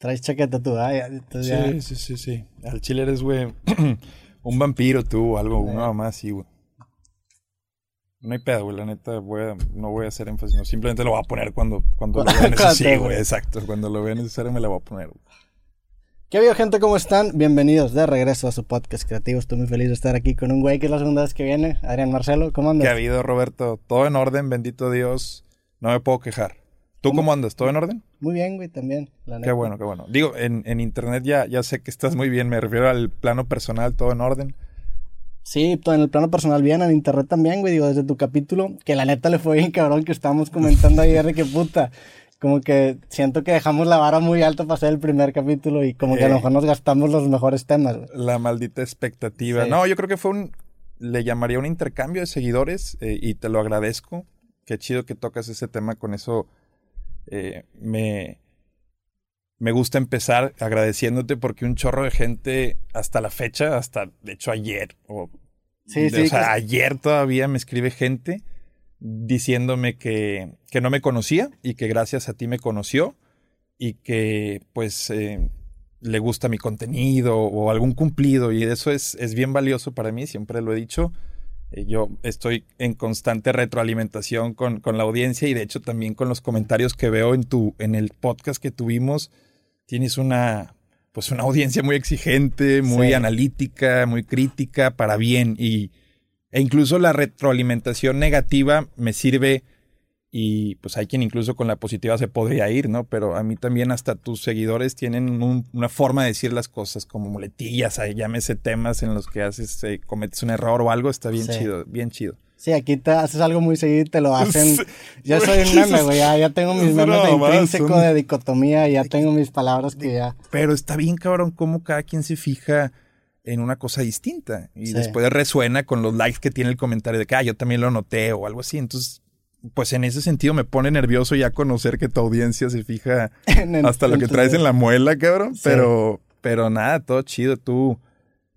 Traes chaqueta tú, ¿ah? sí, sí, sí, sí. Al chile eres, güey, un vampiro tú o algo, una más así, güey. No hay pedo, güey, la neta, voy a, no voy a hacer énfasis, no, simplemente lo voy a poner cuando, cuando lo vea necesario, güey, exacto, cuando lo vea necesario me la voy a poner, güey. ¿Qué habido, gente? ¿Cómo están? Bienvenidos de regreso a su podcast creativo. Estoy muy feliz de estar aquí con un güey que es la segunda vez que viene. Adrián Marcelo, ¿cómo andas? ¿Qué ha habido, Roberto? Todo en orden, bendito Dios. No me puedo quejar. ¿Tú cómo, andas? ¿Todo en orden? Muy bien, güey, también. Qué bueno, qué bueno. Digo, en, en internet ya, ya sé que estás muy bien. Me refiero al plano personal, todo en orden. Sí, todo en el plano personal bien, en internet también, güey. Digo, desde tu capítulo, que la neta le fue bien cabrón que estábamos comentando ayer de qué puta. Como que siento que dejamos la vara muy alta para hacer el primer capítulo y como que a lo eh. mejor nos gastamos los mejores temas. Güey. La maldita expectativa. No, yo creo que fue un, le llamaría un intercambio de seguidores eh, y te lo agradezco. Qué chido que tocas ese tema con eso eh, me, me gusta empezar agradeciéndote porque un chorro de gente hasta la fecha, hasta de hecho ayer, o, sea, ayer todavía me escribe gente diciéndome que, que, no me conocía y que gracias a ti me conoció y que pues eh, le gusta mi contenido o algún cumplido y eso es, es bien valioso para mí, siempre lo he dicho. Eh, yo estoy en constante retroalimentación con, con, la audiencia y de hecho también con los comentarios que veo en tu en el podcast que tuvimos. Tienes una pues una audiencia muy exigente, muy analítica, muy crítica para bien. Y e incluso la retroalimentación negativa me sirve y pues hay quien incluso con la positiva se podría ir, ¿no? Pero a mí también hasta tus seguidores tienen una forma de decir las cosas como muletillas, llámese temas en los que haces, eh, cometes un error o algo, está bien chido, bien chido. Sí, aquí te haces algo muy seguido y te lo hacen. Ya soy un meme, güey. Ya, tengo mis memes de intrínseco, de dicotomía, ya tengo mis palabras que ya. Pero está bien, cabrón, cómo cada quien se fija en una cosa distinta. Y después resuena con los likes que tiene el comentario de que, ah, yo también lo noté o algo así. Entonces, pues en ese sentido me pone nervioso ya conocer que tu audiencia se fija hasta lo que traes en la muela, cabrón. Pero, pero nada, todo chido. Tú,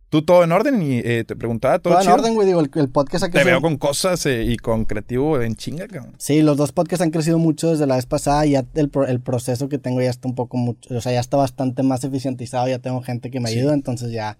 tú todo en orden y eh, te preguntaba todo, todo en orden, güey. Digo, el, podcast ha crecido. Te veo con cosas eh, y con creativo en chinga, cabrón. Sí, los dos podcasts han crecido mucho desde la vez pasada. Ya el, el proceso que tengo ya está un poco mucho, o sea, ya está bastante más eficientizado. Ya tengo gente que me ayuda, entonces ya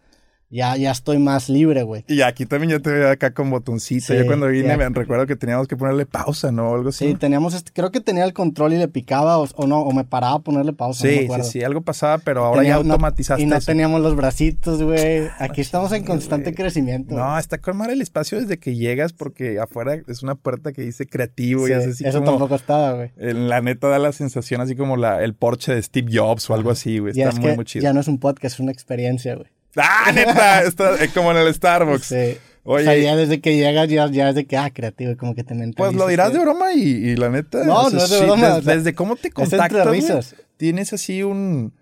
ya, ya estoy más libre, güey. Y aquí también ya te veo acá con botoncito. yo cuando vine me recuerdo que teníamos que ponerle pausa, ¿no? O algo así. Sí, teníamos, este, creo que tenía el control y le picaba o, no, o me paraba a ponerle pausa. Sí, sí, sí, algo pasaba, pero ahora ya automatizaste. y no teníamos los bracitos, güey. Aquí estamos en constante crecimiento. No, está con el espacio desde que llegas porque afuera es una puerta que dice creativo y es así Eso tampoco estaba, güey. La neta da la sensación así como la, el Porsche de Steve Jobs o algo así, güey. Está muy, muy chido. Ya no es un podcast, es una experiencia, güey. Ah, neta, está como en el Starbucks. Sí. Oye, o sea, ya desde que llegas, ya, ya es de que, ah, creativo, como que te Pues lo dirás de broma y, la neta. No, no es de broma. desde, cómo te contactas. Tienes así un.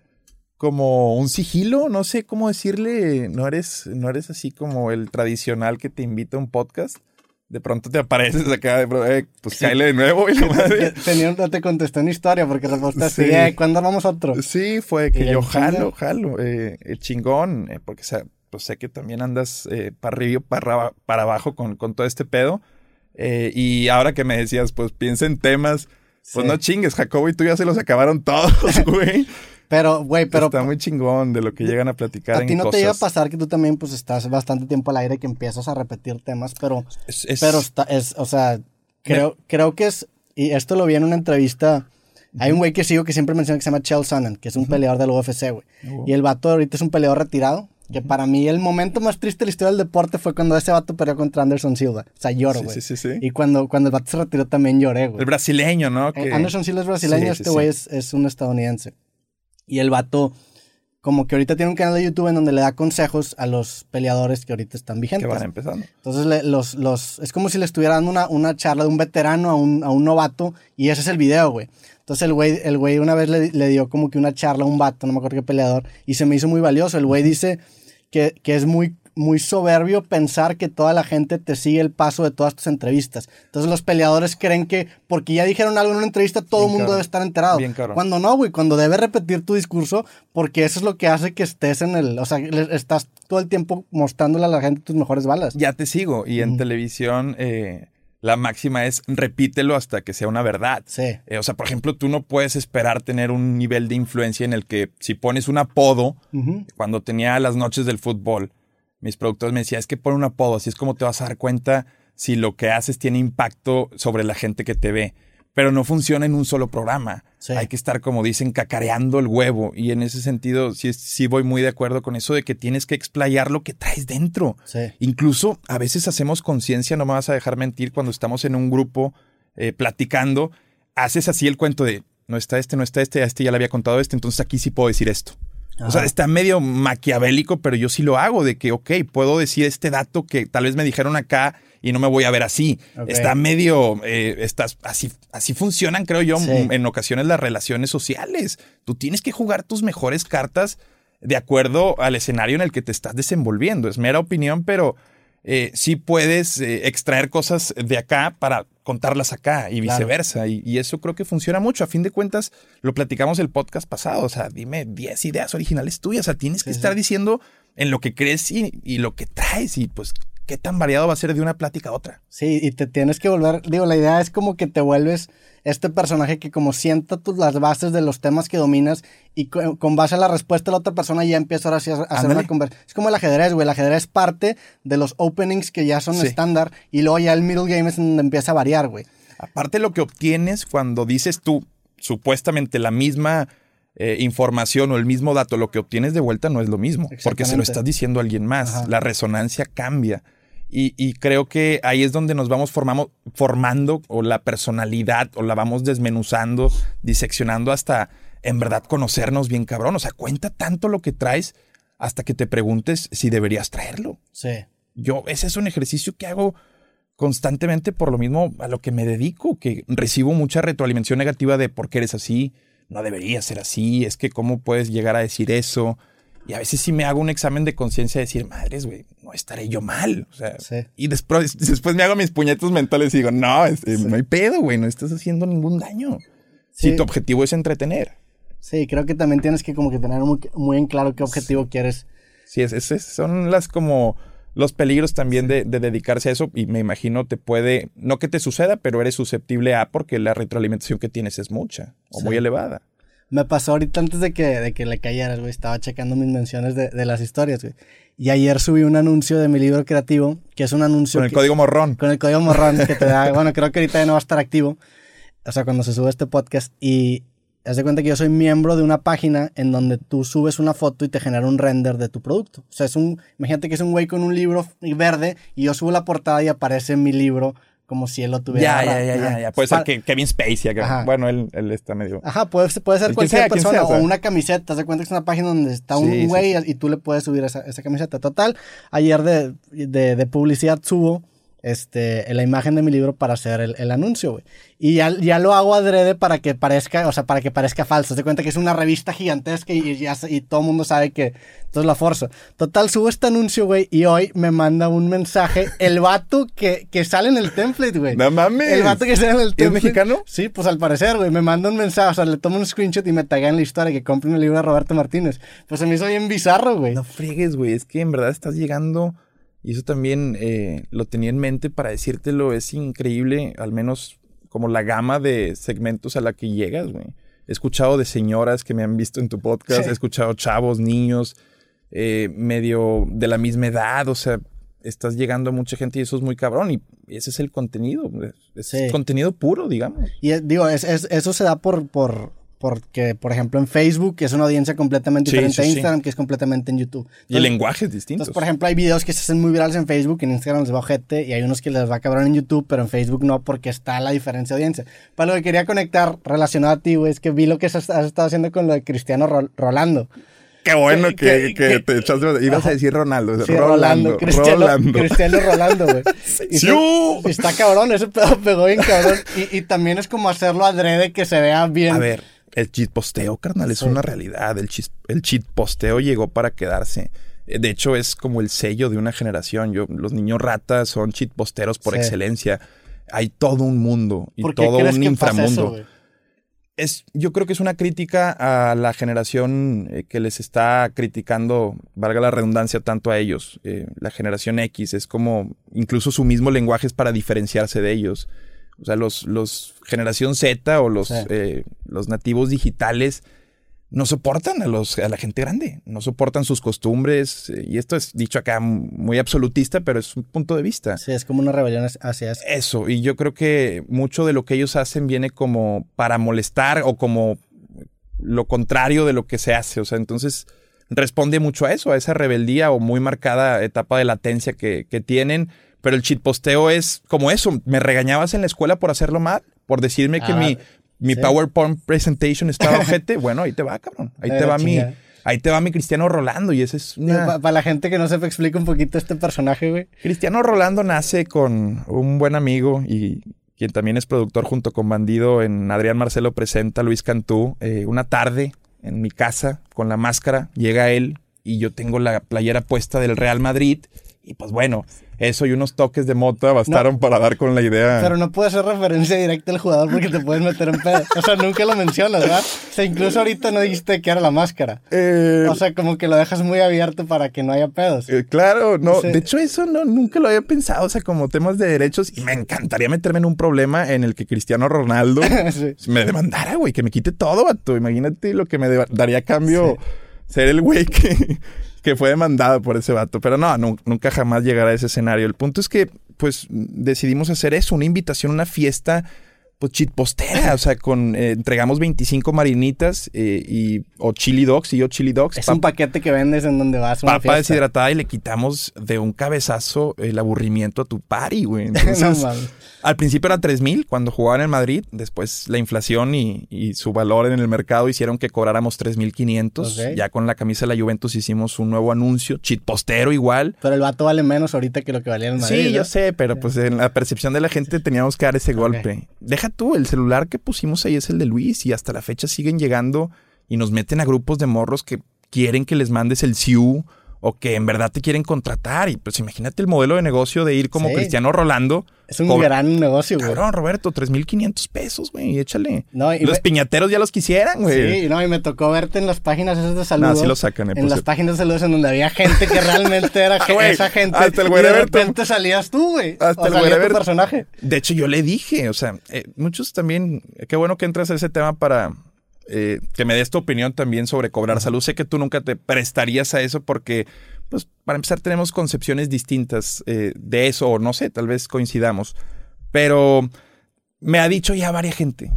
Como un sigilo, no sé cómo decirle. No eres, no eres así como el tradicional que te invita a un podcast de pronto te apareces acá, de eh, pues sí. de nuevo y la madre. Tenía, te contestó en historia porque respondaste, sí. eh, ¿cuándo vamos a otro? Sí, fue que yo jalo, jalo, eh, el chingón, eh, porque pues sé que también andas eh, para arriba para, para abajo con, con todo este pedo. Eh, y ahora que me decías, pues piensa en temas, pues no chingues, Jacobo y tú ya se los acabaron todos, güey. Pero, güey, pero. Está muy chingón de lo que llegan a platicar. A ti no te iba a pasar que tú también, pues, estás bastante tiempo al aire que empiezas a repetir temas, pero. Es, Pero está, es, o sea, creo, creo que es. Y esto lo vi en una entrevista. Hay un güey que sigo que siempre menciona que se llama Chael Sonnen, que es un peleador del UFC, güey. Oh. Y el vato ahorita es un peleador retirado. Que para mí el momento más triste de la historia del deporte fue cuando ese vato peleó contra Anderson Silva. O sea, lloro, güey. Sí, sí, sí, Y cuando, cuando el vato se retiró también lloré, güey. El brasileño, ¿no? Eh, Anderson Silva es brasileño, este güey es, es un estadounidense. Y el vato, como que ahorita tiene un canal de YouTube en donde le da consejos a los peleadores que ahorita están vigentes. Que van empezando. Entonces, los, los, es como si le estuviera dando una, una charla de un veterano a un, a un novato y ese es el video, güey. Entonces el güey, el güey una vez le, le, dio como que una charla a un vato, no me acuerdo qué peleador, y se me hizo muy valioso. El güey dice que, que es muy muy soberbio pensar que toda la gente te sigue el paso de todas tus entrevistas. Entonces los peleadores creen que porque ya dijeron algo en una entrevista, todo el mundo debe estar enterado. Cuando no, güey, cuando debe repetir tu discurso, porque eso es lo que hace que estés en el, o sea, estás todo el tiempo mostrándole a la gente tus mejores balas. Ya te sigo. Y en televisión, eh, la máxima es repítelo hasta que sea una verdad. Sí. Eh, o sea, por ejemplo, tú no puedes esperar tener un nivel de influencia en el que si pones un apodo, cuando tenía las noches del fútbol, mis productores me decían, es que pon un apodo, así es como te vas a dar cuenta si lo que haces tiene impacto sobre la gente que te ve. Pero no funciona en un solo programa. Sí. Hay que estar, como dicen, cacareando el huevo. Y en ese sentido, sí, sí voy muy de acuerdo con eso de que tienes que explayar lo que traes dentro. Sí. Incluso a veces hacemos conciencia, no me vas a dejar mentir, cuando estamos en un grupo eh, platicando, haces así el cuento de, no está este, no está este, a este ya le había contado este, entonces aquí sí puedo decir esto. O sea, está medio maquiavélico, pero yo sí lo hago, de que, ok, puedo decir este dato que tal vez me dijeron acá y no me voy a ver así. Está medio, eh, estás, así, así funcionan, creo yo, Sí. en ocasiones las relaciones sociales. Tú tienes que jugar tus mejores cartas de acuerdo al escenario en el que te estás desenvolviendo. Es mera opinión, pero eh, sí puedes eh, extraer cosas de acá para contarlas acá y Claro. viceversa. Y, y eso creo que funciona mucho. A fin de cuentas, lo platicamos el podcast pasado. O sea, dime 10 ideas originales tuyas. O sea, tienes que Sí, estar sí. diciendo en lo que crees y, y lo que traes. Y pues, qué tan variado va a ser de una plática a otra. Sí, y te tienes que volver, digo, la idea es como que te vuelves este personaje que como sienta tus, las bases de los temas que dominas y co- con, base a la respuesta de la otra persona ya empieza ahora sí a, a hacer una conversación. Es como el ajedrez, güey, el ajedrez parte de los openings que ya son Sí. estándar y luego ya el middle game es donde empieza a variar, güey. Aparte lo que obtienes cuando dices tú supuestamente la misma eh, información o el mismo dato, lo que obtienes de vuelta no es lo mismo, porque se lo estás diciendo a alguien más. Ajá. La resonancia cambia. Y, y creo que ahí es donde nos vamos formamos, formando o la personalidad o la vamos desmenuzando, diseccionando hasta en verdad conocernos bien cabrón. O sea, cuenta tanto lo que traes hasta que te preguntes si deberías traerlo. Sí. Yo, ese es un ejercicio que hago constantemente por lo mismo a lo que me dedico, que recibo mucha retroalimentación negativa de por qué eres así, no deberías ser así, es que cómo puedes llegar a decir eso. Y a veces sí me hago un examen de conciencia de decir, madres, güey, no estaré yo mal. O sea, Sí. y después, después me hago mis puñetos mentales y digo, no, es- eh, no hay pedo, güey, no estás haciendo ningún daño. Sí. Si tu objetivo es entretener. Sí, creo que también tienes que como que tener muy, muy en claro qué objetivo quieres. Sí, es- es- son las como los peligros también de, de dedicarse a eso y me imagino te puede, no que te suceda, pero eres susceptible a porque la retroalimentación que tienes es mucha o Sí. muy elevada. Me pasó ahorita antes de que, de que le cayeras, güey. Estaba checando mis menciones de, de las historias, güey. Y ayer subí un anuncio de mi libro creativo, que es un anuncio Con el que- código morrón. con el código morrón que te da, bueno, creo que ahorita ya no va a estar activo. O sea, cuando se sube este podcast y haz de cuenta que yo soy miembro de una página en donde tú subes una foto y te genera un render de tu producto. O sea, es un, imagínate que es un güey con un libro verde y yo subo la portada y aparece mi libro como si él lo tuviera. Ya, ya, ya, ya. Puede ser que Kevin Spacey. Bueno, él, él está medio. Ajá, puede, ser- puede ser Quien cualquier persona o una camiseta. Haz de cuenta que es una página donde está un güey y tú le puedes subir esa, camiseta. Total, ayer de, de publicidad subo este, la imagen de mi libro para hacer el, el anuncio, güey. Y ya, ya lo hago adrede para que parezca, o sea, para que parezca falso. De cuenta que es una revista gigantesca y, ya, y todo el mundo sabe que entonces la forzo. Total, subo este anuncio, güey, y hoy me manda un mensaje el vato que, que sale en el template, güey. ¡No mames! El vato que sale en el template. mexicano? Sí, pues al parecer, güey. Me manda un mensaje, o sea, le tomo un screenshot y me taguea en la historia que compren el libro de Roberto Martínez. Pues se me hizo bien bizarro, güey. No friegues, güey. Es que en verdad estás llegando. Y eso también eh, lo tenía en mente para decírtelo. Es increíble, al menos como la gama de segmentos a la que llegas, güey. He escuchado de señoras que me han visto en tu podcast. Sí. He escuchado chavos, niños, eh, medio de la misma edad. O sea, estás llegando a mucha gente y eso es muy cabrón. Y ese es el contenido. Es Sí. contenido puro, digamos. Y eh, digo, es, es- eso se da por, por, porque, por ejemplo, en Facebook es una audiencia completamente Sí, diferente sí, a sí. Instagram, que es completamente en YouTube. Y el Entonces- lenguaje es distinto. Entonces, por ejemplo, hay videos que se hacen muy virales en Facebook, en Instagram les va ojete, y hay unos que les va cabrón en YouTube, pero en Facebook no, porque está la diferencia de audiencia. Para lo que quería conectar relacionado a ti, güey, es que vi lo que has has estado haciendo con lo de Cristiano Ro- Rolando. Qué bueno que- que, que- que te echaste. Ibas a decir Ronaldo. Sí, Rolando. Cristiano Rolando. Cristiano Rolando, güey. Y Sí. se- está cabrón, ese pedo pegó bien cabrón. Y, y también es como hacerlo adrede que se vea bien. A ver, el cheat posteo, carnal, es Sí. una realidad. El, chis- el cheat posteo llegó para quedarse. Eh, De hecho, es como el sello de una generación. Yo, los niños ratas son cheat posteros por Sí. excelencia. Hay todo un mundo y ¿Por qué todo crees un que pasa inframundo. eso, es, yo creo que es una crítica a la generación eh, que les está criticando, valga la redundancia, tanto a ellos. Eh, la generación X es como, incluso su mismo lenguaje es para diferenciarse de ellos. O sea, los, los generación Z o los, eh, los nativos digitales no soportan a, los, a la gente grande, no soportan sus costumbres. Eh, y esto es dicho acá muy absolutista, pero es un punto de vista. Sí, es como una rebelión hacia eso. Eso, y yo creo que mucho de lo que ellos hacen viene como para molestar o como lo contrario de lo que se hace. O sea, entonces responde mucho a eso, a esa rebeldía o muy marcada etapa de latencia que, que tienen. Pero el posteo es como eso. Me regañabas en la escuela por hacerlo mal, por decirme que ah, mi, mi PowerPoint presentation estaba ojete, bueno, ahí te va, cabrón. Ahí te va mi. Ahí te va mi Cristiano Rolando y ese es Para la gente que no se explica un poquito este personaje, güey. Cristiano Rolando nace con un buen amigo y quien también es productor junto con Bandido en Adrián Marcelo Presenta, Luis Cantú. Eh, una tarde en mi casa con la máscara, llega él y yo tengo la playera puesta del Real Madrid y pues bueno, eso y unos toques de mota bastaron para dar con la idea. Pero no puede ser referencia directa al jugador porque te puedes meter en pedo. O sea, nunca lo mencionas, ¿verdad? O sea, incluso ahorita no dijiste que era la máscara. Eh, o sea, como que lo dejas muy abierto para que no haya pedos. Eh, claro, no. De hecho, eso no, nunca lo había pensado. O sea, como temas de derechos. Y me encantaría meterme en un problema en el que Cristiano Ronaldo me demandara, güey, que me quite todo, vato. Imagínate lo que me daría a cambio ser el güey que que fue demandado por ese vato. Pero no, nunca jamás llegará a ese escenario. El punto es que, pues, decidimos hacer eso, una invitación, una fiesta pues postera, o sea, con eh, entregamos 25 marinitas eh, y o chili dogs y yo chili dogs. Es un paquete que vendes en donde vas. A papa deshidratada y le quitamos de un cabezazo el aburrimiento a tu party, güey. Entonces, al principio era 3000 cuando jugaban en Madrid, después la inflación y, su valor en el mercado hicieron que cobráramos 3500. Ya con la camisa de la Juventus hicimos un nuevo anuncio, chit postero igual. Pero el vato vale menos ahorita que lo que valía en Madrid. Sí, yo sé, pero pues en la percepción de la gente teníamos que dar ese golpe. Deja tú, el celular que pusimos ahí es el de Luis y hasta la fecha siguen llegando y nos meten a grupos de morros que quieren que les mandes el SIU o que en verdad te quieren contratar. Y pues imagínate el modelo de negocio de ir como Cristiano Rolando. Es un gran negocio, güey. Cabrón, Roberto, 3.500 pesos, güey, échale. No, y los piñateros ya los quisieran, güey. Sí, no, y me tocó verte en las páginas esas de saludos. No, sí lo sacan. Eh, en las páginas de saludos en donde había gente que realmente era esa gente. Hasta el güey y de repente salías tú, güey. Hasta el güey tu personaje. De hecho, yo le dije, o sea, eh, muchos también, qué bueno que entras a ese tema para eh, que me des tu opinión también sobre cobrar salud. Sé que tú nunca te prestarías a eso porque, pues, para empezar, tenemos concepciones distintas eh, de eso, o no sé, tal vez coincidamos. Pero me ha dicho ya varias gente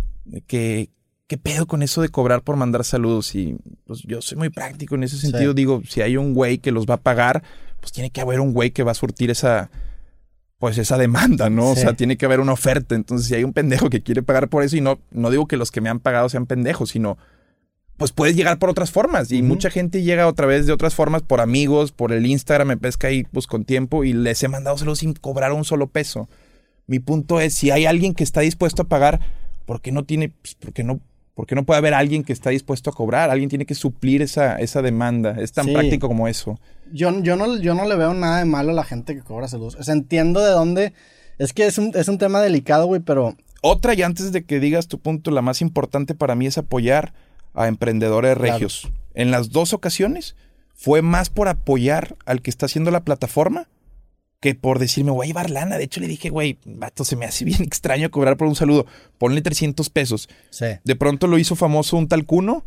que, ¿qué pedo con eso de cobrar por mandar saludos? Y pues yo soy muy práctico en ese sentido. Digo, si hay un güey que los va a pagar, pues tiene que haber un güey que va a surtir esa, pues esa demanda, ¿no? O sea, tiene que haber una oferta. Entonces, si hay un pendejo que quiere pagar por eso, y no, no digo que los que me han pagado sean pendejos, sino pues puedes llegar por otras formas. Y mucha gente llega otra vez de otras formas, por amigos, por el Instagram, me pesca ahí pues con tiempo y les he mandado solo sin cobrar un solo peso. Mi punto es, si hay alguien que está dispuesto a pagar, ¿por qué no tiene, pues, por qué no porque no puede haber alguien que está dispuesto a cobrar, alguien tiene que suplir esa, esa demanda. Es tan práctico como eso. Yo, yo, no, yo no le veo nada de malo a la gente que cobra salud. O sea, entiendo de dónde. Es que es un, es un tema delicado, güey, pero. Otra, y antes de que digas tu punto, la más importante para mí es apoyar a emprendedores regios. En las dos ocasiones fue más por apoyar al que está haciendo la plataforma que por decirme, voy a llevar lana. De hecho, le dije, güey, vato, se me hace bien extraño cobrar por un saludo. Ponle 300 pesos. Sí. De pronto lo hizo famoso un tal Cuno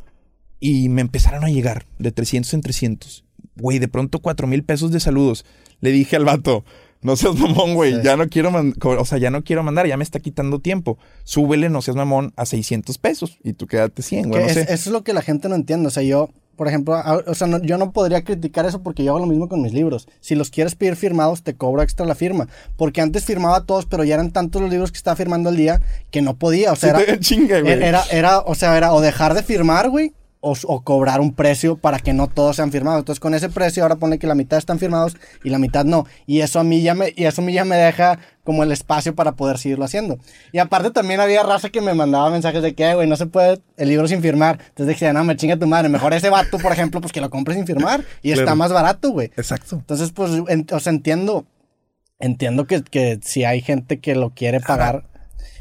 y me empezaron a llegar de 300 en 300. Güey, de pronto 4 mil pesos de saludos. Le dije al vato, no seas mamón, güey, ya no quiero o sea, ya no quiero mandar, ya me está quitando tiempo. Súbele, no seas mamón, a 600 pesos y tú quédate 100, güey. Eso es lo que la gente no entiende. O sea, yo, por ejemplo, o sea, yo no podría criticar eso porque yo hago lo mismo con mis libros. Si los quieres pedir firmados, te cobro extra la firma. Porque antes firmaba todos, pero ya eran tantos los libros que estaba firmando al día que no podía. O sea, era, era, o sea, era o dejar de firmar, güey, o, cobrar un precio para que no todos sean firmados. Entonces, con ese precio, ahora pone que la mitad están firmados y la mitad no. Y eso a mí ya me, y eso a mí ya me deja como el espacio para poder seguirlo haciendo. Y aparte también había raza que me mandaba mensajes de que, güey, no se puede el libro sin firmar. Entonces dije, no, me chinga tu madre. Mejor ese vato, por ejemplo, pues que lo compre sin firmar y está más barato, güey. Exacto. Entonces, pues, o sea, entiendo, entiendo que, que si hay gente que lo quiere pagar.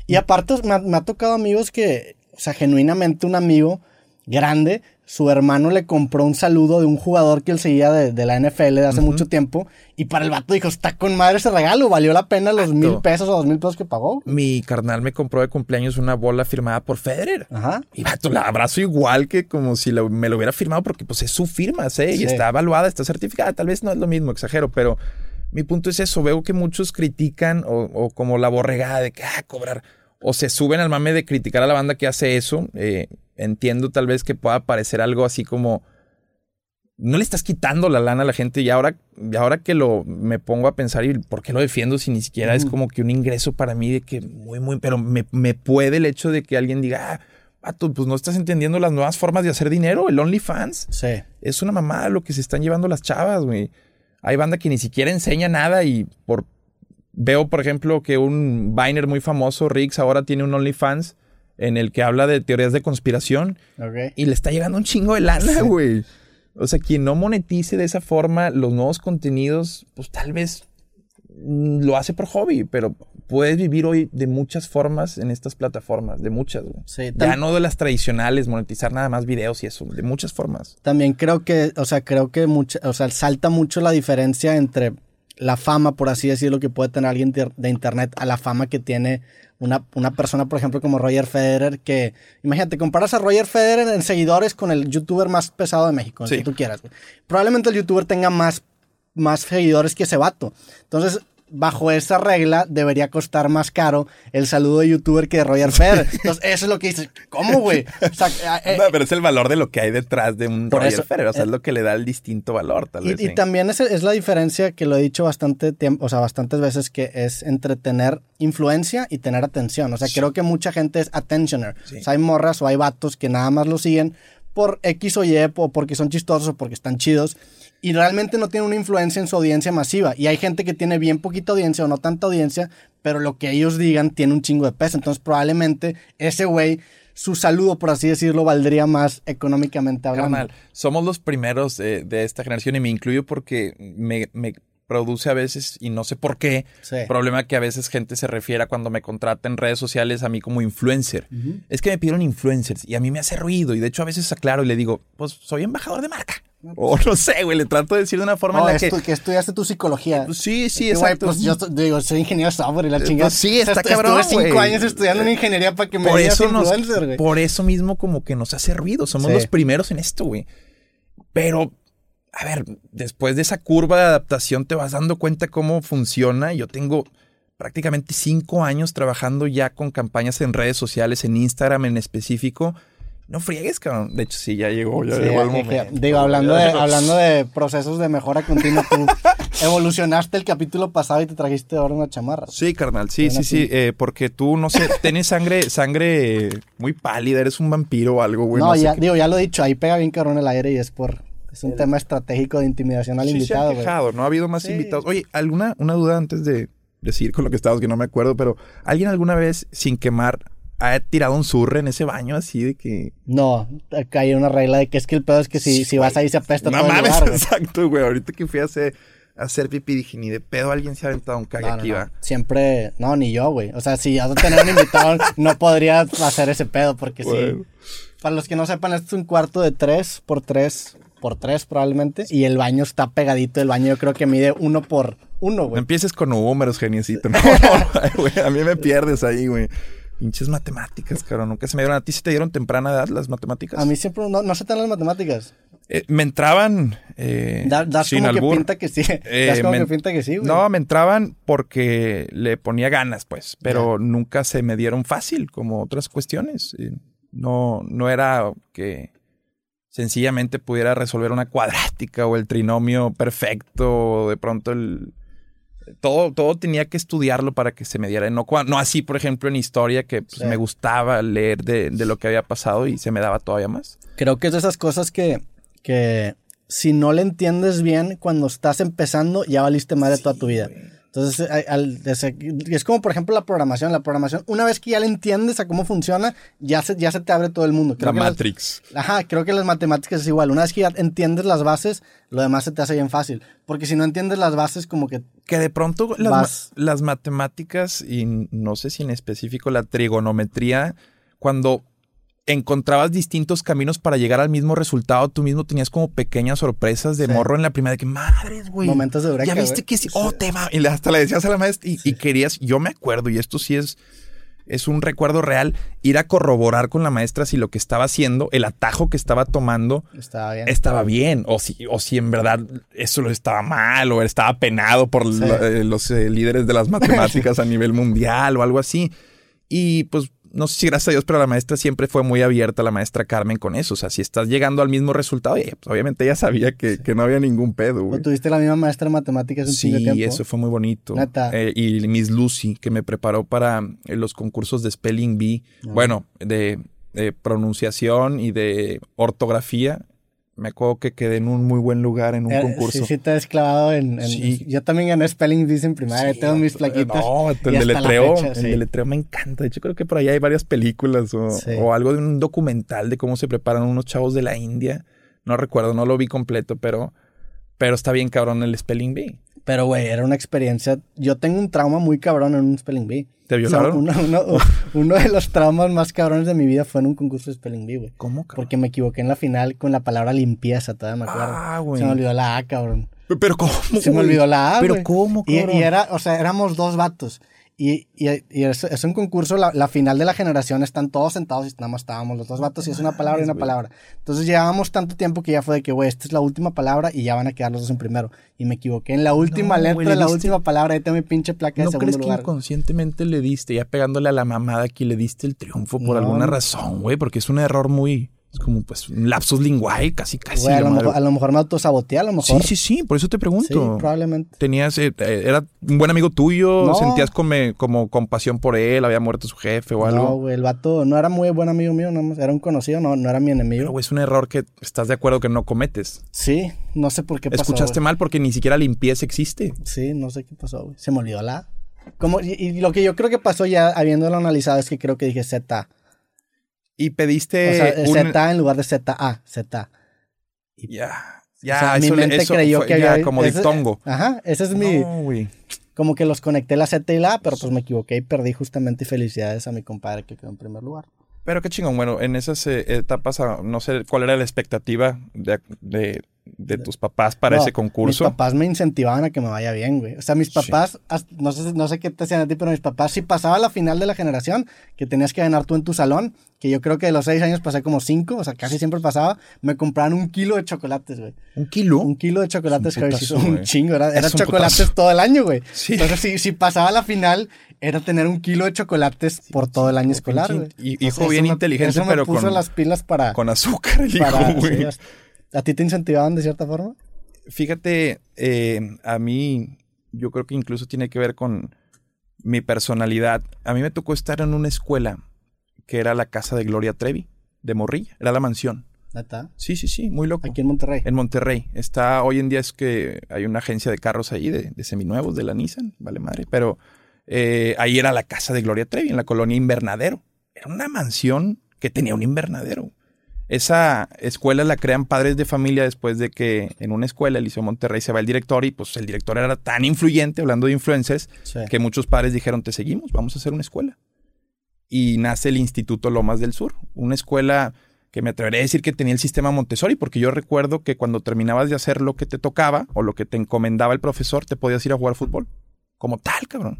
Y aparte, me ha, tocado amigos que, o sea, genuinamente un amigo grande, su hermano le compró un saludo de un jugador que él seguía de, la NFL de hace mucho tiempo. Y para el vato dijo, está con madre ese regalo, valió la pena los mil pesos o dos mil pesos que pagó. Mi carnal me compró de cumpleaños una bola firmada por Federer. Ajá. Y vato, la abrazo igual que como si me lo hubiera firmado porque pues es su firma, ¿sí? Y está evaluada, está certificada. Tal vez no es lo mismo, exagero, pero mi punto es eso. Veo que muchos critican o, como la borregada de que, ah, cobrar. O se suben al mame de criticar a la banda que hace eso. Eh, entiendo tal vez que pueda parecer algo así como no le estás quitando la lana a la gente y ahora, y ahora que lo me pongo a pensar y por qué lo defiendo si ni siquiera es como que un ingreso para mí de que muy, muy, pero me, puede el hecho de que alguien diga, ah, tú, pues no estás entendiendo las nuevas formas de hacer dinero, el OnlyFans. Sí. Es una mamada lo que se están llevando las chavas, güey. Hay banda que ni siquiera enseña nada y por... Veo, por ejemplo, que un Viner muy famoso, Riggs, ahora tiene un OnlyFans en el que habla de teorías de conspiración. Y le está llegando un chingo de lana, güey. O sea, quien no monetice de esa forma los nuevos contenidos, pues tal vez mm, lo hace por hobby, pero puedes vivir hoy de muchas formas en estas plataformas, de muchas, güey. ya no de las tradicionales, monetizar nada más videos y eso, de muchas formas. También creo que, o sea, creo que mucha, o sea, salta mucho la diferencia entre la fama, por así decirlo, que puede tener alguien de internet a la fama que tiene una, una, persona, por ejemplo, como Roger Federer, que, imagínate, comparas a Roger Federer en seguidores con el youtuber más pesado de México, el que tú quieras. Probablemente el youtuber tenga más, más seguidores que ese vato. Entonces, bajo esa regla debería costar más caro el saludo de youtuber que de Roger Federer. Entonces, eso es lo que dices. ¿Cómo, güey? O sea, eh, pero es el valor de lo que hay detrás de un Roger Federer. O sea, es eh, lo que le da el distinto valor, tal vez. Y, también es, es, la diferencia que lo he dicho bastante tiempo, o sea, bastantes veces, que es entre tener influencia y tener atención. O sea, creo que mucha gente es attentioner. O sea, hay morras o hay vatos que nada más lo siguen por X o Y, o porque son chistosos o porque están chidos y realmente no tiene una influencia en su audiencia masiva. Y hay gente que tiene bien poquita audiencia o no tanta audiencia, pero lo que ellos digan tiene un chingo de peso. Entonces probablemente ese güey, su saludo, por así decirlo, valdría más económicamente hablando. somos los primeros de esta generación y me incluyo porque me, produce a veces, y no sé por qué, problema que a veces gente se refiere cuando me contrata en redes sociales a mí como influencer. Es que me pidieron influencers y a mí me hace ruido y de hecho a veces aclaro y le digo, pues soy embajador de marca. O no sé, güey, le trato de decir de una forma en la que... que estudiaste tu psicología. Pues sí, sí, exacto. pues yo digo, soy ingeniero software y la pues chingada. sí, está cabrón, Estuve cinco años estudiando en ingeniería para que me por eso influencer, güey. Por eso mismo como que nos hace ruido. Somos los primeros en esto, güey. Pero, a ver, después de esa curva de adaptación te vas dando cuenta cómo funciona. Yo tengo prácticamente cinco años trabajando ya con campañas en redes sociales, en Instagram en específico no friegues, cabrón. De hecho, sí, ya llegó, ya llegó el momento. Digo, hablando de, hablando de procesos de mejora continua, tú evolucionaste el capítulo pasado y te trajiste ahora una chamarra. Sí, carnal, sí, sí, sí. Eh, porque tú, no sé, tienes sangre, sangre muy pálida, eres un vampiro o algo, güey. No, ya, digo, ya lo he dicho, ahí pega bien cabrón el aire y es por... Es un tema estratégico de intimidación al invitado, güey. no ha habido más invitados. Oye, ¿alguna una duda antes de decir con lo que estabas que no me acuerdo, pero ¿alguien alguna vez sin quemar ha tirado un surre en ese baño así de que. No, acá hay una regla de que es que el pedo es que si, si vas ahí se apesta no todo mames, el lugar, exacto, güey. Ahorita que fui a hacer, a hacer pipí dije, ni de pedo alguien se ha aventado un cague aquí, va. Siempre, no, ni yo, güey. O sea, si vas a tener un invitado, no podría hacer ese pedo porque sí. Para los que no sepan, este es un cuarto de 3 por 3 por 3 probablemente. Y el baño está pegadito. El baño yo creo que mide 1 por 1, güey. Empieces con números, geniecito. No, no, a mí me pierdes ahí, güey. Pinches matemáticas, caro. Nunca se me dieron. ¿A ti se te dieron temprana edad las matemáticas? A mí siempre no, no se te dan las matemáticas. Eh, me entraban. Eh, das como que pinta que sí. Eh, das como que pinta que sí, güey. No, me entraban porque le ponía ganas, pues. Pero nunca se me dieron fácil, como otras cuestiones. No, no era que sencillamente pudiera resolver una cuadrática o el trinomio perfecto o de pronto el todo, todo tenía que estudiarlo para que se me diera. No, no así, por ejemplo, en historia, que pues, me gustaba leer de, de, lo que había pasado y se me daba todavía más. Creo que es de esas cosas que, que si no le entiendes bien cuando estás empezando, ya valiste madre toda tu vida. Entonces, es como por ejemplo la programación. La programación, una vez que ya le entiendes a cómo funciona, ya se, ya se te abre todo el mundo. la Matrix. ajá, creo que las matemáticas es igual. Una vez que ya entiendes las bases, lo demás se te hace bien fácil. Porque si no entiendes las bases, como que... Que de pronto las, las matemáticas, y no sé si en específico la trigonometría, cuando encontrabas distintos caminos para llegar al mismo resultado. Tú mismo tenías como pequeñas sorpresas de Sí. morro en la primera de que, madres, güey. Momentos de eureka, Ya viste que sí, oh, te va. Y hasta le decías a la maestra y, y querías, yo me acuerdo, y esto sí es, es un recuerdo real, ir a corroborar con la maestra si lo que estaba haciendo, el atajo que estaba tomando, Estaba bien. estaba bien, o si, o si en verdad eso lo estaba mal, o estaba penado por la- eh, los eh, líderes de las matemáticas a nivel mundial o algo así. Y pues no sé si gracias a Dios, pero la maestra siempre fue muy abierta, la maestra Carmen, con eso. O sea, si estás llegando al mismo resultado, eh, pues, obviamente ella sabía que, que no había ningún pedo, ¿O güey. tuviste la misma maestra de matemáticas de Sí, tiempo? eso fue muy bonito. Neta. Eh, y Miss Lucy, que me preparó para eh, los concursos de Spelling Bee. Ah. Bueno, de, de pronunciación y de ortografía. Me acuerdo que quedé en un muy buen lugar en un Eh, concurso. Sí, sí te has clavado en... en- Sí. Yo también gané Spelling Bees en primaria. Sí, tengo mis plaquitas. No, el deletreo, fecha, el deletreo me encanta. De hecho, creo que por ahí hay varias películas o, o algo de un documental de cómo se preparan unos chavos de la India. No recuerdo, no lo vi completo, pero, pero está bien cabrón el Spelling Bee. Pero, güey, era una experiencia... Yo tengo un trauma muy cabrón en un Spelling Bee. ¿Te O sea, violaron? uno, uno- uno de los traumas más cabrones de mi vida fue en un concurso de Spelling Bee, güey. ¿Cómo, cabrón? Porque me equivoqué en la final con la palabra limpieza, todavía me acuerdo. Ah, güey. Se me olvidó la A, cabrón. Pero ¿cómo? Se me olvidó la A, Pero güey. ¿cómo, Y, cabrón? y era, o sea, éramos dos vatos. Y, y, y es, es un concurso, la, la final de la generación están todos sentados y nada más estábamos los dos vatos y es una palabra y una palabra. Entonces llevábamos tanto tiempo que ya fue de que, güey, esta es la última palabra y ya van a quedar los dos en primero. Y me equivoqué en la última No, letra de le la última palabra. Ahí tengo mi pinche placa de ¿No segundo crees que lugar. inconscientemente le diste, ya pegándole a la mamada aquí, le diste el triunfo por No. alguna razón, güey? Porque es un error muy... Es como pues un lapsus linguae, casi, casi. Güey, a, lo mejor, a lo mejor me autosaboteé, a lo Sí, mejor. sí, sí, por eso te Sí, pregunto. probablemente. Tenías, eh, eh, era un buen amigo tuyo, No. sentías como, como compasión por él, había muerto su jefe o No, algo. güey, el vato no era muy buen amigo mío, nada más. Era un conocido, no, no era mi enemigo. Pero güey, es un error que estás de acuerdo que no cometes. sí, no sé por qué pasó. Escuchaste güey. mal porque ni siquiera limpieza existe. Sí, no sé qué pasó, güey. Se me olvidó la. Como, y, y lo que yo creo que pasó ya habiéndolo analizado es que creo que dije Z. Y o pediste sea, un... Z en lugar de ZA, Z. Ya, ya, o sea, mi eso, mente eso creyó fue que ya había... como ese- diptongo. Ajá, ese es mi... No, güey. Como que los conecté la Z y la A, pero pues me equivoqué y perdí justamente felicidades a mi compadre que quedó en primer lugar. Pero qué chingón. Bueno, en esas eh, etapas, no sé cuál era la expectativa de, de- de tus papás para No, ese concurso. Mis papás me incentivaban a que me vaya bien, güey. O sea, mis papás, no sé, no sé qué te hacían a ti, pero mis papás, si pasaba la final de la generación, que tenías que ganar tú en tu salón, que yo creo que de los seis años pasé como cinco, o sea, casi siempre pasaba, me compraban un kilo de chocolates, güey. ¿Un kilo? Un kilo de chocolates Es un putazo, un chingo, era, era chocolates putazo. todo el año, güey. Sí. Entonces, si, si pasaba la final, era tener un kilo de chocolates por todo el año escolar, güey. y- hijo bien me- inteligente, eso me pero puso con- las pilas para... Con azúcar, el hijo, para güey. ¿A ti te incentivaban de cierta forma? Fíjate, eh, a mí, yo creo que incluso tiene que ver con mi personalidad. A mí me tocó estar en una escuela que era la casa de Gloria Trevi, de Morrilla. Era la mansión. Neta. Sí, sí, sí, muy loco. Aquí en Monterrey. En Monterrey. Está, hoy en día es que hay una agencia de carros ahí, de, de seminuevos, de la Nissan, vale madre. Pero eh, ahí era la casa de Gloria Trevi, en la colonia Invernadero. Era una mansión que tenía un invernadero. Esa escuela la crean padres de familia después de que en una escuela, el Liceo Monterrey, se va el director y pues el director era tan influyente, hablando de influencers, Sí. que muchos padres dijeron, te seguimos, vamos a hacer una escuela. Y nace el Instituto Lomas del Sur, una escuela que me atreveré a decir que tenía el sistema Montessori, porque yo recuerdo que cuando terminabas de hacer lo que te tocaba o lo que te encomendaba el profesor, te podías ir a jugar fútbol. Como tal, cabrón.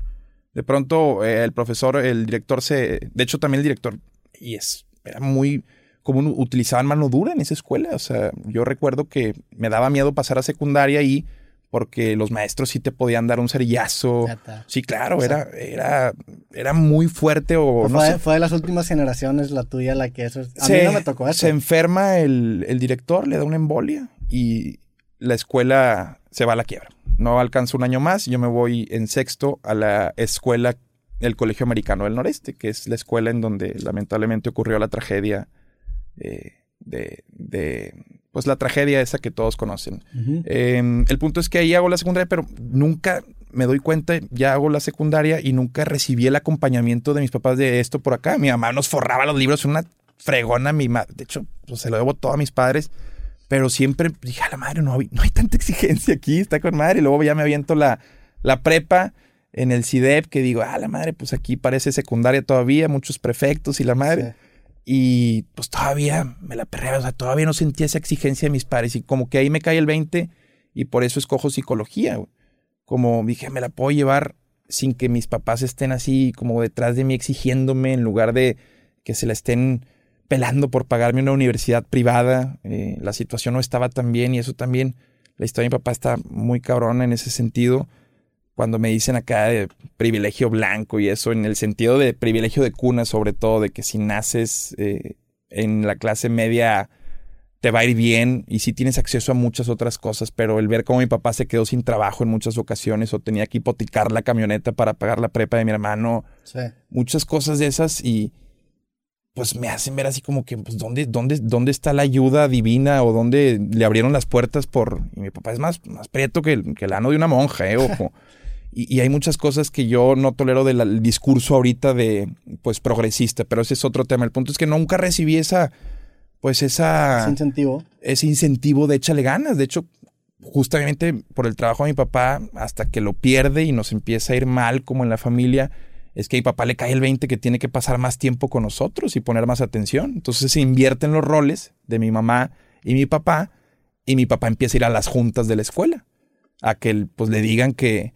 De pronto eh, el profesor, el director se... De hecho, también el director, y es, era muy... Como un- utilizaban mano dura en esa escuela. O sea, yo recuerdo que me daba miedo pasar a secundaria ahí porque los maestros sí te podían dar un cerillazo. Sí, claro, O era, sea- era, era muy fuerte o Pues no fue, sé. fue de las últimas generaciones la tuya la que eso es. A se, mí no me tocó eso. se enferma el, el director, le da una embolia y la escuela se va a la quiebra. No alcanza un año más. Yo me voy en sexto a la escuela, el Colegio Americano del Noreste, que es la escuela en donde lamentablemente ocurrió la tragedia eh, de, de, pues la tragedia esa que todos conocen. Eh, el punto es que ahí hago la secundaria, pero nunca me doy cuenta, ya hago la secundaria y nunca recibí el acompañamiento de mis papás de esto por acá. Mi mamá nos forraba los libros, una fregona, mi ma- de hecho, pues, se lo debo todo a mis padres, pero siempre dije, a la madre, no hay, no hay tanta exigencia aquí, está con madre. Y luego ya me aviento la, la prepa en el CIDEP, que digo, ah, la madre, pues aquí parece secundaria todavía, muchos prefectos y la madre. Sí. Y pues todavía me la perreaba, o sea, todavía no sentía esa exigencia de mis padres. Y como que ahí me cae el 20 y por eso escojo psicología. Como dije, me la puedo llevar sin que mis papás estén así como detrás de mí exigiéndome en lugar de que se la estén pelando por pagarme una universidad privada. Eh, la situación no estaba tan bien y eso también, la historia de mi papá está muy cabrona en ese sentido cuando me dicen acá de privilegio blanco y eso, en el sentido de privilegio de cuna, sobre todo, de que si naces eh, en la clase media te va a ir bien y si tienes acceso a muchas otras cosas, pero el ver cómo mi papá se quedó sin trabajo en muchas ocasiones o tenía que hipotecar la camioneta para pagar la prepa de mi hermano, muchas cosas de esas y pues me hacen ver así como que, pues, ¿dónde, dónde, dónde está la ayuda divina o dónde le abrieron las puertas por... Y mi papá es más, más prieto que el, que el ano de una monja, ¿eh? Ojo. Y, hay muchas cosas que yo no tolero del discurso ahorita de, pues, progresista, pero ese es otro tema. El punto es que nunca recibí esa, pues, esa... Ese incentivo. Ese incentivo de échale ganas. De hecho, justamente por el trabajo de mi papá, hasta que lo pierde y nos empieza a ir mal como en la familia, es que a mi papá le cae el 20 que tiene que pasar más tiempo con nosotros y poner más atención. Entonces se invierten los roles de mi mamá y mi papá, y mi papá empieza a ir a las juntas de la escuela, a que pues le digan que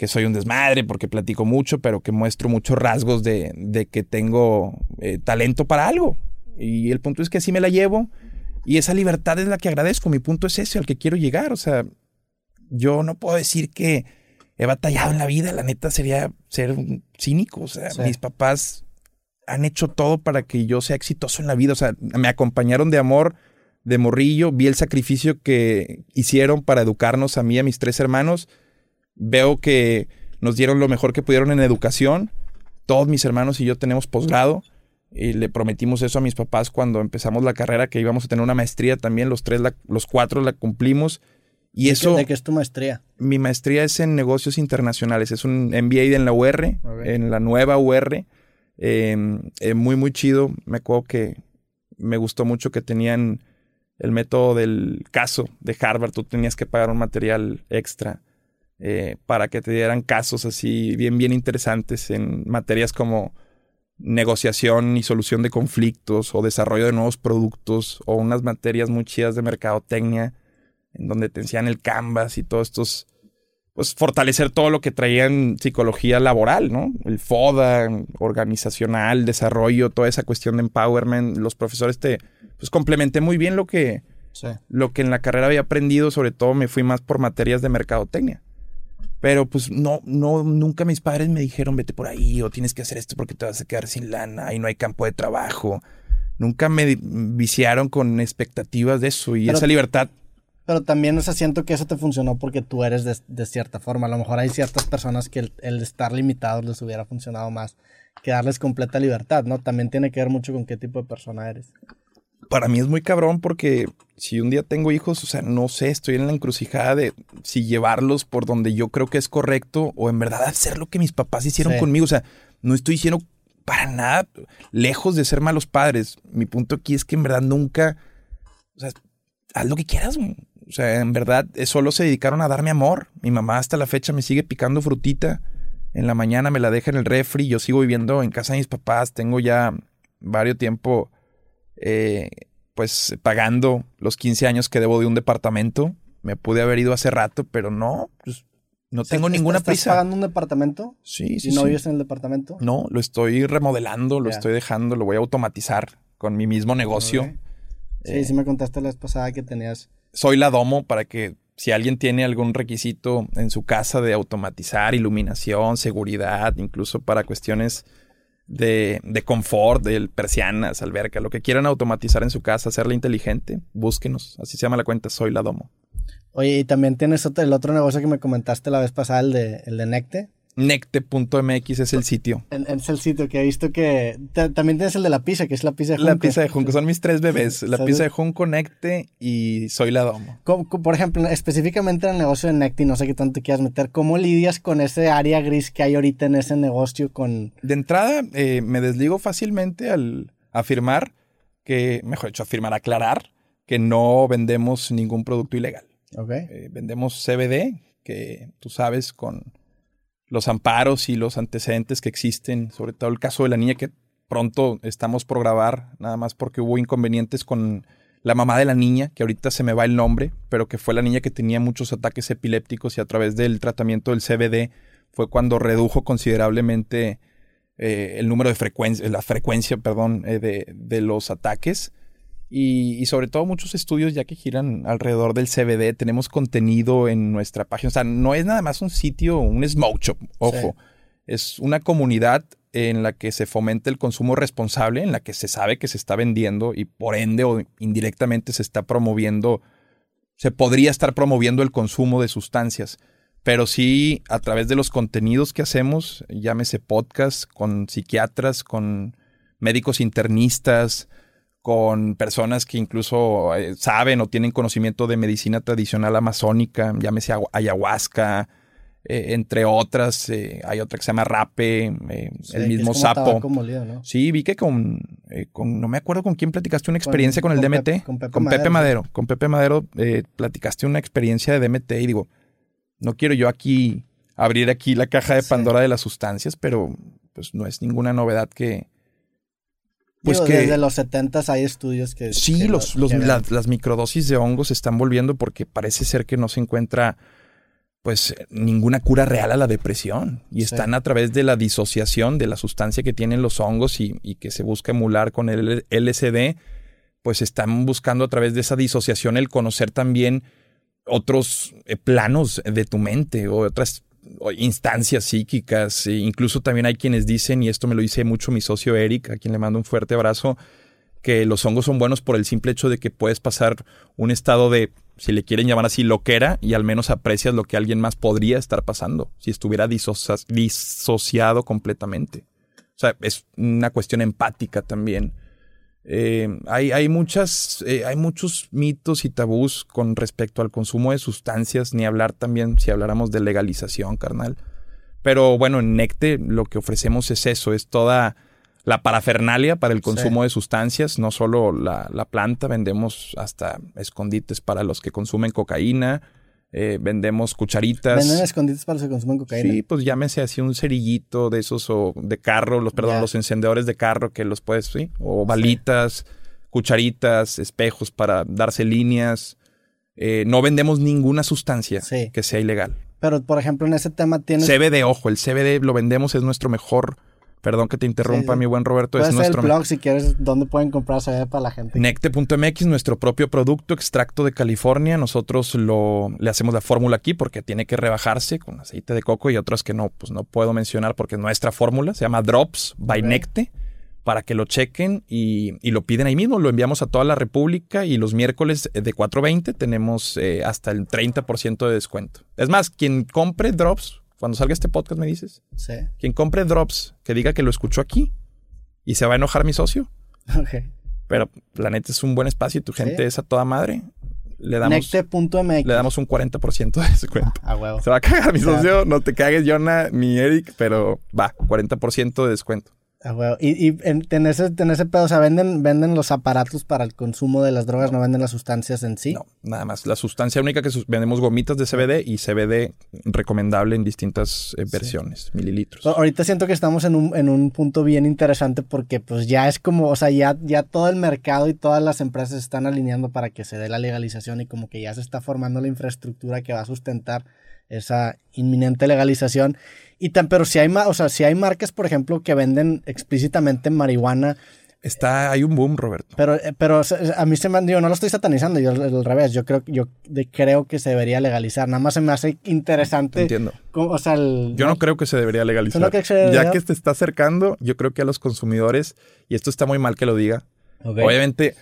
que soy un desmadre porque platico mucho, pero que muestro muchos rasgos de, que tengo eh, talento para algo. Y el punto es que así me la llevo y esa libertad es la que agradezco. Mi punto es ese, al que quiero llegar. O sea, yo no puedo decir que he batallado en la vida. La neta sería ser un cínico. O sea, mis papás han hecho todo para que yo sea exitoso en la vida. O sea, me acompañaron de amor de morrillo, vi el sacrificio que hicieron para educarnos a mí y a mis tres hermanos Veo que nos dieron lo mejor que pudieron en educación. Todos mis hermanos y yo tenemos posgrado. Y le prometimos eso a mis papás cuando empezamos la carrera, que íbamos a tener una maestría también. Los tres, los cuatro la cumplimos. Y eso. ¿De qué es tu maestría? Mi maestría es en negocios internacionales. Es un MBA en la UR, en la nueva UR. Em, eh, muy, muy chido. Me acuerdo que me gustó mucho que tenían el método del caso de Harvard. Tú tenías que pagar un material extra eh, para que te dieran casos así bien, bien interesantes en materias como negociación y solución de conflictos o desarrollo de nuevos productos o unas materias muy chidas de mercadotecnia en donde te enseñan el canvas y todos estos, pues fortalecer todo lo que traía en psicología laboral, ¿no? El FODA, organizacional, desarrollo, toda esa cuestión de empowerment. Los profesores te, pues complementé muy bien lo que, lo que en la carrera había aprendido, sobre todo me fui más por materias de mercadotecnia. Pero pues no, no, nunca mis padres me dijeron vete por ahí o tienes que hacer esto porque te vas a quedar sin lana y no hay campo de trabajo. Nunca me viciaron con expectativas de eso y esa libertad. Pero también, o sea, siento que eso te funcionó porque tú eres de, cierta forma. A lo mejor hay ciertas personas que el, el, estar limitados les hubiera funcionado más que darles completa libertad, ¿no? También tiene que ver mucho con qué tipo de persona eres para mí es muy cabrón porque si un día tengo hijos, o sea, no sé, estoy en la encrucijada de si llevarlos por donde yo creo que es correcto o en verdad hacer lo que mis papás hicieron conmigo. O sea, no estoy diciendo para nada lejos de ser malos padres. Mi punto aquí es que en verdad nunca, o sea, haz lo que quieras. O sea, en verdad eh, solo se dedicaron a darme amor. Mi mamá hasta la fecha me sigue picando frutita. En la mañana me la deja en el refri. Yo sigo viviendo en casa de mis papás. Tengo ya varios tiempo eh, pues pagando los 15 años que debo de un departamento. Me pude haber ido hace rato, pero no, pues no tengo ninguna ¿estás prisa. pagando un departamento? Sí, sí. ¿Y no vives en el departamento? No, lo estoy remodelando, lo estoy dejando, lo voy a automatizar con mi mismo negocio. Sí, eh, sí me contaste la vez pasada que tenías. Soy la domo para que si alguien tiene algún requisito en su casa de automatizar, iluminación, seguridad, incluso para cuestiones de, de confort, de persianas, alberca, lo que quieran automatizar en su casa, hacerla inteligente, búsquenos. Así se llama la cuenta, soy la Domo. Oye, y también tienes el otro negocio que me comentaste la vez pasada, el de, el de Necte. Necte.mx es el sitio. Es el sitio que he visto que... también tienes el de la pizza, que es la pizza de Junco. La pizza de Junco, son mis tres bebés. La pizza de Junco, Necte y Soy la Domo. por ejemplo, específicamente en el negocio de Necte, no sé qué tanto quieras meter, ¿cómo lidias con ese área gris que hay ahorita en ese negocio con... De entrada, eh, me desligo fácilmente al afirmar que, mejor dicho, afirmar, aclarar que no vendemos ningún producto ilegal. Ok. Eh, vendemos CBD, que tú sabes, con los amparos y los antecedentes que existen, sobre todo el caso de la niña que pronto estamos por grabar, nada más porque hubo inconvenientes con la mamá de la niña, que ahorita se me va el nombre, pero que fue la niña que tenía muchos ataques epilépticos y a través del tratamiento del CBD fue cuando redujo considerablemente eh, el número de frecuencia, la frecuencia, perdón, eh, de, de, los ataques. Y, y, sobre todo muchos estudios ya que giran alrededor del CBD. Tenemos contenido en nuestra página. O sea, no es nada más un sitio, un smoke shop, ojo. Sí. Es una comunidad en la que se fomenta el consumo responsable, en la que se sabe que se está vendiendo y por ende o indirectamente se está promoviendo, se podría estar promoviendo el consumo de sustancias. Pero sí, a través de los contenidos que hacemos, llámese podcast con psiquiatras, con médicos internistas, con personas que incluso eh, saben o tienen conocimiento de medicina tradicional amazónica, llámese ayahuasca, eh, entre otras, eh, hay otra que se llama Rape, sí, el mismo sapo. Molido, ¿no? Sí, vi que con, eh, con, no me acuerdo con quién platicaste una experiencia con, con el con DMT. Pepe, con Pepe Madero. Con Pepe Madero platicaste una experiencia de DMT y digo, no quiero yo aquí abrir aquí la caja de Pandora sí. de las sustancias, pero pues no es ninguna novedad que... Pues Digo, que desde los 70 hay estudios que... Sí, que los, lo, los, que la, las microdosis de hongos se están volviendo porque parece ser que no se encuentra pues ninguna cura real a la depresión y sí. están a través de la disociación de la sustancia que tienen los hongos y, y, que se busca emular con el LSD, pues están buscando a través de esa disociación el conocer también otros eh, planos de tu mente o otras instancias psíquicas. E incluso también hay quienes dicen, y esto me lo dice mucho mi socio Eric, a quien le mando un fuerte abrazo, que los hongos son buenos por el simple hecho de que puedes pasar un estado de si le quieren llamar así, loquera y al menos aprecias lo que alguien más podría estar pasando si estuviera disocia disociado completamente. O sea, es una cuestión empática también. Eh, hay, hay, muchas, eh, hay muchos mitos y tabús con respecto al consumo de sustancias, ni hablar también si habláramos de legalización, carnal. Pero bueno, en Necte lo que ofrecemos es eso, es toda la parafernalia para el consumo sí. de sustancias, no solo la, la, planta, vendemos hasta escondites para los que consumen cocaína, eh, vendemos cucharitas. ¿Venden escondites para los que consumen cocaína? Sí, pues llámese así un cerillito de esos o de carro, los, perdón, yeah. los encendedores de carro que los puedes, sí, o balitas, sí. cucharitas, espejos para darse líneas. Eh, no vendemos ninguna sustancia sí. que sea ilegal. Pero, por ejemplo, en ese tema tienes... CBD, ojo, el CBD lo vendemos, es nuestro mejor Perdón que te interrumpa, sí, sí. mi buen Roberto. Puede es ser nuestro el blog si quieres, dónde pueden comprar CBD para la gente. Necte.mx, nuestro propio producto, extracto de California. Nosotros lo, le hacemos la fórmula aquí porque tiene que rebajarse con aceite de coco y otras que no, pues no puedo mencionar porque es nuestra fórmula. Se llama Drops by okay. Necte para que lo chequen y, y, lo piden ahí mismo. Lo enviamos a toda la República y los miércoles de 4.20 tenemos eh, hasta el 30% de descuento. Es más, quien compre Drops cuando salga este podcast me dices. Sí. Quien compre drops, que diga que lo escuchó aquí y se va a enojar mi socio. Ok. Pero la neta es un buen espacio y tu gente ¿Sí? es a toda madre. Le damos, Necte.mx. le damos un 40% de descuento. Ah, huevo. Se va a cagar mi socio. No te cagues, Jonah, ni Eric, pero va, 40% de descuento. Ah. Y, y en, en, ese, en ese pedo, o sea, ¿venden, venden los aparatos para el consumo de las drogas, no, no venden las sustancias en sí. No, nada más. La sustancia única que vendemos gomitas de CBD y CBD recomendable en distintas eh, versiones, sí. mililitros. Pero ahorita siento que estamos en un, en un punto bien interesante porque pues ya es como, o sea, ya, ya todo el mercado y todas las empresas están alineando para que se dé la legalización y como que ya se está formando la infraestructura que va a sustentar esa inminente legalización. Y tan, pero si hay, o sea, si hay marcas, por ejemplo, que venden explícitamente marihuana. Está, hay un boom, Roberto. Pero, pero a mí se me digo, no lo estoy satanizando, yo al revés, yo creo, yo creo que se debería legalizar. Nada más se me hace interesante. Entiendo. O sea, el, yo no, no, creo que se debería legalizar. No que se debería? Ya que te está acercando, yo creo que a los consumidores, y esto está muy mal que lo diga, okay. obviamente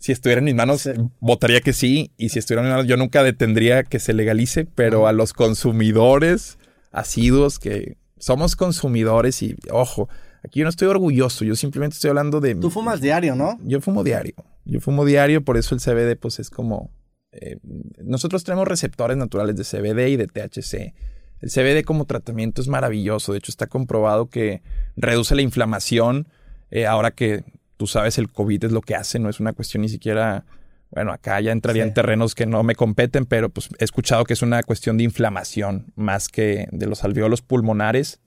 si estuviera en mis manos, sí. votaría que sí. Y si estuviera en mis manos, yo nunca detendría que se legalice. Pero a los consumidores asiduos que somos consumidores y, ojo, aquí yo no estoy orgulloso. Yo simplemente estoy hablando de... Tú fumas diario, ¿no? Yo fumo diario. Yo fumo diario, por eso el CBD pues es como... Eh, nosotros tenemos receptores naturales de CBD y de THC. El CBD como tratamiento es maravilloso. De hecho, está comprobado que reduce la inflamación. Eh, ahora que tú sabes, el COVID es lo que hace, no es una cuestión ni siquiera, bueno, acá ya entraría sí. en terrenos que no me competen, pero pues he escuchado que es una cuestión de inflamación más que de los alveolos pulmonares,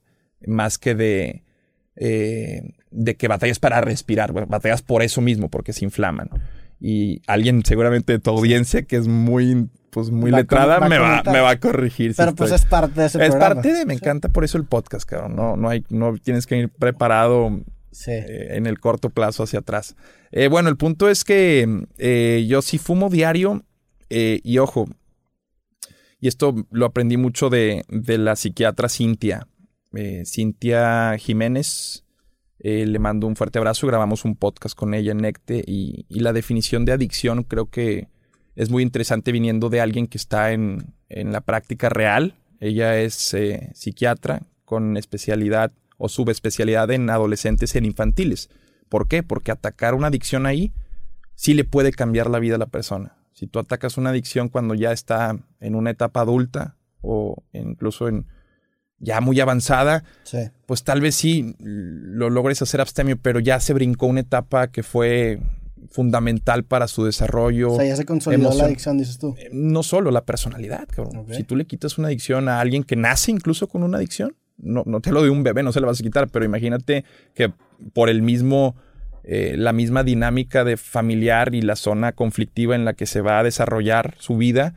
más que de, eh, de que batallas para respirar, batallas por eso mismo, porque se inflaman. Y alguien seguramente de tu audiencia que es muy pues muy letrada me, va, me va a corregir. Pero pues es parte de ese Es parte de, me encanta por eso el podcast, cabrón. No, no hay, no tienes que ir preparado eh, en el corto plazo hacia atrás. Eh, bueno, el punto es que eh, yo sí fumo diario y ojo, y esto lo aprendí mucho de, de la psiquiatra Cintia. Cintia Jiménez, le mando un fuerte abrazo, grabamos un podcast con ella en Necte y, la definición de adicción creo que es muy interesante viniendo de alguien que está en, en la práctica real. Ella es psiquiatra con especialidad o subespecialidad en adolescentes y en infantiles. ¿Por qué? Porque atacar una adicción ahí sí le puede cambiar la vida a la persona. Si tú atacas una adicción cuando ya está en una etapa adulta o incluso en ya muy avanzada, pues tal vez sí lo logres hacer abstemio, pero ya se brincó una etapa que fue fundamental para su desarrollo. O sea, ya se consolidó la adicción, dices tú. Eh, no solo la personalidad, cabrón. Si tú le quitas una adicción a alguien que nace incluso con una adicción, no, no te lo de un bebé, no se la vas a quitar, pero imagínate que por el mismo, eh, la misma dinámica de familiar y la zona conflictiva en la que se va a desarrollar su vida,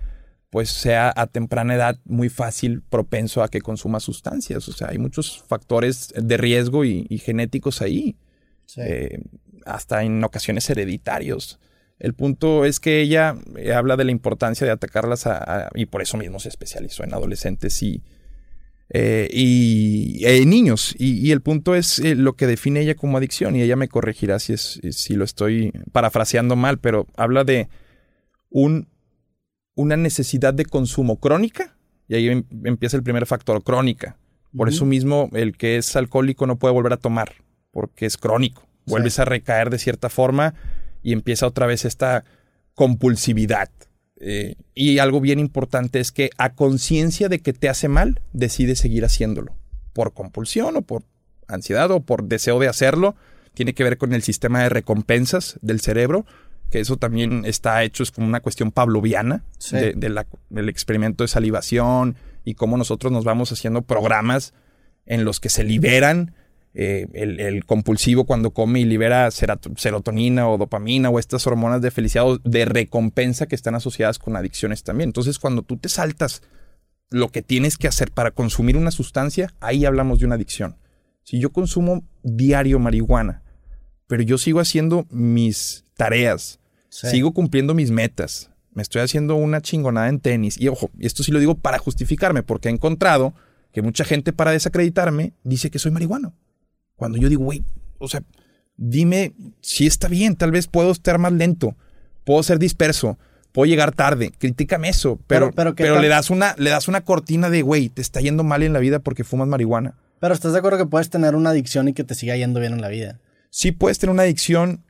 pues sea a temprana edad muy fácil, propenso a que consuma sustancias. O sea, hay muchos factores de riesgo y, genéticos ahí. Sí. Eh, hasta en ocasiones hereditarios. El punto es que ella eh, habla de la importancia de atacarlas y por eso mismo se especializó en adolescentes y, eh, y niños. Y, el punto es eh, lo que define ella como adicción y ella me corregirá si, es, si lo estoy parafraseando mal, pero habla de un, una necesidad de consumo crónica y ahí em, empieza el primer factor, crónica. Por eso mismo el que es alcohólico no puede volver a tomar porque es crónico vuelves a recaer de cierta forma y empieza otra vez esta compulsividad. Eh, y algo bien importante es que a conciencia de que te hace mal, decides seguir haciéndolo. Por compulsión o por ansiedad o por deseo de hacerlo. Tiene que ver con el sistema de recompensas del cerebro, que eso también está hecho, es como una cuestión pavloviana del experimento de salivación y cómo nosotros nos vamos haciendo programas en los que se liberan eh, el, compulsivo cuando come y libera serotonina o dopamina o estas hormonas de felicidad o de recompensa que están asociadas con adicciones también. Entonces, cuando tú te saltas lo que tienes que hacer para consumir una sustancia, ahí hablamos de una adicción. Si yo consumo diario marihuana, pero yo sigo haciendo mis tareas, sigo cumpliendo mis metas, me estoy haciendo una chingonada en tenis, y ojo, esto sí lo digo para justificarme, porque he encontrado que mucha gente para desacreditarme dice que soy marihuano. Cuando yo digo, güey, o sea, dime si está bien, tal vez puedo estar más lento, puedo ser disperso, puedo llegar tarde, critícame eso, pero, pero, pero, le, das una, le das una cortina de, güey, te está yendo mal en la vida porque fumas marihuana. Pero estás de acuerdo que puedes tener una adicción y que te siga yendo bien en la vida. Sí, puedes tener una adicción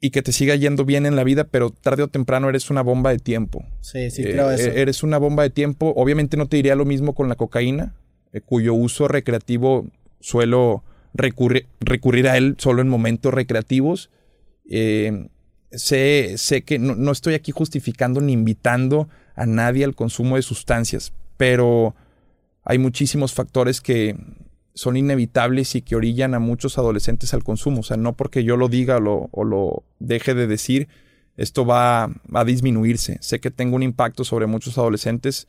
y que te siga yendo bien en la vida, pero tarde o temprano eres una bomba de tiempo. Sí, sí, creo eh, eso. Eres una bomba de tiempo. Obviamente no te diría lo mismo con la cocaína, eh, cuyo uso recreativo suelo recurrir a él solo en momentos recreativos. Eh, sé, sé, que no, estoy aquí justificando ni invitando a nadie al consumo de sustancias, pero hay muchísimos factores que son inevitables y que orillan a muchos adolescentes al consumo. O sea, no porque yo lo diga o lo deje de decir, esto va, va, a disminuirse. Sé que tengo un impacto sobre muchos adolescentes.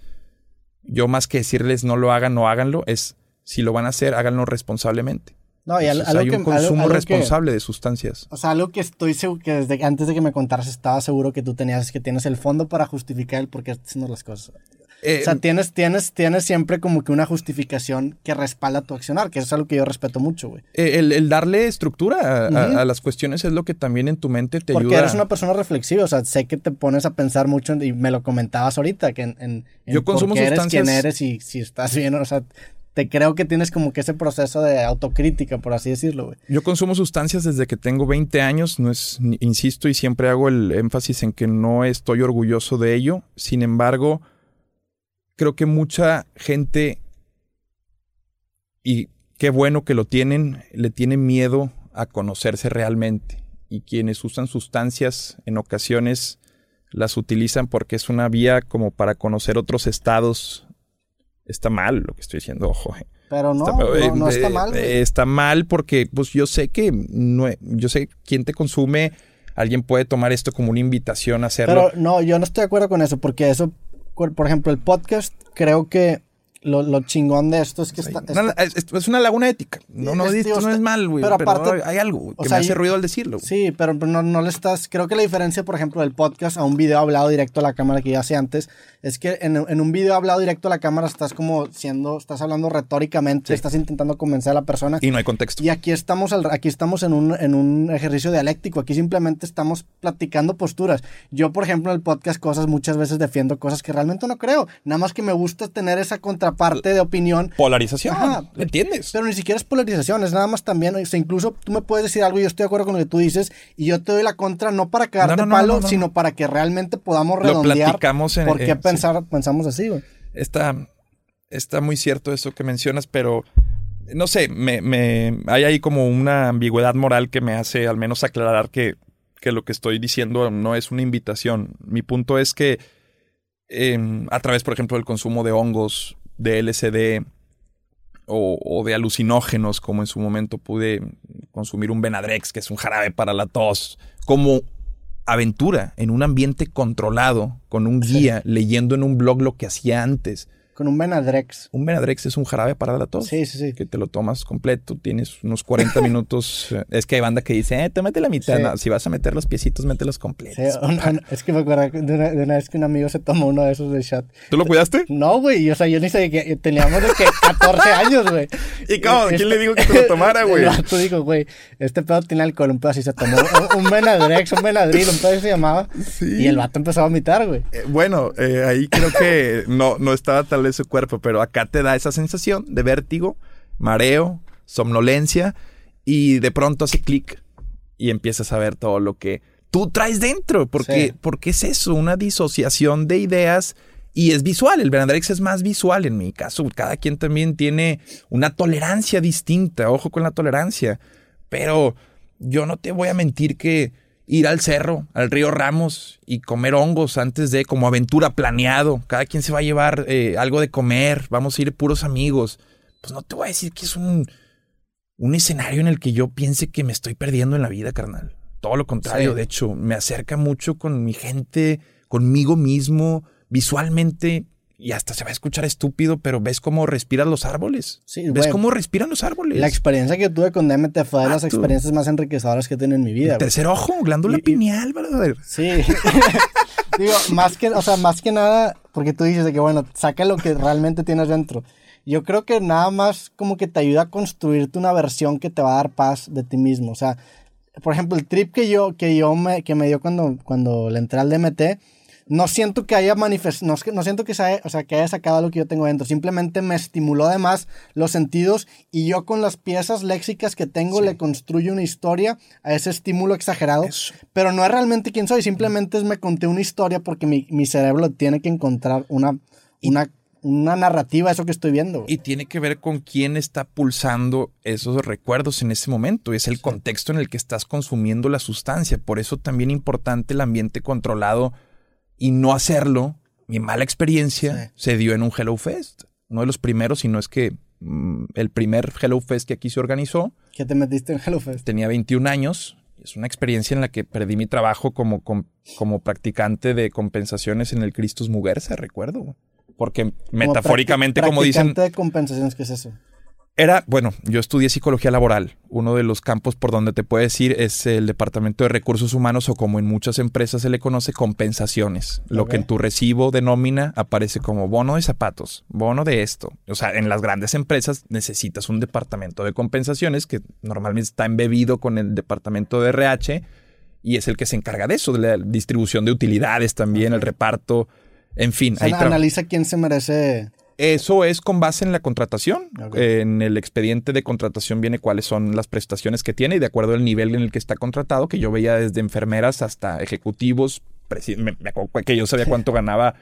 Yo más que decirles no lo hagan, no háganlo, es si lo van a hacer, háganlo responsablemente. No, y hay un consumo responsable de sustancias. O sea, algo que estoy seguro que desde antes de que me contaras estaba seguro que tú tenías, que tienes el fondo para justificar el por qué estás haciendo las cosas. o sea, eh, tienes, tienes, tienes siempre como que una justificación que respalda tu accionar, que es algo que yo respeto mucho, güey. Eh, el, darle estructura a, las cuestiones es lo que también en tu mente te ayuda. Porque eres una persona reflexiva, o sea, sé que te pones a pensar mucho y me lo comentabas ahorita, que en, en, yo consumo por qué eres quien eres y si estás bien, o sea, te creo que tienes como que ese proceso de autocrítica, por así decirlo. Yo consumo sustancias desde que tengo 20 años, no es, insisto y siempre hago el énfasis en que no estoy orgulloso de ello. Sin embargo, creo que mucha gente, y qué bueno que lo tienen, le tienen miedo a conocerse realmente. Y quienes usan sustancias en ocasiones las utilizan porque es una vía como para conocer otros estados está mal lo que estoy diciendo, ojo. Eh. Pero no, no, no, está mal. Eh, está mal porque pues yo sé que no, yo sé quién te consume. Alguien puede tomar esto como una invitación a hacerlo. Pero no, yo no estoy de acuerdo con eso porque eso, por ejemplo, el podcast creo que lo, lo, chingón de esto es que está, es, una laguna ética. No, no, esto no es mal, güey. Pero, aparte, hay algo que me hace ruido al decirlo. Sí, pero, no, no, le estás. Creo que la diferencia, por ejemplo, del podcast a un video hablado directo a la cámara que ya hacía antes, es que en, en, un video hablado directo a la cámara estás como siendo. Estás hablando retóricamente, estás intentando convencer a la persona. Y no hay contexto. Y aquí estamos, al, aquí estamos en, un, en un ejercicio dialéctico. Aquí simplemente estamos platicando posturas. Yo, por ejemplo, en el podcast, cosas muchas veces defiendo cosas que realmente no creo. Nada más que me gusta tener esa contra parte de opinión. Polarización. ¿Entiendes? Pero ni siquiera es polarización, es nada más también. O sea, incluso tú me puedes decir algo y yo estoy de acuerdo con lo que tú dices y yo te doy la contra no para quedarte palo, sino para que realmente podamos redondear. Lo platicamos en. ¿Por qué pensar, pensamos así, güey? Está, está muy cierto eso que mencionas, pero no sé, me, me, hay ahí como una ambigüedad moral que me hace al menos aclarar que, que lo que estoy diciendo no es una invitación. Mi punto es que em, a través, por ejemplo, del consumo de hongos, de LSD o, de alucinógenos, como en su momento pude consumir un Benadrex, que es un jarabe para la tos, como aventura en un ambiente controlado, con un guía, leyendo en un blog lo que hacía antes, con un Benadrex. Un Benadrex es un jarabe para la tos. Sí, sí, sí. Que te lo tomas completo, tienes unos 40 minutos. Es que hay banda que dice, eh, te mete la mitad. si vas a meter los piecitos, mételos completos. Sí, es que me acuerdo de una, vez que un amigo se tomó uno de esos de chat. ¿Tú lo cuidaste? No, güey. O sea, yo ni sabía que teníamos de que 14 años, güey. ¿Y cómo? ¿Quién le dijo que te lo tomara, güey? Tú dijo, güey, este pedo tiene alcohol, un pedo así se tomó. un Benadrex, un Benadryl, un pedo así se llamaba. Sí. Y el vato empezó a vomitar, güey. Eh, bueno, eh, ahí creo que no, no estaba tal vez su cuerpo, pero acá te da esa sensación de vértigo, mareo, somnolencia y de pronto hace clic y empiezas a ver todo lo que tú traes dentro, porque, porque es eso, una disociación de ideas y es visual, el Benadryx es más visual en mi caso, cada quien también tiene una tolerancia distinta, ojo con la tolerancia, pero yo no te voy a mentir que ir al cerro, al río Ramos y comer hongos antes de como aventura planeado. Cada quien se va a llevar eh, algo de comer, vamos a ir puros amigos. Pues no te voy a decir que es un, un escenario en el que yo piense que me estoy perdiendo en la vida, carnal. Todo lo contrario, de hecho, me acerca mucho con mi gente, conmigo mismo, visualmente y hasta se va a escuchar estúpido, pero ves cómo respiran los árboles. Sí, ves cómo respiran los árboles. La experiencia que tuve con DMT fue de las experiencias más enriquecedoras que he en mi vida. tercer ojo, glándula pineal, brother. Sí. Digo, más que, o sea, más que nada, porque tú dices de que, bueno, saca lo que realmente tienes dentro. Yo creo que nada más como que te ayuda a construirte una versión que te va a dar paz de ti mismo. O sea, por ejemplo, el trip que yo, que yo me, que me dio cuando, cuando le entré al DMT no siento que haya manifestado, no, siento que, sea, o sea, que haya sacado lo que yo tengo dentro, simplemente me estimuló además los sentidos y yo con las piezas léxicas que tengo le construyo una historia a ese estímulo exagerado, pero no es realmente quién soy, simplemente es me conté una historia porque mi, cerebro tiene que encontrar una, una una narrativa eso que estoy viendo. Y tiene que ver con quién está pulsando esos recuerdos en ese momento. Es el contexto en el que estás consumiendo la sustancia. Por eso también importante el ambiente controlado y no hacerlo, mi mala experiencia se dio en un Hello Fest. Uno de los primeros, si no es que mm, el primer Hello Fest que aquí se organizó. ¿Qué te metiste en Hello Fest? Tenía 21 años. Es una experiencia en la que perdí mi trabajo como, como, practicante de compensaciones en el Christus Muguerza, recuerdo. Porque metafóricamente, como dicen. de compensaciones, ¿qué es eso? Era, bueno, yo estudié psicología laboral. Uno de los campos por donde te puedes ir es el departamento de recursos humanos o como en muchas empresas se le conoce compensaciones. Lo que en tu recibo de nómina aparece como bono de zapatos, bono de esto. O sea, en las grandes empresas necesitas un departamento de compensaciones que normalmente está embebido con el departamento de RH y es el que se encarga de eso, de la distribución de utilidades también, el reparto, en fin. analiza quién se merece eso es con base en la contratación. En el expediente de contratación viene cuáles son las prestaciones que tiene y de acuerdo al nivel en el que está contratado, que yo veía desde enfermeras hasta ejecutivos. Me, acuerdo que yo sabía cuánto ganaba,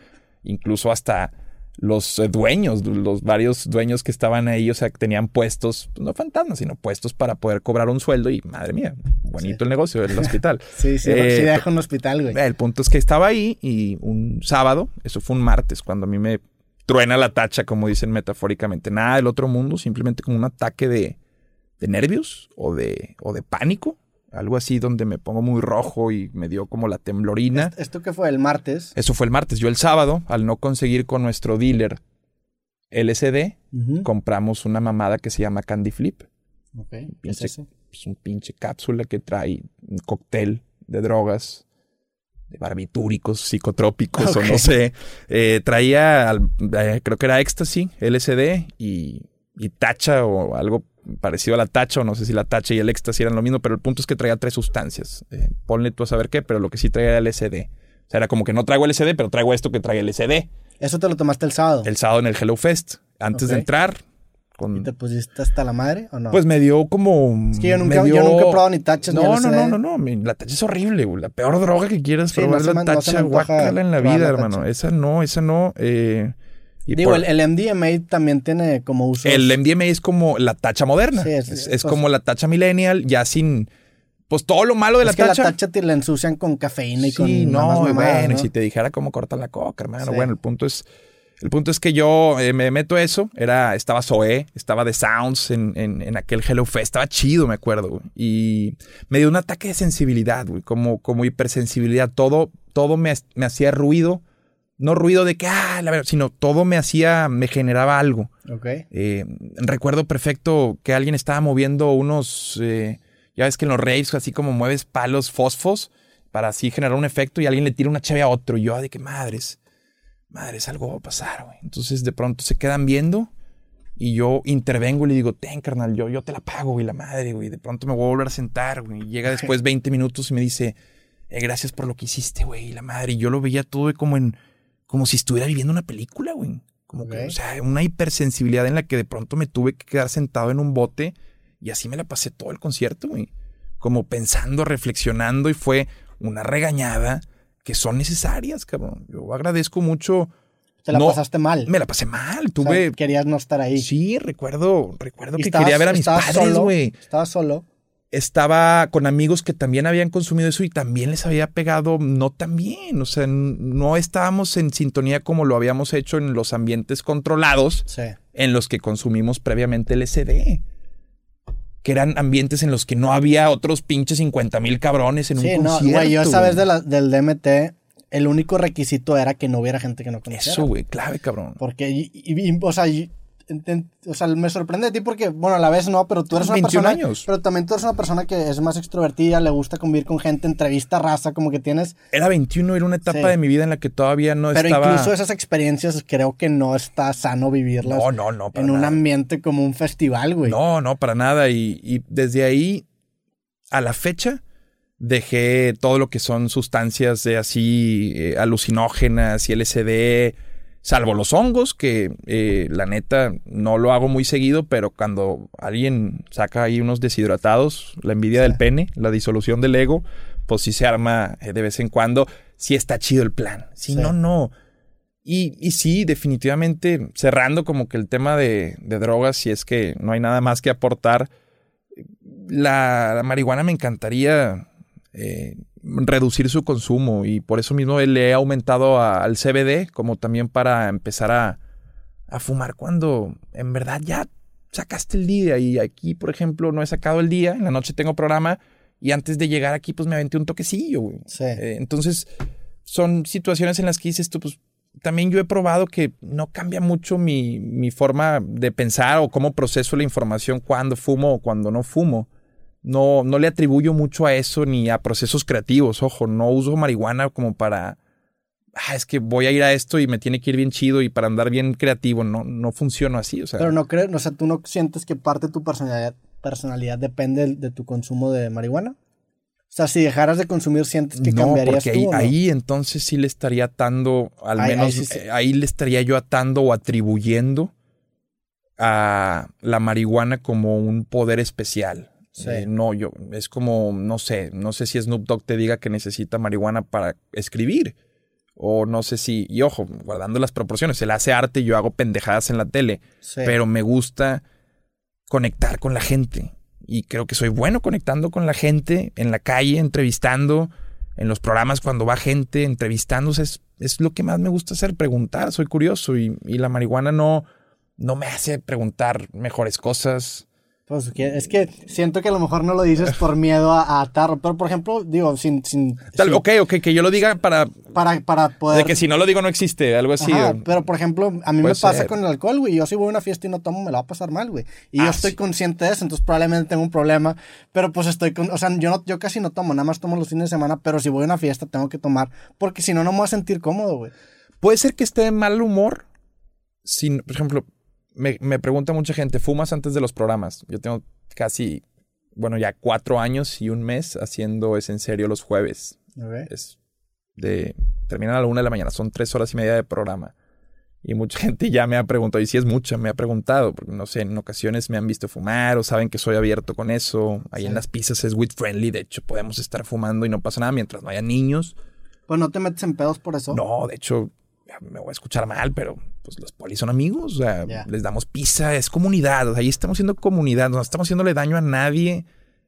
incluso hasta los eh, dueños, los varios dueños que estaban ahí, o sea, que tenían puestos, no fantasmas, sino puestos para poder cobrar un sueldo y madre mía, bonito el negocio del hospital. sí, sí, eh, sí deja un hospital, güey. El punto es que estaba ahí y un sábado, eso fue un martes, cuando a mí me truena la tacha, como dicen metafóricamente. Nada del otro mundo, simplemente como un ataque de, de nervios o de, o de pánico. Algo así donde me pongo muy rojo y me dio como la temblorina. ¿Esto qué fue? ¿El martes? Eso fue el martes. Yo el sábado, al no conseguir con nuestro dealer LSD, compramos una mamada que se llama Candy Flip. Ok. Pinche, es un pinche cápsula que trae un cóctel de drogas, de barbitúricos, psicotrópicos o no sé. Eh, traía, eh, creo que era éxtasis, LSD y, y tacha o algo parecido a la tacha, o no sé si la tacha y el éxtasis eran lo mismo, pero el punto es que traía tres sustancias. Eh, ponle tú a saber qué, pero lo que sí traía era LSD. O sea, era como que no traigo LSD, pero traigo esto que trae LSD. ¿Eso te lo tomaste el sábado? El sábado en el Hello Fest. Antes de entrar. Con... ¿Y te pusiste hasta la madre o no? Pues me dio como. Es que yo nunca, yo nunca he probado ni tachas no, No, no, no, no. La tacha es horrible, güey. La peor droga que quieras probar es la tacha. guácala en la vida, hermano. Esa no, esa no. Eh, Digo, el, MDMA también tiene como uso. El MDMA es como la tacha moderna. Sí, es, es, pues como la tacha millennial, ya sin. Pues todo lo malo de la tacha. Es que la tacha te la ensucian con cafeína y sí, con. No, bueno, y si te dijera cómo cortar la coca, hermano. Bueno, el punto es. El punto es que yo eh, me meto eso. Era, estaba Zoe, estaba The Sounds en, en, aquel Hello Fest. Estaba chido, me acuerdo. Y me dio un ataque de sensibilidad, güey. Como, como hipersensibilidad. Todo, todo me, me hacía ruido no ruido de que, ah, la verdad, sino todo me hacía, me generaba algo. Ok. Eh, recuerdo perfecto que alguien estaba moviendo unos, eh, ya ves que en los raves así como mueves palos fosfos para así generar un efecto y alguien le tira una chave a otro. Y yo, ah, de qué madres, madres, algo va a pasar, güey. Entonces de pronto se quedan viendo y yo intervengo y le digo, ten, carnal, yo, yo te la pago, güey, la madre, güey. De pronto me voy a volver a sentar, güey. Llega después 20 minutos y me dice, eh, gracias por lo que hiciste, güey, la madre. Y yo lo veía todo como en como si estuviera viviendo una película, güey. Como que, o sea, una hipersensibilidad en la que de pronto me tuve que quedar sentado en un bote y así me la pasé todo el concierto, güey. Como pensando, reflexionando y fue una regañada que son necesarias, cabrón. Yo agradezco mucho. ¿Te la pasaste mal? Me la pasé mal. Tuve. querías no estar ahí. Sí, recuerdo, recuerdo que quería ver a mis padres, güey. Estaba solo estaba con amigos que también habían consumido eso y también les había pegado no tan bien. O sea, no estábamos en sintonía como lo habíamos hecho en los ambientes controlados en los que consumimos previamente el SD. Que eran ambientes en los que no había otros pinches 50 mil cabrones en un concierto. Sí, güey, yo esa vez del DMT, el único requisito era que no hubiera gente que no conociera. Eso, güey, clave, cabrón. Porque, o sea, o sea, me sorprende de ti porque, bueno, a la vez no, pero tú eres una 21 persona. años. Pero también tú eres una persona que es más extrovertida, le gusta convivir con gente, entrevista raza, como que tienes. Era 21, era una etapa de mi vida en la que todavía no estaba. Pero incluso esas experiencias creo que no está sano vivirlas. No, no, no. en un ambiente como un festival, güey. No, no, para nada. Y, desde ahí a la fecha dejé todo lo que son sustancias de así eh, alucinógenas y LSD Salvo los hongos, que eh, la neta no lo hago muy seguido, pero cuando alguien saca ahí unos deshidratados, la envidia del pene, la disolución del ego, pues sí se arma eh, de vez en cuando. Sí está chido el plan. Si no, no. Y, y, sí, definitivamente, cerrando como que el tema de, drogas, si es que no hay nada más que aportar, la, marihuana me encantaría eh, reducir su consumo y por eso mismo le he aumentado al CBD como también para empezar a, a fumar cuando en verdad ya sacaste el día. Y aquí por ejemplo no he sacado el día, en la noche tengo programa y antes de llegar aquí pues me aventé un toquecillo, güey. Eh, entonces son situaciones en las que dices tú pues también yo he probado que no cambia mucho mi, mi forma de pensar o cómo proceso la información cuando fumo o cuando no fumo no, no le atribuyo mucho a eso ni a procesos creativos. Ojo, no uso marihuana como para. Ah, es que voy a ir a esto y me tiene que ir bien chido y para andar bien creativo. No, no funciona así. O sea. Pero no crees, o sea, tú no sientes que parte de tu personalidad, personalidad depende de tu consumo de marihuana. O sea, si dejaras de consumir, sientes que no, cambiarías porque ahí, ahí entonces sí le estaría atando, al menos eh, ahí le estaría yo atando o atribuyendo a la marihuana como un poder especial. Eh, no, yo, es como, no sé, no sé si Snoop Dogg te diga que necesita marihuana para escribir. O no sé si, y ojo, guardando las proporciones, él hace arte y yo hago pendejadas en la tele. Pero me gusta conectar con la gente. Y creo que soy bueno conectando con la gente en la calle, entrevistando. en los programas cuando va gente entrevistándose, es, es lo que más me gusta hacer, preguntar, soy curioso y, y la marihuana no, no me hace preguntar mejores cosas. Pues es que siento que a lo mejor no lo dices por miedo a, atar, pero por ejemplo, digo, sin... sin, Tal, ok, ok, que yo lo diga para... Para, para poder... De que si no lo digo no existe, algo así. pero por ejemplo, a mí me pasa con el alcohol, güey. Yo si voy a una fiesta y no tomo, me la va a pasar mal, güey. Y yo ah, estoy consciente de eso, entonces probablemente tengo un problema. Pero pues estoy con... O sea, yo, no, yo casi no tomo, nada más tomo los fines de semana, pero si voy a una fiesta tengo que tomar, porque si no, no me voy a sentir cómodo, güey. Puede ser que esté de mal humor. Sin, por ejemplo, me, me pregunta mucha gente, ¿fumas antes de los programas? Yo tengo casi, bueno, ya cuatro años y un mes haciendo Es en serio los jueves. Es de, terminan a la una de la mañana, son tres horas y media de programa. Y mucha gente ya me ha preguntado, y si es mucha, me ha preguntado, porque no sé, en ocasiones me han visto fumar o saben que soy abierto con eso. Ahí en las pizzas es with friendly, de hecho podemos estar fumando y no pasa nada mientras no haya niños. Pues no te metes en pedos por eso. No, de hecho, me voy a escuchar mal, pero pues los polis son amigos, o sea, les damos pizza, es comunidad, o sea, ahí estamos siendo comunidad, no estamos haciéndole daño a nadie.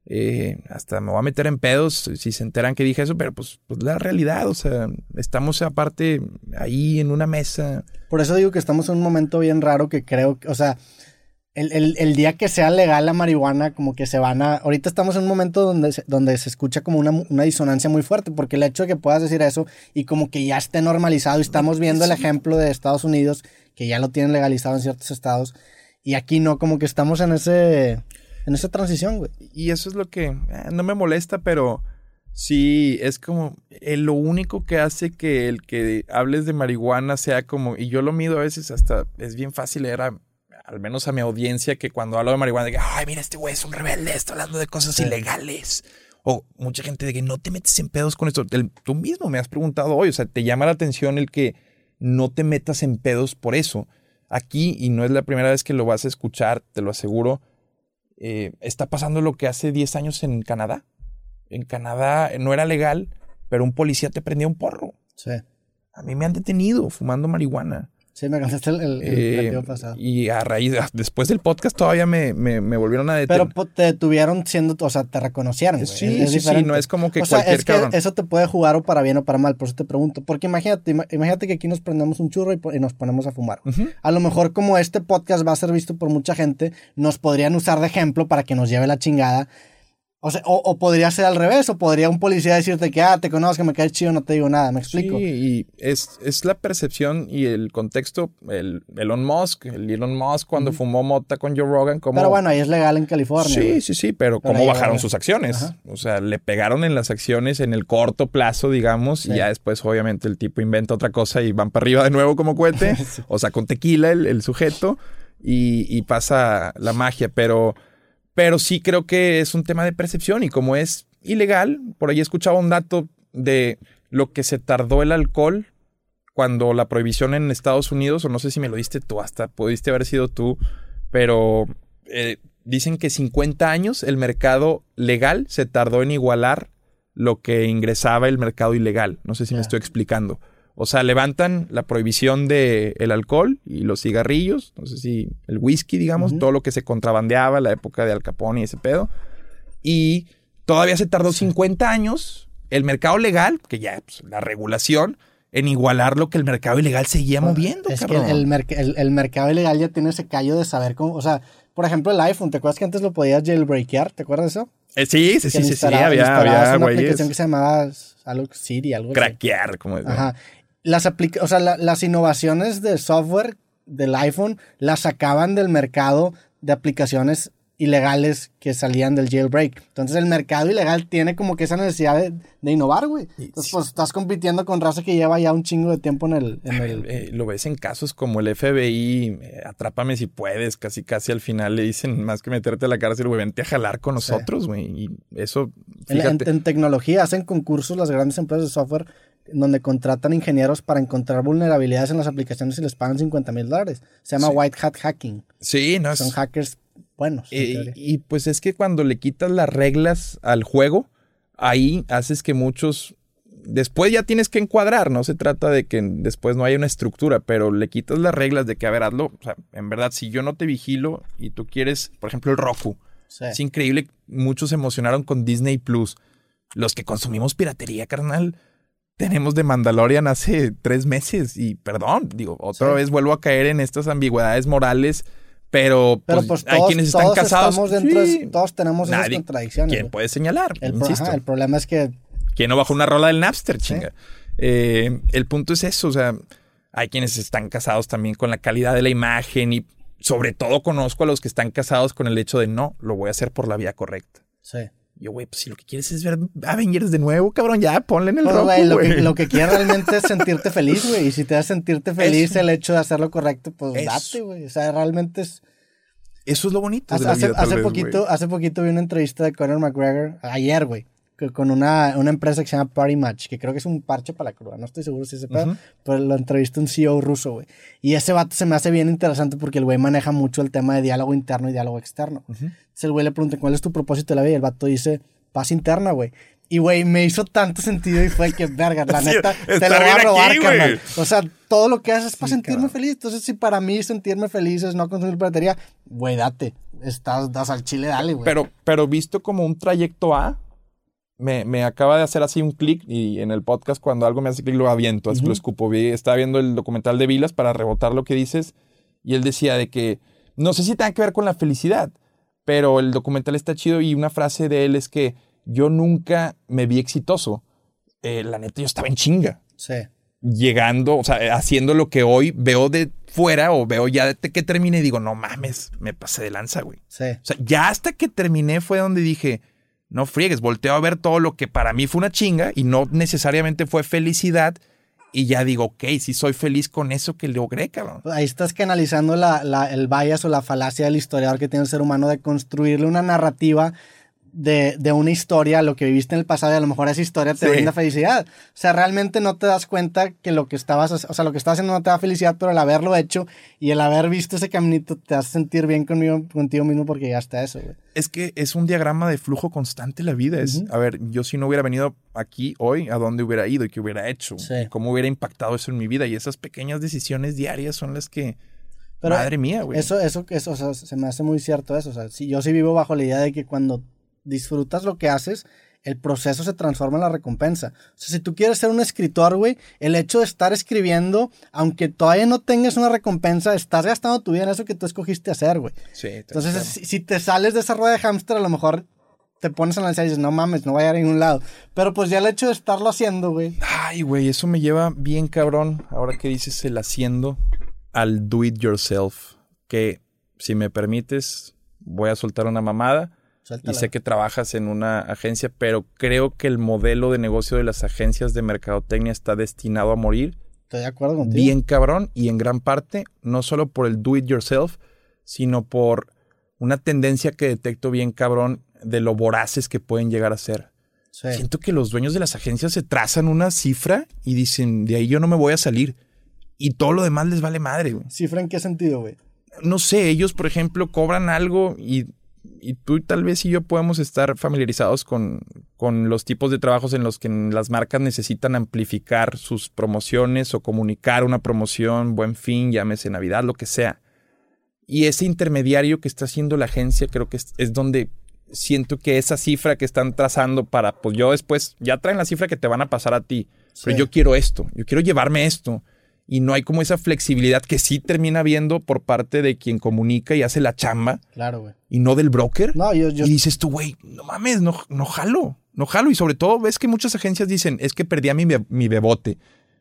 Eh, hasta me voy a meter en pedos si se enteran que dije eso, pero pues, pues la realidad, o sea, estamos aparte ahí en una mesa. Por eso digo que estamos en un momento bien raro que creo, o sea, el, día que sea legal la marihuana, como que se van a... Ahorita estamos en un momento donde se, donde se escucha como una, una, disonancia muy fuerte, porque el hecho de que puedas decir eso y como que ya esté normalizado, y estamos viendo el ejemplo de Estados Unidos, que ya lo tienen legalizado en ciertos estados, y aquí no, como que estamos en ese... En esa transición, güey. Y eso es lo que eh, no me molesta, pero sí es como eh, lo único que hace que el que hables de marihuana sea como, y yo lo mido a veces hasta, es bien fácil, era al menos a mi audiencia, que cuando hablo de marihuana, de que, ay, mira, este güey es un rebelde, está hablando de cosas ilegales. O mucha gente de que no te metes en pedos con esto. tú mismo me has preguntado hoy, o sea, te llama la atención el que no te metas en pedos por eso. Aquí, y no es la primera vez que lo vas a escuchar, te lo aseguro, eh, está pasando lo que hace 10 años en Canadá. En Canadá no era legal, pero un policía te prendía un porro. Sí. A mí me han detenido fumando marihuana. Sí, me cansaste el, el, eh, pasado. Y a raíz, después del podcast todavía me, me, me volvieron a detener. Pero te detuvieron siendo, o sea, te reconocieron. Sí, sí, sí, no es como que o sea, es que eso te puede jugar o para bien o para mal, por eso te pregunto. Porque imagínate, imagínate que aquí nos prendemos un churro y, nos ponemos a fumar. A lo mejor como este podcast va a ser visto por mucha gente, nos podrían usar de ejemplo para que nos lleve la chingada o, sea, o, podría ser al revés, o podría un policía decirte que, ah, te conozco, me caes chido, no te digo nada, ¿me explico? Sí, y es, es la percepción y el contexto, el Elon Musk, el Elon Musk cuando fumó mota con Joe Rogan, como... Pero bueno, ahí es legal en California. Sí, sí, sí, pero, ¿cómo bajaron sus acciones? O sea, le pegaron en las acciones en el corto plazo, digamos, y ya después obviamente el tipo inventa otra cosa y van para arriba de nuevo como cohete, o sea, con tequila el, el sujeto, y, y pasa la magia, pero... Pero sí creo que es un tema de percepción y como es ilegal, por ahí escuchaba un dato de lo que se tardó el alcohol cuando la prohibición en Estados Unidos, o no sé si me lo diste tú, hasta pudiste haber sido tú, pero eh, dicen que 50 años el mercado legal se tardó en igualar lo que ingresaba el mercado ilegal. No sé si me estoy explicando. O sea, levantan la prohibición del el alcohol y los cigarrillos, no sé si el whisky, digamos, todo lo que se contrabandeaba, la época de Al Capone y ese pedo. Y todavía se tardó 50 años el mercado legal, que ya pues, la regulación, en igualar lo que el mercado ilegal seguía moviendo. Es que el, el, mercado ilegal ya tiene ese callo de saber cómo, o sea, por ejemplo, el iPhone, ¿te acuerdas que antes lo podías jailbreakear? ¿Te acuerdas de eso? Eh, sí, sí, sí, sí, sí, había, había, una aplicación que se llamaba algo Siri, algo Craquear, como Ajá las, o sea, las innovaciones de software del iPhone las sacaban del mercado de aplicaciones ilegales que salían del jailbreak. Entonces el mercado ilegal tiene como que esa necesidad de, innovar, güey. Entonces pues estás compitiendo con raza que lleva ya un chingo de tiempo en el... Eh, lo ves en casos como el FBI, eh, atrápame si puedes, casi casi al final le dicen más que meterte a la cárcel, güey, vente a jalar con nosotros, güey. Y eso... Fíjate. en, tecnología hacen concursos las grandes empresas de software donde contratan ingenieros para encontrar vulnerabilidades en las aplicaciones y les pagan 50 mil dólares. Se llama White Hat Hacking. Sí, no Son hackers buenos. Y, pues es que cuando le quitas las reglas al juego, ahí haces que muchos... Después ya tienes que encuadrar, no se trata de que después no haya una estructura, pero le quitas las reglas de que, a ver, hazlo. O sea, en verdad, si yo no te vigilo y tú quieres, por ejemplo, el Roku, es increíble, muchos se emocionaron con Disney Plus los que consumimos piratería, carnal, tenemos de Mandalorian hace tres meses y perdón, digo, otra vez vuelvo a caer en estas ambigüedades morales. Pero, Pero pues, pues hay todos, quienes están todos casados. dentro de- todos tenemos esas Nadie- contradicciones. ¿Quién puede señalar? el, pro- Insisto. ajá, el problema es que ¿Quién no bajó una rola del Napster, chinga? Eh, el punto es eso, o sea, hay quienes están casados también con la calidad de la imagen y sobre todo conozco a los que están casados con el hecho de no, lo voy a hacer por la vía correcta. sí. Yo, güey, pues si lo que quieres es ver Avengers de nuevo, cabrón, ya ponle en el Pues, rojo, güey, lo, que, lo que quieres realmente es sentirte feliz, güey. Y si te hace sentirte feliz Eso. el hecho de hacer lo correcto, pues Eso. date, güey. O sea, realmente es. Eso es lo bonito de Hace, la hace, vida, tal hace vez, poquito, hace poquito vi una entrevista de Conor McGregor, ayer, güey, con una, una empresa que se llama Party Match, que creo que es un parche para la cruda. No estoy seguro si ese pedo, Ujú. pero lo entrevista un CEO ruso, güey. Y ese vato se me hace bien interesante porque el güey maneja mucho el tema de diálogo interno y diálogo externo. Ujú. Entonces el güey le pregunta, ¿cuál es tu propósito de la vida? Y el vato dice, paz interna, güey. Y, güey, me hizo tanto sentido y fue que, verga, la neta, te lo voy a aquí, robar, güey. carnal. O sea, todo lo que haces es para Sí, sentirme cabrón. feliz. Entonces, si para mí sentirme feliz es no consumir piratería, güey, date. Estás, das al chile, dale, güey. Pero, pero visto como un trayecto A, me, me acaba de hacer así un clic y en el podcast cuando algo me hace clic lo aviento, Ujú. lo escupo. Vi- estaba viendo el documental de Vilas para rebotar lo que dices y él decía de que no sé si tenga que ver con la felicidad, pero el documental está chido y una frase de él es que yo nunca me vi exitoso. Eh, la neta, yo estaba en chinga Sí. llegando, o sea, haciendo lo que hoy veo de fuera o veo ya de que termine y digo, no mames, me pasé de lanza, güey. Sí. O sea, ya hasta que terminé fue donde dije, no friegues, volteo a ver todo lo que para mí fue una chinga y no necesariamente fue felicidad. Y ya digo, ok, sí soy feliz con eso que logré, cabrón. Ahí estás canalizando el bias o la falacia del historiador que tiene el ser humano de construirle una narrativa de, de una historia lo que viviste en el pasado y a lo mejor esa historia te Sí. brinda felicidad. O sea, realmente no te das cuenta que lo que estabas, o sea, lo que estás haciendo no te da felicidad, pero el haberlo hecho y el haber visto ese caminito te hace sentir bien conmigo, contigo mismo porque llegaste a eso, güey. Es que es un diagrama de flujo constante la vida. Es, Ujú. a ver, yo si no hubiera venido aquí hoy, ¿a dónde hubiera ido y qué hubiera hecho? Sí. ¿Cómo hubiera impactado eso en mi vida? Y esas pequeñas decisiones diarias son las que... Pero madre mía, güey. Eso, eso, eso, o sea, se me hace muy cierto eso. O sea, sí, yo sí vivo bajo la idea de que cuando disfrutas lo que haces, el proceso se transforma en la recompensa. O sea, si tú quieres ser un escritor, güey, el hecho de estar escribiendo, aunque todavía no tengas una recompensa, estás gastando tu vida en eso que tú escogiste hacer, güey. Sí, Entonces, claro. si, si te sales de esa rueda de hámster, a lo mejor te pones a analizar y dices, no mames, no voy a ir a ningún lado. Pero pues ya el hecho de estarlo haciendo, güey. Ay, güey, eso me lleva bien cabrón, ahora que dices el haciendo, al do it yourself. Que, si me permites, voy a soltar una mamada. Y sé que trabajas en una agencia, pero creo que el modelo de negocio de las agencias de mercadotecnia está destinado a morir Estoy de acuerdo contigo. bien cabrón y en gran parte no solo por el do it yourself, sino por una tendencia que detecto bien cabrón de lo voraces que pueden llegar a ser. Sí. Siento que los dueños de las agencias se trazan una cifra y dicen, de ahí yo no me voy a salir. Y todo lo demás les vale madre, güey. ¿Cifra en qué sentido, güey? No sé, ellos, por ejemplo, cobran algo y, y tú tal vez y yo podemos estar familiarizados con, con los tipos de trabajos en los que las marcas necesitan amplificar sus promociones o comunicar una promoción, buen fin, llámese Navidad, lo que sea. Y ese intermediario que está haciendo la agencia creo que es, es donde siento que esa cifra que están trazando para, pues yo después, ya traen la cifra que te van a pasar a ti, pero yo quiero esto, yo quiero llevarme esto. Y no hay como esa flexibilidad que sí termina viendo por parte de quien comunica y hace la chamba Claro, güey. y no del broker. No, yo, yo Y dices tú, güey, no mames, no, no jalo, no jalo. Y sobre todo ves que muchas agencias dicen, es que perdí a mi, mi bebote.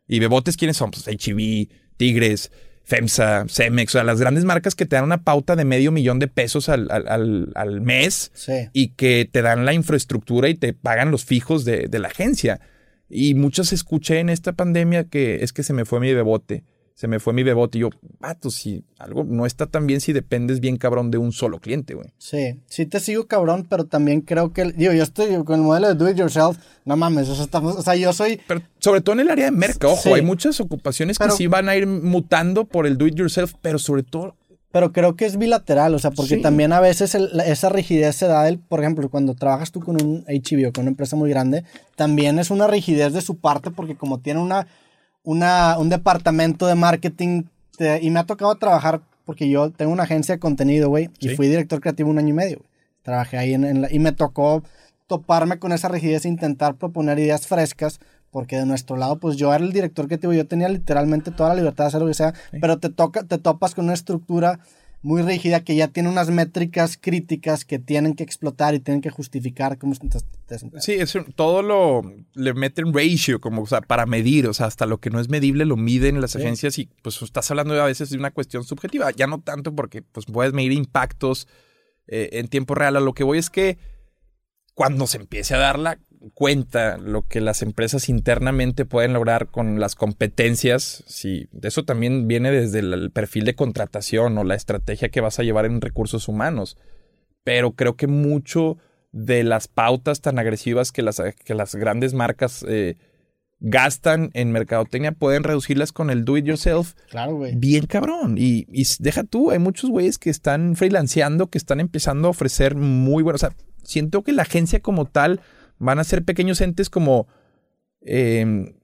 ¿Y bebotes quiénes son? Pues HB, Tigres, FEMSA, Cemex, o sea, las grandes marcas que te dan una pauta de medio millón de pesos al, al- al- al mes Sí. y que te dan la infraestructura y te pagan los fijos de, de la agencia. Y muchos escuché en esta pandemia que es que se me fue mi bebote. Se me fue mi bebote. Y yo, vato, si algo no está tan bien si dependes bien cabrón de un solo cliente, güey. Sí, sí te sigo cabrón, pero también creo que, digo, yo estoy con el modelo de do it yourself, no mames, o sea, estamos, o sea, yo soy, Pero sobre todo en el área de merca, ojo, Sí. hay muchas ocupaciones Pero- que sí van a ir mutando por el do it yourself, pero sobre todo, pero creo que es bilateral, o sea, porque Sí. también a veces el- la- esa rigidez se da, del, por ejemplo, cuando trabajas tú con un HB o con una empresa muy grande, también es una rigidez de su parte, porque como tiene una, una, un departamento de marketing, te- y me ha tocado trabajar, porque yo tengo una agencia de contenido, güey, y Sí. fui director creativo un año y medio, güey. Trabajé ahí en, en la- y me tocó toparme con esa rigidez e intentar proponer ideas frescas, porque de nuestro lado, pues yo era el director que te yo tenía literalmente toda la libertad de hacer lo que sea, pero te, toca, te topas con una estructura muy rígida que ya tiene unas métricas críticas que tienen que explotar y tienen que justificar cómo Sí, es todo lo le meten ratio como o sea, para medir, o sea, hasta lo que no es medible lo miden las agencias y pues estás hablando a veces de una cuestión subjetiva, ya no tanto porque pues puedes medir impactos eh, en tiempo real, a lo que voy es que cuando se empiece a dar la cuenta lo que las empresas internamente pueden lograr con las competencias, si eso también viene desde el perfil de contratación o la estrategia que vas a llevar en recursos humanos. Pero creo que mucho de las pautas tan agresivas que las, que las grandes marcas eh, gastan en mercadotecnia pueden reducirlas con el do it yourself. Claro, güey. Bien cabrón. Y, y, deja tú, hay muchos güeyes que están freelanceando, que están empezando a ofrecer muy buenos. O sea, siento que la agencia como tal van a ser pequeños entes como em,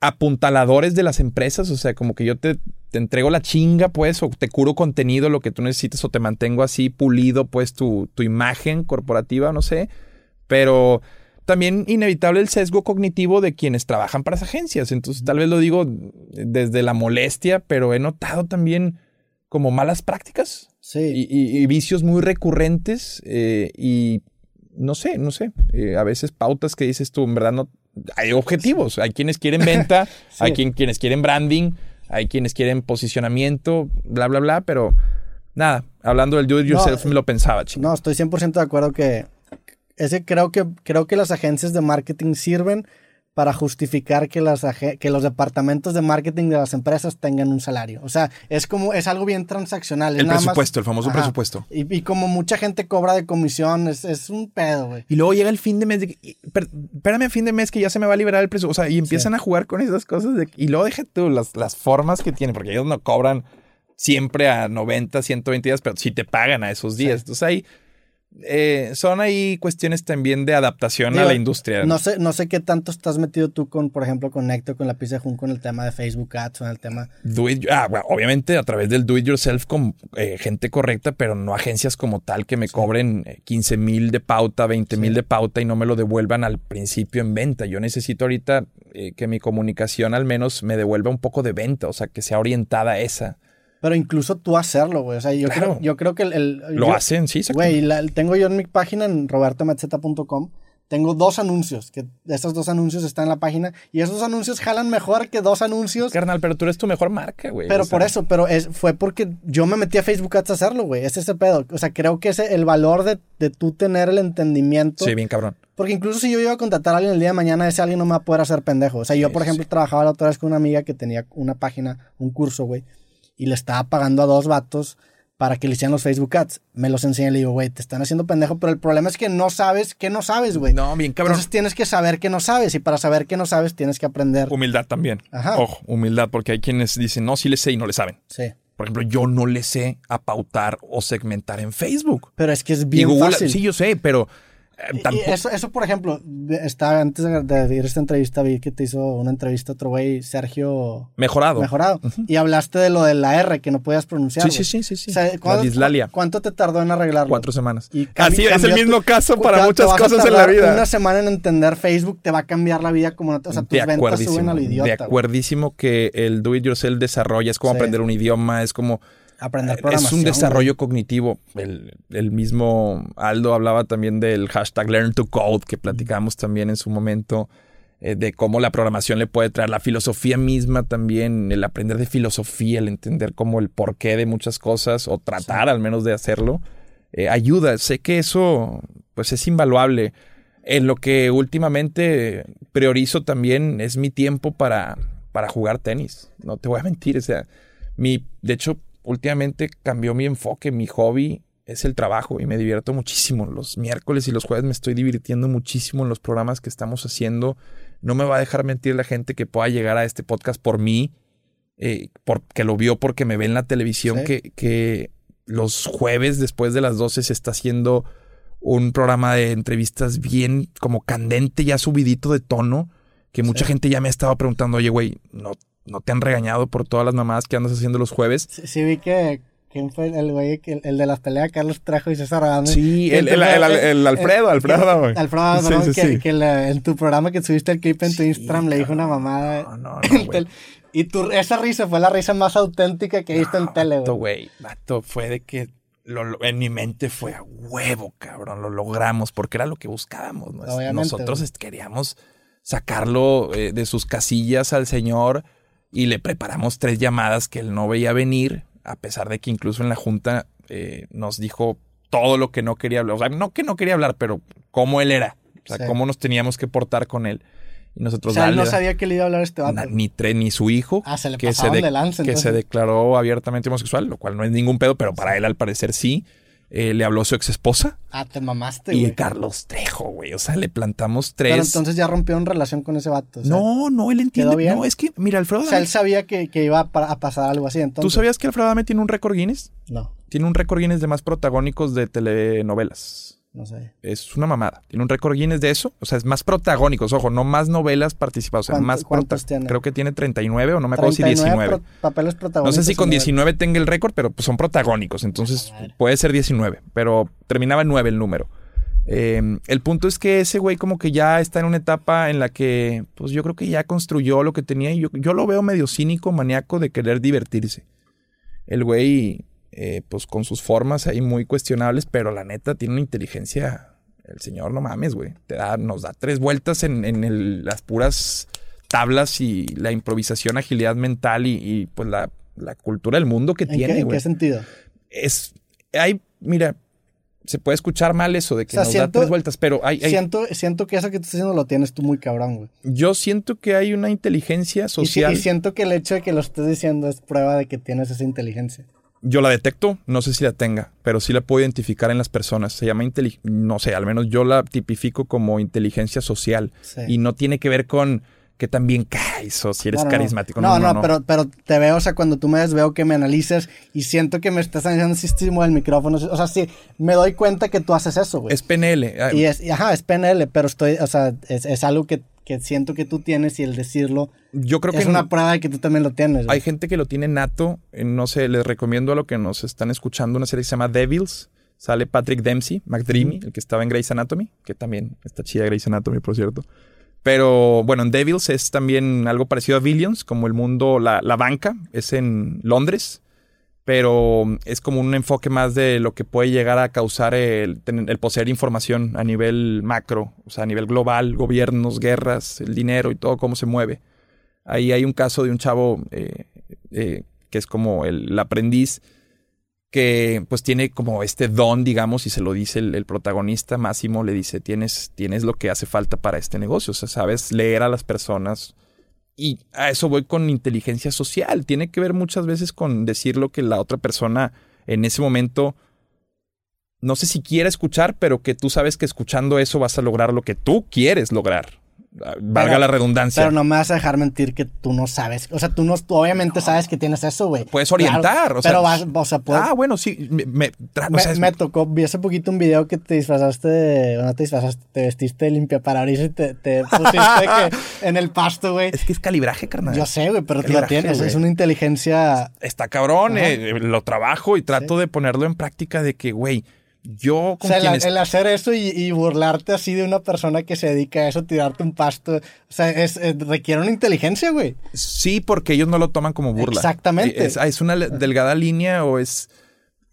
apuntaladores de las empresas, o sea, como que yo te, te, entrego la chinga, pues, o te curo contenido, lo que tú necesites, o te mantengo así pulido, pues, tu, tu imagen corporativa, no sé, pero también inevitable el sesgo cognitivo de quienes trabajan para las agencias, entonces tal vez lo digo desde la molestia, pero he notado también como malas prácticas sí. y, vicios muy recurrentes eh, y no sé, no sé, eh, a veces pautas que dices tú, en verdad no, hay objetivos, hay quienes quieren venta, hay quien, quienes quieren branding, hay quienes quieren posicionamiento, bla, bla, bla, pero nada, hablando del do it yourself me lo pensaba, chico. No, estoy 100% de acuerdo que ese creo que creo que las agencias de marketing sirven para justificar que, las, que los departamentos de marketing de las empresas tengan un salario. O sea, es como, es algo bien transaccional. El presupuesto, el famoso presupuesto. Y, como mucha gente cobra de comisión, es, un pedo, güey. Y luego llega el fin de mes, de, espérame a fin de mes que ya se me va a liberar el presupuesto. O sea, y empiezan a jugar con esas cosas. y luego deja tú las, las formas que tienen, porque ellos no cobran siempre a 90, 120 días, pero sí te pagan a esos días. Entonces ahí eh, son ahí cuestiones también de adaptación a la industria. No sé, no sé qué tanto estás metido tú con, por ejemplo, con Necto, con la pizza Jun, con el tema de Facebook Ads, o el tema. ah, bueno, obviamente a través del do it yourself con eh, gente correcta, pero no agencias como tal que me cobren 15 eh, mil de pauta, 20 mil de pauta y no me lo devuelvan al principio en venta. Yo necesito ahorita que mi comunicación al menos me devuelva un poco de venta, o sea, que sea orientada a esa. Pero incluso tú hacerlo, güey. O sea, yo, creo, yo creo que el... Lo hacen, sí. Güey, tengo yo en mi página, en robertometzeta.com, tengo dos anuncios, que esos dos anuncios están en la página, y esos anuncios jalan mejor que dos anuncios. Carnal, pero tú eres tu mejor marca, güey. Pero por eso, pero es, fue porque yo me metí a Facebook Ads a hacerlo, güey. Es ese pedo. O sea, creo que ese, el valor de, de tú tener el entendimiento. Sí, bien cabrón. Porque incluso si yo iba a contratar a alguien el día de mañana, ese alguien no me va a poder hacer pendejo. O sea, yo, por ejemplo, trabajaba la otra vez con una amiga que tenía una página, un curso, güey y le estaba pagando a dos vatos para que le hicieran los Facebook Ads. Me los enseñé y le digo, güey, te están haciendo pendejo, pero el problema es que no sabes que no sabes, güey. No, bien cabrón. Entonces tienes que saber que no sabes y para saber que no sabes tienes que aprender. Humildad también. Ajá. Ojo, humildad, porque hay quienes dicen, no, sí le sé y no le saben. Sí. Por ejemplo, yo no le sé a pautar o segmentar en Facebook. Pero es que es bien fácil. Sí, yo sé, pero eso, eso, por ejemplo, estaba antes de ir a esta entrevista, vi que te hizo una entrevista otro güey, Sergio. Mejorado. Mejorado. Y hablaste de lo de la R que no podías pronunciar. Sí, sí, sí, sí. ¿Cuánto te tardó en arreglarlo? Cuatro semanas. Así es el mismo caso para muchas cosas en la vida. Una semana en entender Facebook te va a cambiar la vida como O sea, tus ventas suben al idiota. De acuerdísimo que el do it yourself desarrolla, es como aprender un idioma, es como aprender programación. Es un desarrollo cognitivo. El, mismo Aldo hablaba también del hashtag Learn to Code que platicamos también en su momento. Eh, de cómo la programación le puede traer la filosofía misma también, el aprender de filosofía, el entender como el porqué de muchas cosas o tratar al menos de hacerlo, eh, ayuda. Sé que eso pues es invaluable. En lo que últimamente priorizo también es mi tiempo para, para jugar tenis. No te voy a mentir, o sea, mi, de hecho, últimamente cambió mi enfoque, mi hobby es el trabajo y me divierto muchísimo. Los miércoles y los jueves me estoy divirtiendo muchísimo en los programas que estamos haciendo. No me va a dejar mentir la gente que pueda llegar a este podcast por mí, eh, porque lo vio porque me ve en la televisión, que, que los jueves después de las 12 se está haciendo un programa de entrevistas bien como candente, ya subidito de tono, que mucha gente ya me ha estado preguntando, oye, güey, no no te han regañado por todas las mamadas que andas haciendo los jueves. Sí, vi que, ¿Quién fue el güey, que- el, de las peleas? Carlos Trejo y César Adame. Sí, el, el, el- eh, el Alfredo, eh, Alfredo, güey. Alfredo, Sí, sí, que, sí. que la- en tu programa que subiste el clip en tu Instagram le dijo una mamada. No, no, no, güey. y tu, esa risa fue la risa más auténtica que he visto en tele, Vato, güey. güey. Vato, fue de que lo- lo- en mi mente fue a huevo, cabrón. Lo logramos porque era lo que buscábamos. ¿no? Nosotros güey. queríamos sacarlo eh, de sus casillas al señor y le preparamos tres llamadas que él no veía venir, a pesar de que incluso en la junta eh, nos dijo todo lo que no quería hablar. O sea, no que no quería hablar, pero cómo él era. O sea, Sí. cómo nos teníamos que portar con él. Y O nosotros sea, él no sabía que le iba a hablar a este vato. Ni Tre ni su hijo Ah, se le que, se, de- de lanza, que se declaró abiertamente homosexual, lo cual no es ningún pedo, pero para él al parecer sí. Eh, le habló su ex esposa Ah, te mamaste, y güey. Carlos Trejo, güey. O sea, le plantamos tres. Pero entonces ya rompieron relación con ese vato. o sea, no, no, él entiende. ¿quedó bien? No, es que, mira, Alfredo O sea, él sabía que, que iba a, pa- a pasar algo así, entonces. ¿Tú sabías que Alfredo Adame tiene un récord Guinness? No, Tiene un récord Guinness de más protagónicos de telenovelas. No sé. Es una mamada. Tiene un récord Guinness de eso. O sea, es más protagónicos. Ojo, no más novelas participadas. O sea, ¿Cuánto- más cuántos tiene? Creo que tiene 39 o no me acuerdo si 39 19. pro- papeles No protagónicos. sé si con en el- 19 tenga el récord, pero pues son protagónicos, entonces Ah, puede ser 19, pero terminaba en 9 el número. Eh, el punto es que ese güey como que ya está en una etapa en la que, pues yo creo que ya construyó lo que tenía y yo, yo lo veo medio cínico, maníaco de querer divertirse. El güey, eh, pues con sus formas ahí muy cuestionables, pero la neta tiene una inteligencia, el señor no mames, güey. Te da, nos da tres vueltas en, en el- las puras tablas y la improvisación, agilidad mental y, y, pues la, la cultura del mundo que ¿En, qué, tiene, en qué sentido? Es, hay, mira, se puede escuchar mal eso de que O sea, nos siento- da tres vueltas, pero hay, hay- Siento, siento que eso que tú estás haciendo lo tienes tú muy cabrón, güey. yo siento que hay una inteligencia Y, si- social. y siento que el hecho de que lo estés diciendo es prueba de que tienes esa inteligencia. Yo la detecto, no sé si la tenga, pero sí la puedo identificar en las personas. Se llama inteligencia, no sé, al menos yo la tipifico como inteligencia social. Sí. Y no tiene que ver con que también caes o si eres No, no, no. carismático. No, no, Pero, pero te veo, o sea, cuando tú me ves, veo que me analices y siento que me estás analizando si estoy el micrófono. O sea, sí, me doy cuenta que tú haces eso, güey. Es PNL. ah, Y es, y ajá, es PNL, pero estoy, o sea, es, es algo que, que siento que tú tienes y el decirlo Yo creo que es una prueba de que tú también lo tienes. güey. hay gente que lo tiene nato. eh, No sé, les recomiendo a lo que nos están escuchando una serie que se llama Devils. Sale Patrick Dempsey, McDreamy, el que estaba en Grey's Anatomy, que también está chida Grey's Anatomy, por cierto. Pero bueno, en Devils es también algo parecido a Billions, como el mundo, la, la banca, es en Londres, pero es como un enfoque más de lo que puede llegar a causar el, el poseer información a nivel macro, o sea, a nivel global, gobiernos, guerras, el dinero y todo cómo se mueve. Ahí hay un caso de un chavo eh, eh, que es como el aprendiz que pues tiene como este don, digamos, y se lo dice el, protagonista, Máximo, le dice, tienes, tienes lo que hace falta para este negocio, o sea, sabes leer a las personas. Y a eso voy con inteligencia social. Tiene que ver muchas veces con decir lo que la otra persona en ese momento, no sé si quiere escuchar, pero que tú sabes que escuchando eso vas a lograr lo que tú quieres lograr. Valga Pero- la redundancia. Pero no me vas a dejar mentir que tú no sabes. O sea, tú no, tú obviamente sabes que tienes eso, güey. Puedes orientar, Claro, o sea, pero vas, o sea, puedes- Ah, bueno, sí. Me, me- tra- o me, sea, es- me tocó, vi hace poquito un video que te disfrazaste de, no te disfrazaste, te vestiste de limpiaparabrisas y te, te pusiste que en el pasto, güey. es que es calibraje, carnal. Yo sé, güey, pero tú lo tienes. Es una inteligencia. Está cabrón, eh, lo trabajo y trato de ponerlo en práctica de que, güey, yo O con sea, el, quienes... el hacer eso y, y burlarte así de una persona que se dedica a eso, tirarte un pasto. O sea, es, es- requiere una inteligencia, güey. Sí, porque ellos no lo toman como burla. Exactamente. Es, es una delgada línea o es...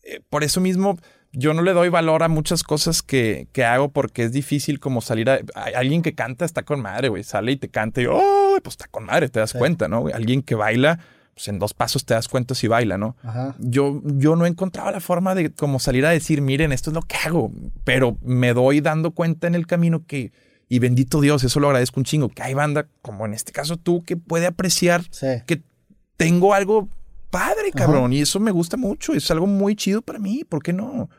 eh, por eso mismo yo no le doy valor a muchas cosas que, que hago porque es difícil como salir a... a- alguien que canta está con madre, güey. Sale y te canta y, oh, pues está con madre, te das cuenta, ¿no? Alguien que baila, pues en dos pasos te das cuenta si baila, ¿no? Ajá. Yo, yo no he encontrado la forma de como salir a decir, miren, esto es lo que hago, pero me doy dando cuenta en el camino que, y bendito Dios, eso lo agradezco un chingo, que hay banda, como en este caso tú, que puede apreciar Sí. que tengo algo padre, cabrón, y eso me gusta mucho, es algo muy chido para mí, ¿por qué no?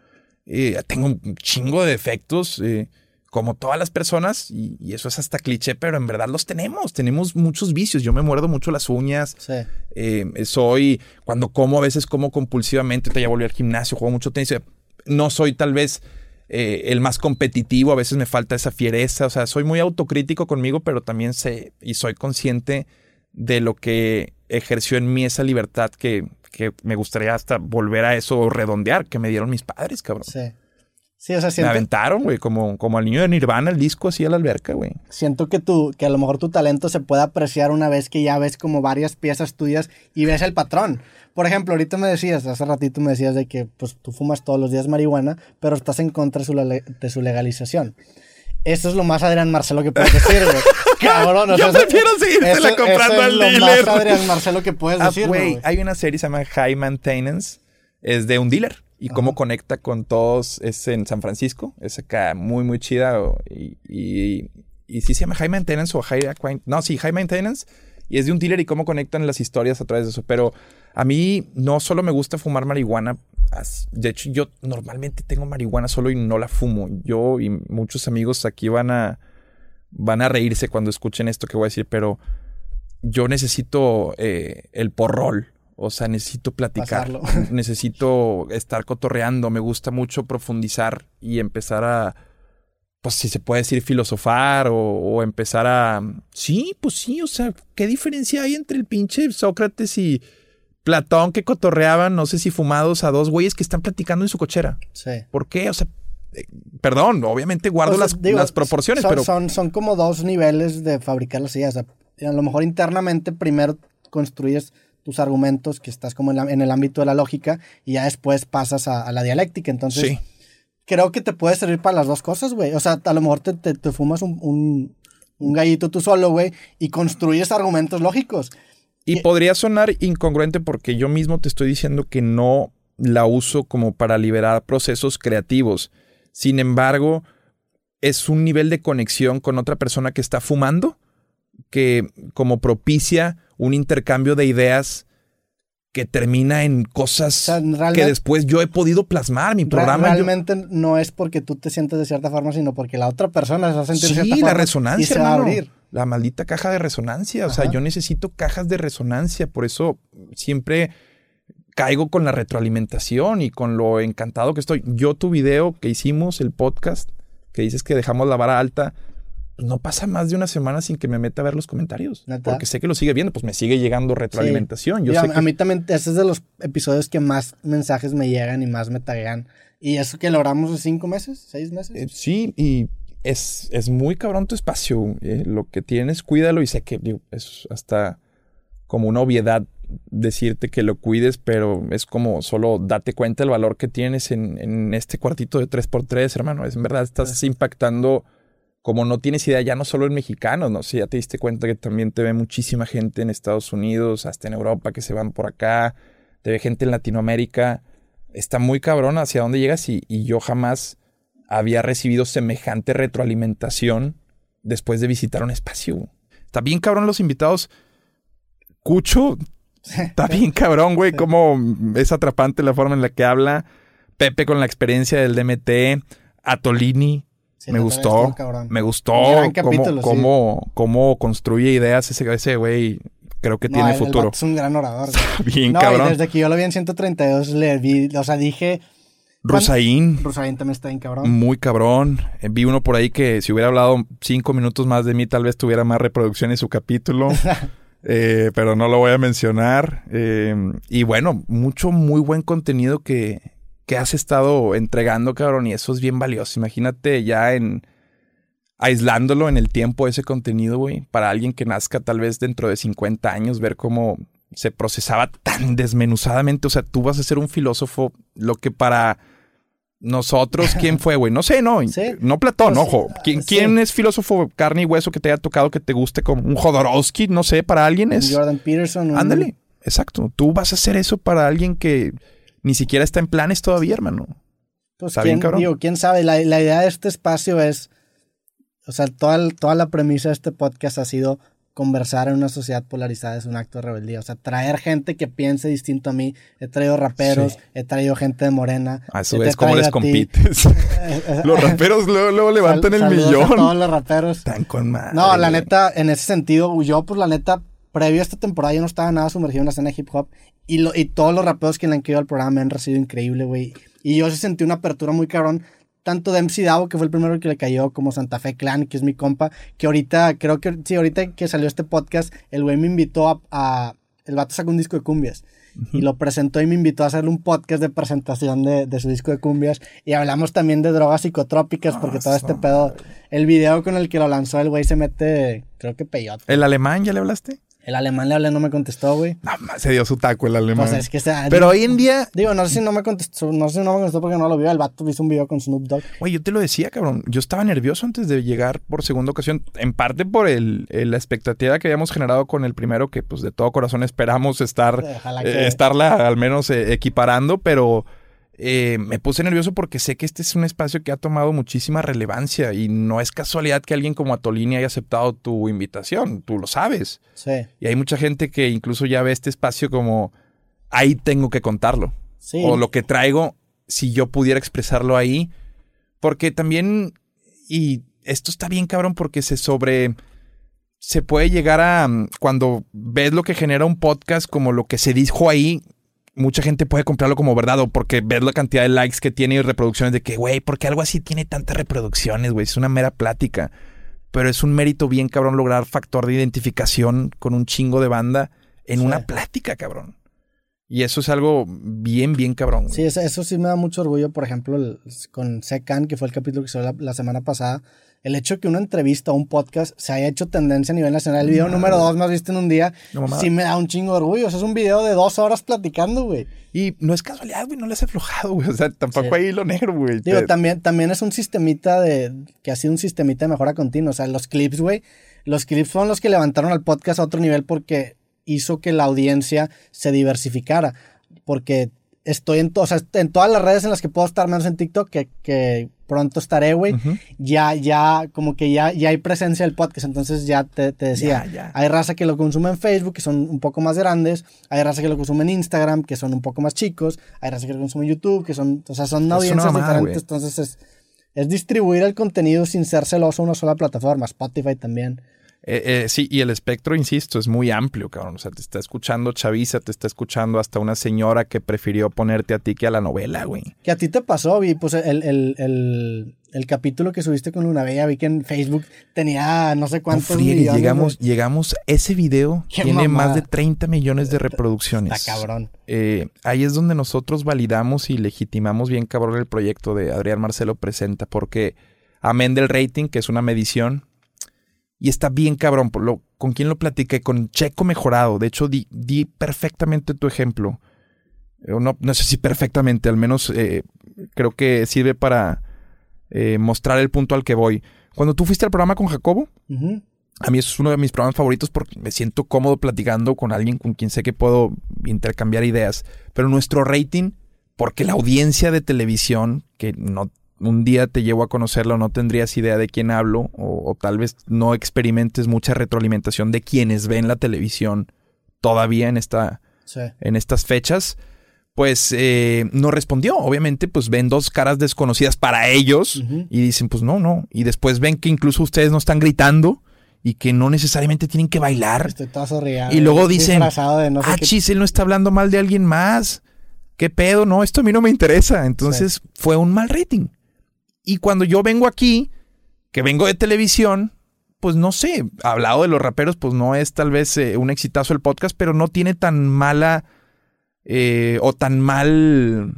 Eh, tengo un chingo de defectos, eh, como todas las personas, y, y eso es hasta cliché, pero en verdad los tenemos, tenemos muchos vicios, yo me muerdo mucho las uñas, Sí. eh, soy, cuando como a veces como compulsivamente, te ya volví al gimnasio, juego mucho tenis. No soy tal vez eh, el más competitivo, a veces me falta esa fiereza, o sea, soy muy autocrítico conmigo, pero también sé y soy consciente de lo que ejerció en mí esa libertad que, que me gustaría hasta volver a eso o redondear que me dieron mis padres, cabrón. Sí. Sí, o sea, Me siento, aventaron, güey, como, como al niño de Nirvana, el disco así a la alberca, güey. siento que tu, que a lo mejor tu talento se puede apreciar una vez que ya ves como varias piezas tuyas y ves el patrón. Por ejemplo, ahorita me decías, hace ratito me decías de que pues tú fumas todos los días marihuana, pero estás en contra de su, legalización. Eso es lo más Adrián Marcelo que puedes decir, güey. Cabrón, o Yo sea, prefiero seguírsela comprando eso es al lo dealer. más Adrián Marcelo que puedes Ah, decir, güey, güey. hay una serie que se llama High Maintenance. Es de un dealer. Y cómo conecta con todos. Es en San Francisco. Es acá muy, muy chida. Y, y, y sí se llama High Maintenance o High... Acquaint- No, sí, High Maintenance. Y es de un dealer y cómo conectan las historias a través de eso. Pero a mí no solo me gusta fumar marihuana. De hecho, yo normalmente tengo marihuana solo y no la fumo. Yo y muchos amigos aquí van a... Van a reírse cuando escuchen esto que voy a decir, pero yo necesito eh, el porrol. O sea, necesito platicar. Pasarlo. necesito estar cotorreando. Me gusta mucho profundizar y empezar a, pues si se puede decir, filosofar o, o empezar a... Sí, pues sí, o sea, ¿qué diferencia hay entre el pinche Sócrates y Platón que cotorreaban, no sé si fumados a dos güeyes que están platicando en su cochera? Sí. ¿Por qué? O sea, eh, perdón, obviamente guardo O sea, las, digo, las proporciones, son, pero... Son, son como dos niveles de fabricar las ideas. O sea, a lo mejor internamente primero construyes tus argumentos, que estás como en, la- en el ámbito de la lógica, y ya después pasas a, a la dialéctica. Entonces, Sí. creo que te puede servir para las dos cosas, güey. O sea, a lo mejor te, te- te fumas un, un, un gallito tú solo, güey, y construyes argumentos lógicos. Y podría sonar incongruente porque yo mismo te estoy diciendo que no la uso como para liberar procesos creativos. Sin embargo, es un nivel de conexión con otra persona que está fumando que como propicia un intercambio de ideas que termina en cosas sea, realmente- que después yo he podido plasmar. Mi programa yo- realmente no es porque tú te sientes de cierta forma, sino porque la otra persona se va a sentir de Sí, cierta la forma resonancia, y se va a abrir. La maldita caja de resonancia. O sea, yo necesito cajas de resonancia. Por eso siempre caigo con la retroalimentación y con lo encantado que estoy. Yo tu video que hicimos, el podcast, que dices que dejamos la vara alta, pues no pasa más de una semana sin que me meta a ver los comentarios. Porque sé que lo sigue viendo, pues me sigue llegando retroalimentación. Yo a, sé a que mí también, ese es de los episodios que más mensajes me llegan y más me taguean. Y eso que logramos en cinco meses, seis meses. Eh, sí, y es, es muy cabrón tu espacio. eh, lo que tienes, cuídalo. Y sé que digo, es hasta como una obviedad decirte que lo cuides, pero es como solo date cuenta del valor que tienes en, en este cuartito de 3x3, hermano. Es en verdad, estás impactando como no tienes idea, ya no solo en mexicanos, no sé, ya te diste cuenta que también te ve muchísima gente en Estados Unidos, hasta en Europa que se van por acá, te ve gente en Latinoamérica. Está muy cabrón hacia dónde llegas y, y yo jamás había recibido semejante retroalimentación después de visitar un espacio. Está bien cabrón los invitados. Cucho, está bien cabrón, güey, cómo es atrapante la forma en la que habla. Pepe con la experiencia del DMT. Atolini, Sí, me gustó. me gustó cómo, sí. cómo, cómo construye ideas ese ese güey. Creo que No, tiene el- futuro. es un gran orador. Bien no, y cabrón. desde que yo lo vi en 132 le vi, o sea, dije, Rusaín, Rosarín también está bien cabrón. muy cabrón. Eh, Vi uno por ahí que si hubiera hablado cinco minutos más de mí, tal vez tuviera más reproducciones su capítulo. Eh, pero no lo voy a mencionar. Eh, y bueno, mucho muy buen contenido que, que has estado entregando, cabrón. Y eso es bien valioso. Imagínate ya en aislándolo en el tiempo ese contenido, güey. Para alguien que nazca tal vez dentro de 50 años, ver cómo se procesaba tan desmenuzadamente. O sea, tú vas a ser un filósofo, lo que para nosotros, ¿quién fue, güey? No sé, no. Sí. No Platón, Pues, ojo. ¿Quién, sí. quién es filósofo carne y hueso que te haya tocado que te guste como un Jodorowsky? No sé, para alguien es... Jordan Peterson. un- Ándale, exacto. Tú vas a hacer eso para alguien que ni siquiera está en planes todavía, hermano. Pues Está quién, bien, cabrón. digo, quién sabe, la, la idea de este espacio es, o sea, toda, el- toda la premisa de este podcast ha sido conversar en una sociedad polarizada es un acto de rebeldía, o sea, traer gente que piense distinto a mí, he traído raperos, Sí. he traído gente de Morena. A es como traigo les compites. Los raperos luego, luego levantan Sal- el a todos millón. los raperos. Están con madre. No, la neta, en ese sentido, yo, pues la neta, previo a esta temporada, yo no estaba nada sumergido en la escena hip hop. Y, lo, y todos los raperos que le han quedado al programa me han recibido increíble, güey. Y yo sí sentí una apertura muy cabrón. Tanto de MC Davo, que fue el primero que le cayó, como Santa Fe Clan, que es mi compa. Que ahorita, creo que, sí, ahorita que salió este podcast, el güey me invitó a. a- el vato sacó un disco de cumbias. y lo presentó y me invitó a hacerle un podcast de presentación de, de su disco de cumbias. Y hablamos también de drogas psicotrópicas, porque todo este pedo, el video con el que lo lanzó el güey se mete, creo que peyote. ¿El alemán ya le hablaste? El alemán le hablé, no me contestó, güey. Nada más se dio su taco el alemán. Pues es que sea, Pero hoy en día, Digo, no sé si no me contestó, no sé si no me contestó porque no lo vio. El vato hizo un video con Snoop Dogg. güey, yo te lo decía, cabrón. Yo estaba nervioso antes de llegar por segunda ocasión. En parte por el, el- la expectativa que habíamos generado con el primero, que pues de todo corazón esperamos estar, eh, que- estarla al menos eh, equiparando, pero eh, me puse nervioso porque sé que este es un espacio que ha tomado muchísima relevancia y no es casualidad que alguien como Atolini haya aceptado tu invitación. Tú lo sabes. Sí, Y hay mucha gente que incluso ya ve este espacio como ahí tengo que contarlo. sí. O lo que traigo, si yo pudiera expresarlo ahí. Porque también, y esto está bien cabrón porque se sobre... Se puede llegar a... mm, Cuando ves lo que genera un podcast como lo que se dijo ahí, mucha gente puede comprarlo como verdad o porque ves la cantidad de likes que tiene y reproducciones de que, güey, porque algo así tiene tantas reproducciones, güey, es una mera plática. Pero es un mérito bien cabrón lograr factor de identificación con un chingo de banda en Sí. una plática, cabrón. Y eso es algo bien, bien cabrón. güey. Sí, eso, eso sí me da mucho orgullo, por ejemplo, el- con Secan, que fue el capítulo que salió la, la semana pasada. El hecho de que una entrevista o un podcast se haya hecho tendencia a nivel nacional, el video número dos más visto en un día, No, sí me da un chingo de orgullo. O sea, es un video de dos horas platicando, güey. Y no es casualidad, güey, no les he aflojado, güey. O sea, tampoco Sí. hay hilo negro, güey. Digo, Te- también, también es un sistemita de. que ha sido un sistemita de mejora continua. O sea, los clips, güey. Los clips son los que levantaron al podcast a otro nivel porque hizo que la audiencia se diversificara. Porque estoy en, to- o sea, en todas las redes en las que puedo estar, menos en TikTok, que, que pronto estaré, güey. Ya, ya, como que ya, ya hay presencia del podcast. Entonces ya te, te decía, Ya, ya. hay raza que lo consume en Facebook, que son un poco más grandes. Hay raza que lo consume en Instagram, que son un poco más chicos. Hay raza que lo consume en YouTube, que son, o sea, son audiencias diferentes. Entonces es, es distribuir el contenido sin ser celoso a una sola plataforma. Spotify también. Eh, eh, sí, y el espectro, insisto, es muy amplio, cabrón. O sea, te está escuchando Chavisa, te está escuchando hasta una señora que prefirió ponerte a ti que a la novela, güey. Que a ti te pasó, vi, pues el, el, el, el capítulo que subiste con Luna Bella, vi que en Facebook tenía no sé No cuántos friegues, millones, llegamos, güey. llegamos, ese video tiene más de 30 millones de reproducciones. Está cabrón. Eh, ahí es donde nosotros validamos y legitimamos bien cabrón el proyecto de Adrián Marcelo Presenta, porque amén del rating, que es una medición, y está bien cabrón. Por lo, ¿Con quién lo platiqué? Con Checo Mejorado. De hecho, di, di perfectamente tu ejemplo. Eh, No, no sé si perfectamente, al menos eh, creo que sirve para eh, mostrar el punto al que voy. Cuando tú fuiste al programa con Jacobo, a mí eso es uno de mis programas favoritos porque me siento cómodo platicando con alguien con quien sé que puedo intercambiar ideas. Pero nuestro rating, porque la audiencia de televisión, que no un día te llevo a conocerlo, no tendrías idea de quién hablo, o, o tal vez no experimentes mucha retroalimentación de quienes ven la televisión todavía en esta, Sí. en estas fechas, pues eh, no respondió. Obviamente, pues ven dos caras desconocidas para ellos y dicen, pues no, no. Y después ven que incluso ustedes no están gritando y que no necesariamente tienen que bailar. Estoy todo sorriado. Y luego dicen, no sé ah, chis, él no está hablando mal de alguien más. ¿Qué pedo? No, esto a mí no me interesa. Entonces fue un mal rating. Y cuando yo vengo aquí, que vengo de televisión, pues no sé, hablado de los raperos, pues no es tal vez eh, un exitazo el podcast, pero no tiene tan mala eh, o tan mal,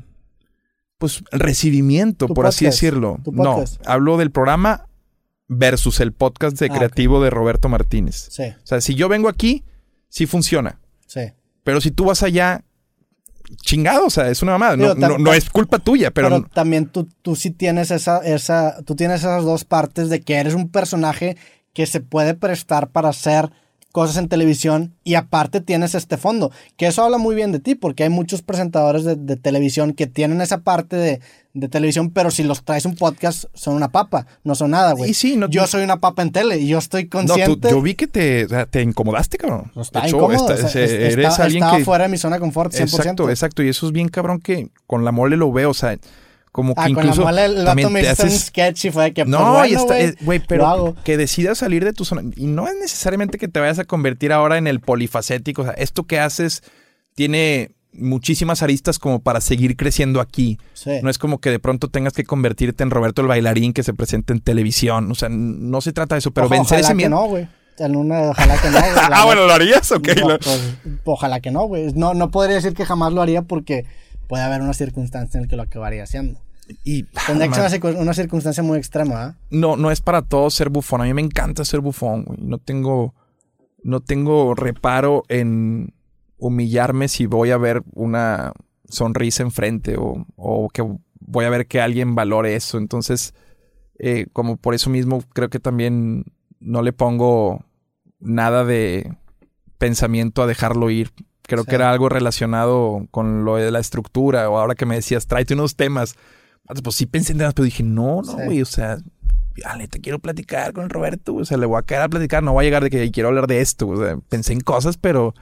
pues recibimiento, por así decirlo. No, hablo del programa versus el podcast de Ah, creativo de Roberto Martínez. Sí, O sea, si yo vengo aquí, sí funciona. sí. Pero si tú vas allá, chingado, o sea, es una mamada. No, no, es culpa tuya, pero, Pero, también tú, tú sí tienes esa, esa, tú tienes esas dos partes de que eres un personaje que se puede prestar para hacer cosas en televisión y aparte tienes este fondo, que eso habla muy bien de ti, porque hay muchos presentadores de, de televisión que tienen esa parte de, de televisión, pero si los traes un podcast son una papa, no son nada, güey. Y sí, no- yo soy una papa en tele y yo estoy no, consciente. tú- yo vi que te, o te incomodaste, cabrón. No está hecho, incómodo, o sea, eres está- alguien estaba que... fuera de mi zona de confort 100%. Exacto, exacto. Y eso es bien cabrón que con la mole lo veo, o sea, como que Ah, con la incluso mole el vato me hizo un haces... sketch y fue de que, pues, No, bueno, está, güey, eh, güey, lo pero hago. que decidas salir de tu zona. Y no es necesariamente que te vayas a convertir ahora en el polifacético. O sea, esto que haces tiene muchísimas aristas como para seguir creciendo aquí. Sí. No es como que de pronto tengas que convertirte en Roberto el bailarín que se presenta en televisión. O sea, no se trata de eso, pero Ojo, vencer ese miedo. no, güey. en una, ojalá que no. güey, ah, bueno. ¿lo harías? Ok. No, pues, ojalá que no, güey. No, no podría decir que jamás lo haría porque puede haber una circunstancia en la que lo acabaría haciendo. Y, Tendría que ser una, circun- una circunstancia muy extrema, ¿ah? no, no es para todos ser bufón. A mí me encanta ser bufón, güey. No tengo, no tengo reparo en humillarme si voy a ver una sonrisa enfrente o, o que voy a ver que alguien valore eso. Entonces, eh, como por eso mismo creo que también no le pongo nada de pensamiento a dejarlo ir. Creo Sí. que era algo relacionado con lo de la estructura o ahora que me decías, tráete unos temas. Pues sí pensé en temas, pero dije, no, no, Sí. güey, o sea, ya te quiero platicar con Roberto, o sea, le voy a caer a platicar, no voy a llegar de que quiero hablar de esto, o sea, pensé en cosas, pero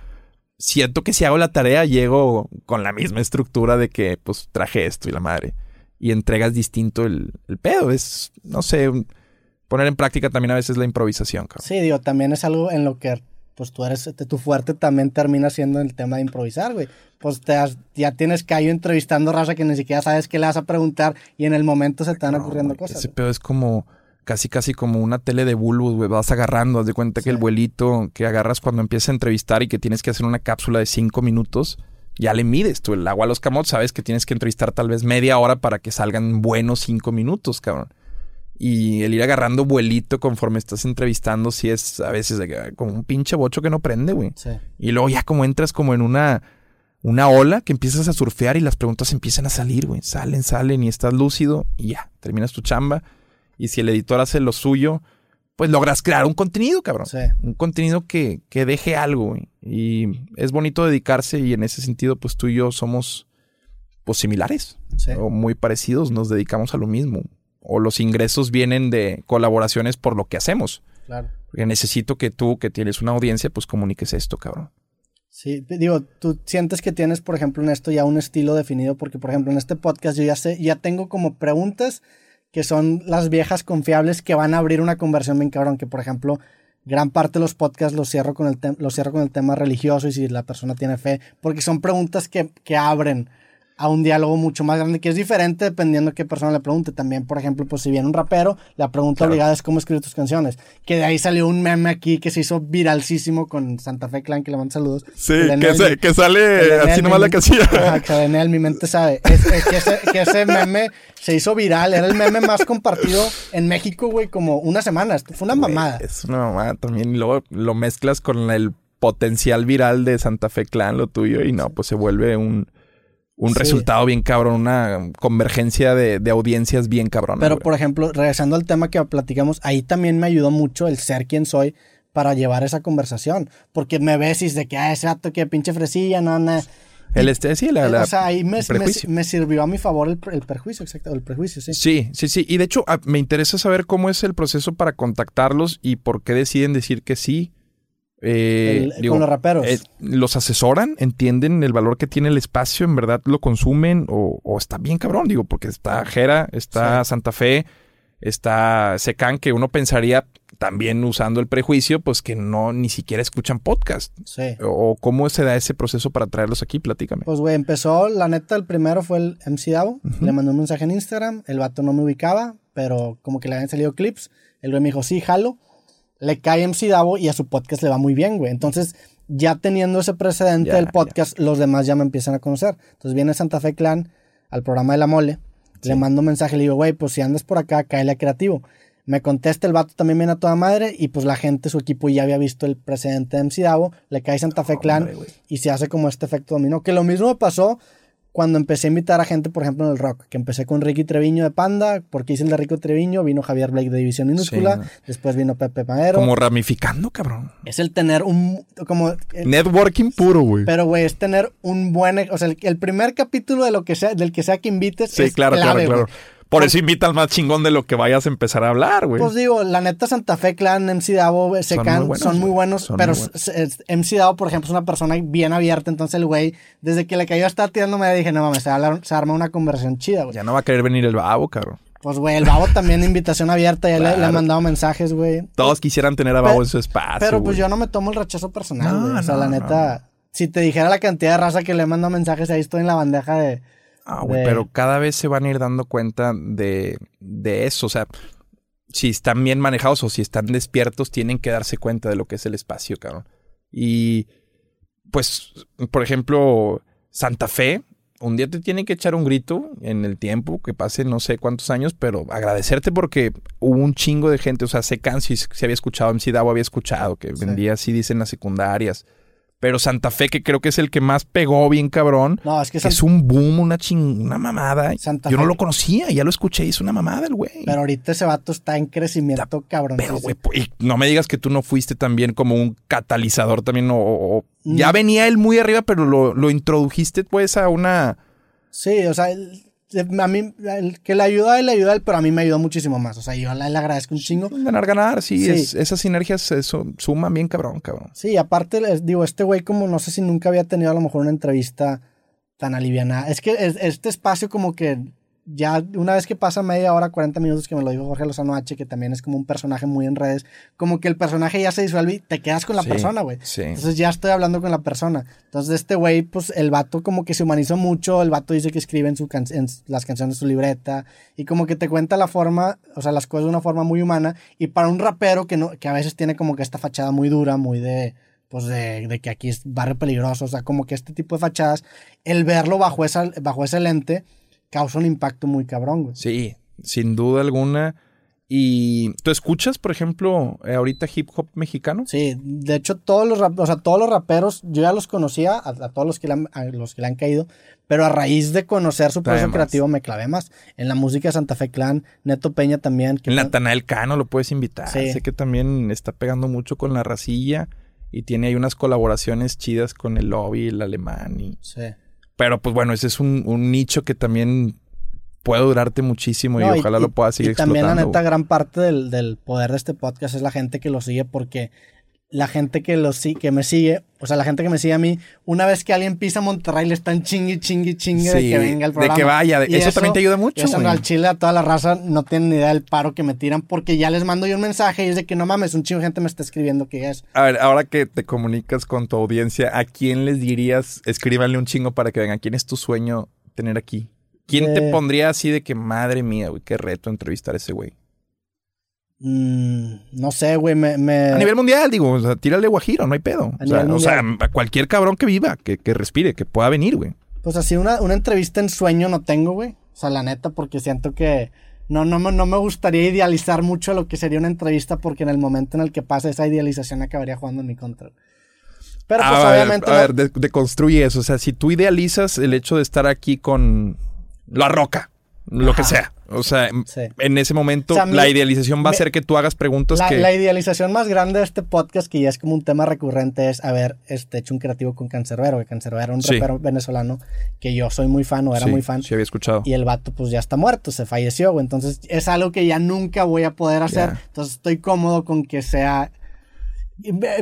siento que si hago la tarea llego con la misma estructura de que pues traje esto y la madre y entregas distinto el, el pedo, es, no sé, poner en práctica también a veces la improvisación, cabrón. Sí, digo, también es algo en lo que pues tú eres, tu fuerte también termina siendo el tema de improvisar, güey. Pues te has- ya tienes callo entrevistando raza que ni siquiera sabes qué le vas a preguntar y en el momento se te van No, ocurriendo güey, cosas. Ese güey. pedo es como casi casi como una tele de bulbos, güey. Vas agarrando, haz de cuenta que el vuelito que agarras cuando empiezas a entrevistar y que tienes que hacer una cápsula de cinco minutos, ya le mides tú el agua a los camotes, sabes que tienes que entrevistar tal vez media hora para que salgan buenos cinco minutos, cabrón. Y el ir agarrando vuelito conforme estás entrevistando, sí es a veces de como un pinche bocho que no prende, güey. Sí. Y luego ya como entras como en una, una ola que empiezas a surfear y las preguntas empiezan a salir, güey. Salen, salen y estás lúcido y ya, terminas tu chamba. Y si el editor hace lo suyo, pues logras crear un contenido, cabrón. Sí. Un contenido que, que deje algo, güey. Y es bonito dedicarse y en ese sentido, pues tú y yo somos, pues similares Sí. o muy parecidos, nos dedicamos a lo mismo. O los ingresos vienen de colaboraciones por lo que hacemos. Claro. Porque necesito que tú, que tienes una audiencia, pues comuniques esto, cabrón. Sí, digo, tú sientes que tienes, por ejemplo, en esto ya un estilo definido, porque, por ejemplo, en este podcast yo ya sé, ya tengo como preguntas que son las viejas confiables que van a abrir una conversión bien cabrón, que, por ejemplo, gran parte de los podcasts los cierro con el, los cierro con el tema religioso y si la persona tiene fe, porque son preguntas que, que abren a un diálogo mucho más grande, que es diferente dependiendo qué persona le pregunte. También, por ejemplo, pues si viene un rapero, la pregunta Claro. obligada es cómo escribir tus canciones. Que de ahí salió un meme aquí que se hizo viralísimo con Santa Fe Clan, que le mando saludos. Sí, que, se- sale así nomás la casilla. Ajá, que él mi mente sabe. Es, es que, ese, que ese meme se hizo viral. Era el meme más compartido en México, güey, como una semana. Esto Fue una Güey, mamada. Es una mamada también. Y luego lo mezclas con el potencial viral de Santa Fe Clan, lo tuyo, y no, pues se vuelve un, un Sí. resultado bien cabrón, una convergencia de, de audiencias bien cabrón. Pero, por ejemplo, regresando al tema que platicamos, ahí también me ayudó mucho el ser quien soy para llevar esa conversación. Porque me ves y es de que, ah, ese vato que pinche fresilla, no, no. el este, sí, la, la- o sea, ahí me, me sirvió a mi favor el, el perjuicio, exacto, el prejuicio, sí. Sí, sí, sí. Y de hecho, ah, me interesa saber cómo es el proceso para contactarlos y por qué deciden decir que sí. Eh, El- con los raperos. eh, ¿Los asesoran? ¿Entienden el valor que tiene el espacio? ¿En verdad lo consumen? ¿O, o está bien cabrón? Digo, porque está Jera, está Santa Fe, está Secan, que uno pensaría también usando el prejuicio, pues que no ni siquiera escuchan podcast. Sí. ¿O cómo se da ese proceso para traerlos aquí? Platícame. Pues, güey, empezó, la neta, el primero fue el MC Davo. Le mandé un mensaje en Instagram. El vato no me ubicaba, pero como que le habían salido clips. El güey me dijo, sí, jalo. Le cae MC Davo y a su podcast le va muy bien, güey. Entonces, ya teniendo ese precedente del podcast, los demás ya me empiezan a conocer. Entonces, viene Santa Fe Clan al programa de la mole. Le mando un mensaje, le digo, güey, pues si andas por acá, cáele a creativo. Me contesta el vato también viene a toda madre y pues la gente, su equipo ya había visto el precedente de MC Davo, le cae Santa Fe Clan Hombre, y se hace como este efecto dominó. Que lo mismo pasó cuando empecé a invitar a gente, por ejemplo, en el rock. Que empecé con Ricky Treviño de Panda, porque hice el de Ricky Treviño, vino Javier Blake de División Minúscula, Sí. después vino Pepe Madero. Como ramificando, cabrón. Es el tener un... como eh, Networking puro, güey. Pero, güey, es tener un buen... O sea, el, el primer capítulo de lo que sea, del que sea que invites Sí, es claro, clave, claro, claro. Por eso invita al más chingón de lo que vayas a empezar a hablar, güey. Pues digo, la neta Santa Fe Clan, MC Davo, Secan, muy son muy buenos. Son pero muy buenos. MC Davo, por ejemplo, es una persona bien abierta, entonces el güey, desde que le cayó a estar tirándome, dije, no mames, se, arma una conversación chida, güey. ya no va a querer venir el babo, cabrón. Pues, güey, el Babo también invitación abierta, ya le- le, Claro. mandado mensajes, güey. Todos quisieran tener a babo en su espacio. Pero pues yo no me tomo el rechazo personal, No, güey. O sea, no, la no, neta, si te dijera la cantidad de raza que le mando mensajes, ahí estoy en la bandeja de... Ah, güey, de- pero cada vez se van a ir dando cuenta de, de eso. O sea, si están bien manejados o si están despiertos, tienen que darse cuenta de lo que es el espacio, cabrón. Y pues, por ejemplo, Santa Fe, un día te tiene que echar un grito en el tiempo, que pase no sé cuántos años, pero agradecerte porque hubo un chingo de gente, o sea, sé si se había escuchado, MC Davo había escuchado, que vendía CDs en las secundarias. Pero Santa Fe, que creo que es el que más pegó bien cabrón. No, es que es un boom, una ching, una mamada. Yo no lo conocía, ya lo escuché y es una mamada el güey. Pero ahorita ese vato está en crecimiento, cabrón. Pero, güey, y no me digas que tú no fuiste también como un catalizador también, o, ya venía él muy arriba, pero lo, lo introdujiste pues a una. Sí, o sea, a mí, el que le ayuda a él, le ayuda a él, pero a mí me ayudó muchísimo más. O sea, yo le agradezco un chingo. Ganar, ganar, sí. esas sinergias suman bien cabrón, cabrón. Sí, aparte, digo, este güey como no sé si nunca había tenido a lo mejor una entrevista tan aliviada. Es que este espacio como que ya una vez que pasa media hora, 40 minutos, que me lo dijo Jorge Lozano H, que también es como un personaje muy en redes, como que el personaje ya se disuelve y te quedas con la persona, güey. Entonces ya estoy hablando con la persona. Entonces este güey, pues el vato como que se humanizó mucho, el vato dice que escribe en, su en las canciones su libreta y como que te cuenta la forma, o sea, las cosas de una forma muy humana y para un rapero que, no, que a veces tiene como que esta fachada muy dura, muy de pues de, de, que aquí es barrio peligroso, o sea, como que este tipo de fachadas, el verlo bajo, esa, bajo ese lente, causa un impacto muy cabrón, güey. Sí, sin duda alguna. ¿Y tú escuchas, por ejemplo, eh, ahorita hip hop mexicano? Sí, de hecho todos los, o sea, todos los raperos, yo ya los conocía, a, todos los que, le han, los que le han caído, pero a raíz de conocer su proceso creativo me clavé más. En la música de Santa Fe Clan, Neto Peña también. Que en Natanael Cano lo puedes invitar. Sé que también está pegando mucho con la racilla y tiene ahí unas colaboraciones chidas con el lobby, el alemán y... Sí. Pero pues bueno, ese es un, nicho que también puede durarte muchísimo y ojalá lo pueda seguir y También la neta, gran parte del, del, poder de este podcast es la gente que lo sigue porque la gente que, lo, que me sigue, o sea, la gente que me sigue a mí, una vez que alguien pisa Monterrey, le están chingui, chingui, chingue de que venga el programa. De que vaya, eso, también te ayuda mucho. Eso al Chile, a toda la raza, no tienen ni idea del paro que me tiran, porque ya les mando yo un mensaje y es de que no mames, un chingo de gente me está escribiendo que es. A ver, ahora que te comunicas con tu audiencia, ¿a quién les dirías, escríbanle un chingo para que vengan? ¿Quién es tu sueño tener aquí? ¿Quién te eh, pondría así de que, madre mía, güey, qué reto entrevistar a ese güey? Mm, no sé, güey, me, A nivel mundial, digo, o sea, tírale guajiro, no hay pedo. O sea, a cualquier cabrón que viva, que, respire, que pueda venir, güey. Pues así, una, una entrevista en sueño no tengo, güey. O sea, la neta, porque siento que no, no, no me gustaría idealizar mucho lo que sería una entrevista, porque en el momento en el que pase esa idealización acabaría jugando en mi contra. Pero pues obviamente. a ver, deconstruye eso. O sea, si tú idealizas el hecho de estar aquí con La Roca, lo que sea. O sea, en ese momento la idealización va a ser que tú hagas preguntas la, que... La idealización más grande de este podcast, que ya es como un tema recurrente, es haber este, hecho un creativo con Cancerbero, que Cancerbero era un rapero venezolano que yo soy muy fan o era muy fan. Sí, había escuchado. Y el vato pues ya está muerto, se falleció, güey. Entonces es algo que ya nunca voy a poder hacer. Entonces estoy cómodo con que sea...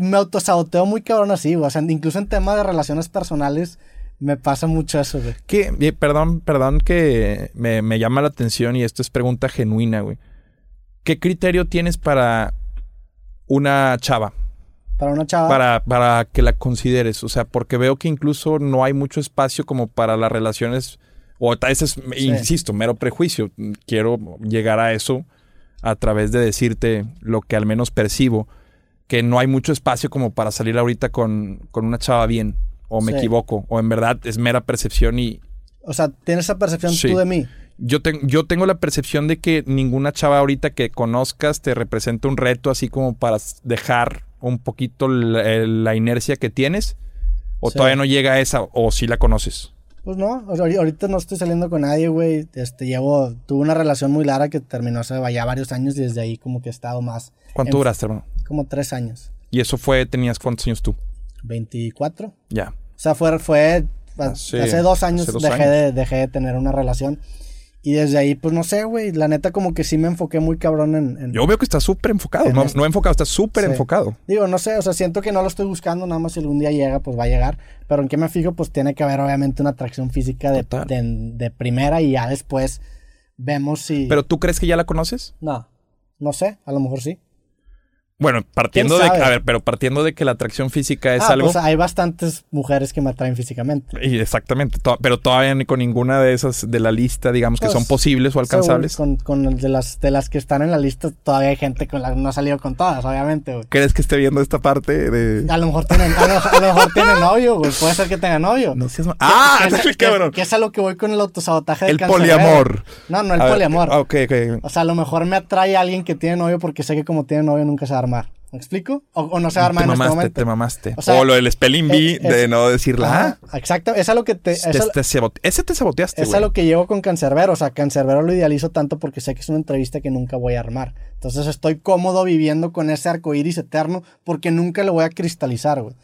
Me autosaboteo muy cabrón así, güey. O sea, incluso en temas de relaciones personales me pasa mucho eso, güey. Que, perdón, perdón que me, me, llama la atención y esto es pregunta genuina, güey. ¿Qué criterio tienes para una chava? Para una chava. Para, para que la consideres. O sea, porque veo que incluso no hay mucho espacio como para las relaciones. O tal vez es, insisto, mero prejuicio. Quiero llegar a eso a través de decirte lo que al menos percibo. Que no hay mucho espacio como para salir ahorita con, con una chava bien o me equivoco, o en verdad es mera percepción y... O sea, ¿tienes esa percepción tú de mí? Yo, yo tengo la percepción de que ninguna chava ahorita que conozcas te representa un reto así como para dejar un poquito la, inercia que tienes, o todavía no llega a esa, o si la conoces. Pues no, ahorita no estoy saliendo con nadie, güey. Este, llevo, tuve una relación muy larga que terminó hace ya varios años y desde ahí como que he estado más. ¿Cuánto duraste, hermano? Como tres años. ¿Y eso fue, tenías cuántos años tú? 24. Ya. O sea, fue, fue ah, hace dos años dejé, De, dejé de tener una relación. Y desde ahí, pues no sé, güey. La neta, como que sí me enfoqué muy cabrón en. Yo veo que está súper enfocado. No, no, enfocado, está súper enfocado. Digo, no sé, o sea, siento que no lo estoy buscando. Nada más si algún día llega, pues va a llegar. Pero en qué me fijo, pues tiene que haber, obviamente, una atracción física de, de, primera y ya después vemos si. ¿Pero tú crees que ya la conoces? No. No sé, a lo mejor sí. Bueno, partiendo de, a ver, pero partiendo de que la atracción física es ah, algo. Pues hay bastantes mujeres que me atraen físicamente. Y exactamente, pero todavía ni con ninguna de esas de la lista, digamos, que son pues, posibles o alcanzables. con, con de las de las que están en la lista, todavía hay gente con la no ha salido con todas, obviamente, güey. ¿Crees que esté viendo esta parte de.? A lo mejor tienen, a lo, mejor tienen novio, güey. Puede ser que tenga novio. No seas Ah, que, cabrón. Que, es a lo que voy con el autosabotaje del El poliamor. No, no el poliamor. ok, ok. O sea, a lo mejor me atrae a alguien que tiene novio porque sé que como tiene novio nunca se va a armar. ¿Me explico? O, no se arma en este momento. Te mamaste. O, lo del spelling bee de no decirla. exacto. Es lo que te. ese te saboteaste. Es a lo que llevo con Cancerbero. O sea, Cancerbero lo idealizo tanto porque sé que es una entrevista que nunca voy a armar. Entonces estoy cómodo viviendo con ese arco iris eterno porque nunca lo voy a cristalizar, güey.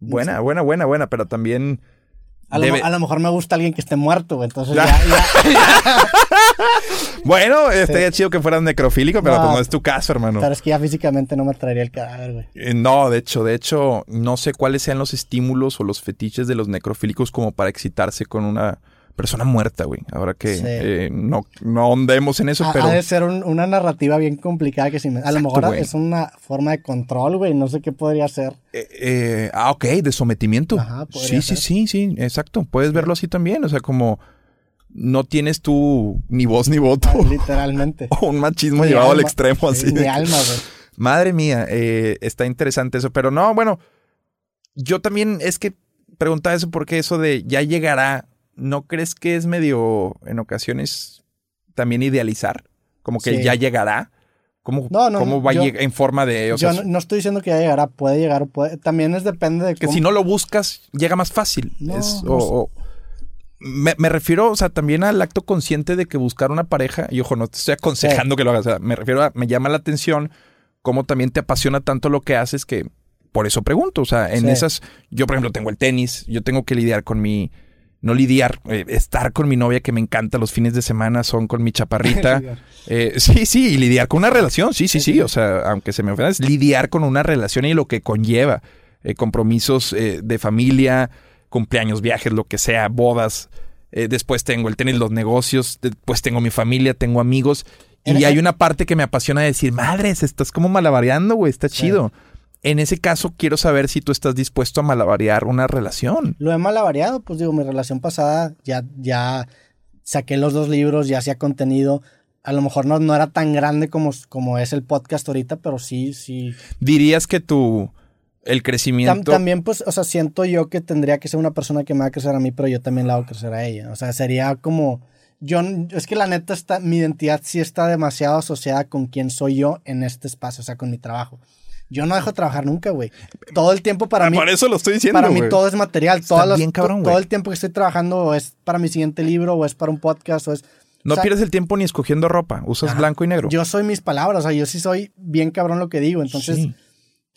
Buena, buena, buena, buena. Pero también. A, lo, mejor me gusta alguien que esté muerto, güey. Entonces ya. bueno, estaría chido que fueras necrofílico, pero pues no es tu caso, hermano. Pero es que ya físicamente no me traería el cadáver, güey. Eh, no, de hecho, de hecho, no sé cuáles sean los estímulos o los fetiches de los necrofílicos como para excitarse con una persona muerta, güey. Ahora que eh, no, no ondemos en eso, pero... Ha de ser una narrativa bien complicada que si me... A lo mejor es una forma de control, güey. No sé qué podría ser. Eh, ah, ok, de sometimiento. Ajá, sí, sí, sí, sí, exacto. Puedes verlo así también. O sea, como no tienes tú ni voz ni voto. Ah, literalmente. o un machismo llevado al extremo así. Mi alma, güey. Madre mía, eh, está interesante eso. Pero no, bueno, yo también es que preguntaba eso porque eso de ya llegará, ¿no crees que es medio en ocasiones también idealizar? Como que ya llegará. ¿Cómo, cómo va a llegar en forma de.? yo no, estoy diciendo que ya llegará, puede llegar, puede. También es depende de. Que si no lo buscas, llega más fácil. o, me, refiero, o sea, también al acto consciente de que buscar una pareja, y ojo, no te estoy aconsejando que lo hagas, o sea, me refiero a, me llama la atención cómo también te apasiona tanto lo que haces que por eso pregunto, o sea, en esas, yo por ejemplo tengo el tenis, yo tengo que lidiar con mi, no lidiar, eh, estar con mi novia que me encanta los fines de semana son con mi chaparrita. eh, sí, sí, y lidiar con una relación, sí, sí, sí, o sea, aunque se me ofenda, es lidiar con una relación y lo que conlleva, eh, compromisos eh, de familia, cumpleaños, viajes, lo que sea, bodas. Eh, después tengo el tenis, los negocios. Después tengo mi familia, tengo amigos. Y hay una parte que me apasiona decir, madres, estás como malabareando, güey, está chido. En ese caso, quiero saber si tú estás dispuesto a malabarear una relación. Lo he malabareado, pues digo, mi relación pasada ya, ya saqué los dos libros, ya hacía contenido. A lo mejor no, no era tan grande como, como es el podcast ahorita, pero sí, sí. ¿Dirías que tu, el crecimiento. también, pues, o sea, siento yo que tendría que ser una persona que me va a crecer a mí, pero yo también la hago crecer a ella. O sea, sería como. Yo, es que la neta está, mi identidad sí está demasiado asociada con quién soy yo en este espacio, o sea, con mi trabajo. Yo no dejo de trabajar nunca, güey. Todo el tiempo para mí. Por eso lo estoy diciendo. Para mí todo es material. bien, cabrón, todo el tiempo que estoy trabajando es para mi siguiente libro, o es para un podcast, o es. No pierdes el tiempo ni escogiendo ropa. Usas blanco y negro. Yo soy mis palabras. O sea, yo sí soy bien cabrón lo que digo. Entonces,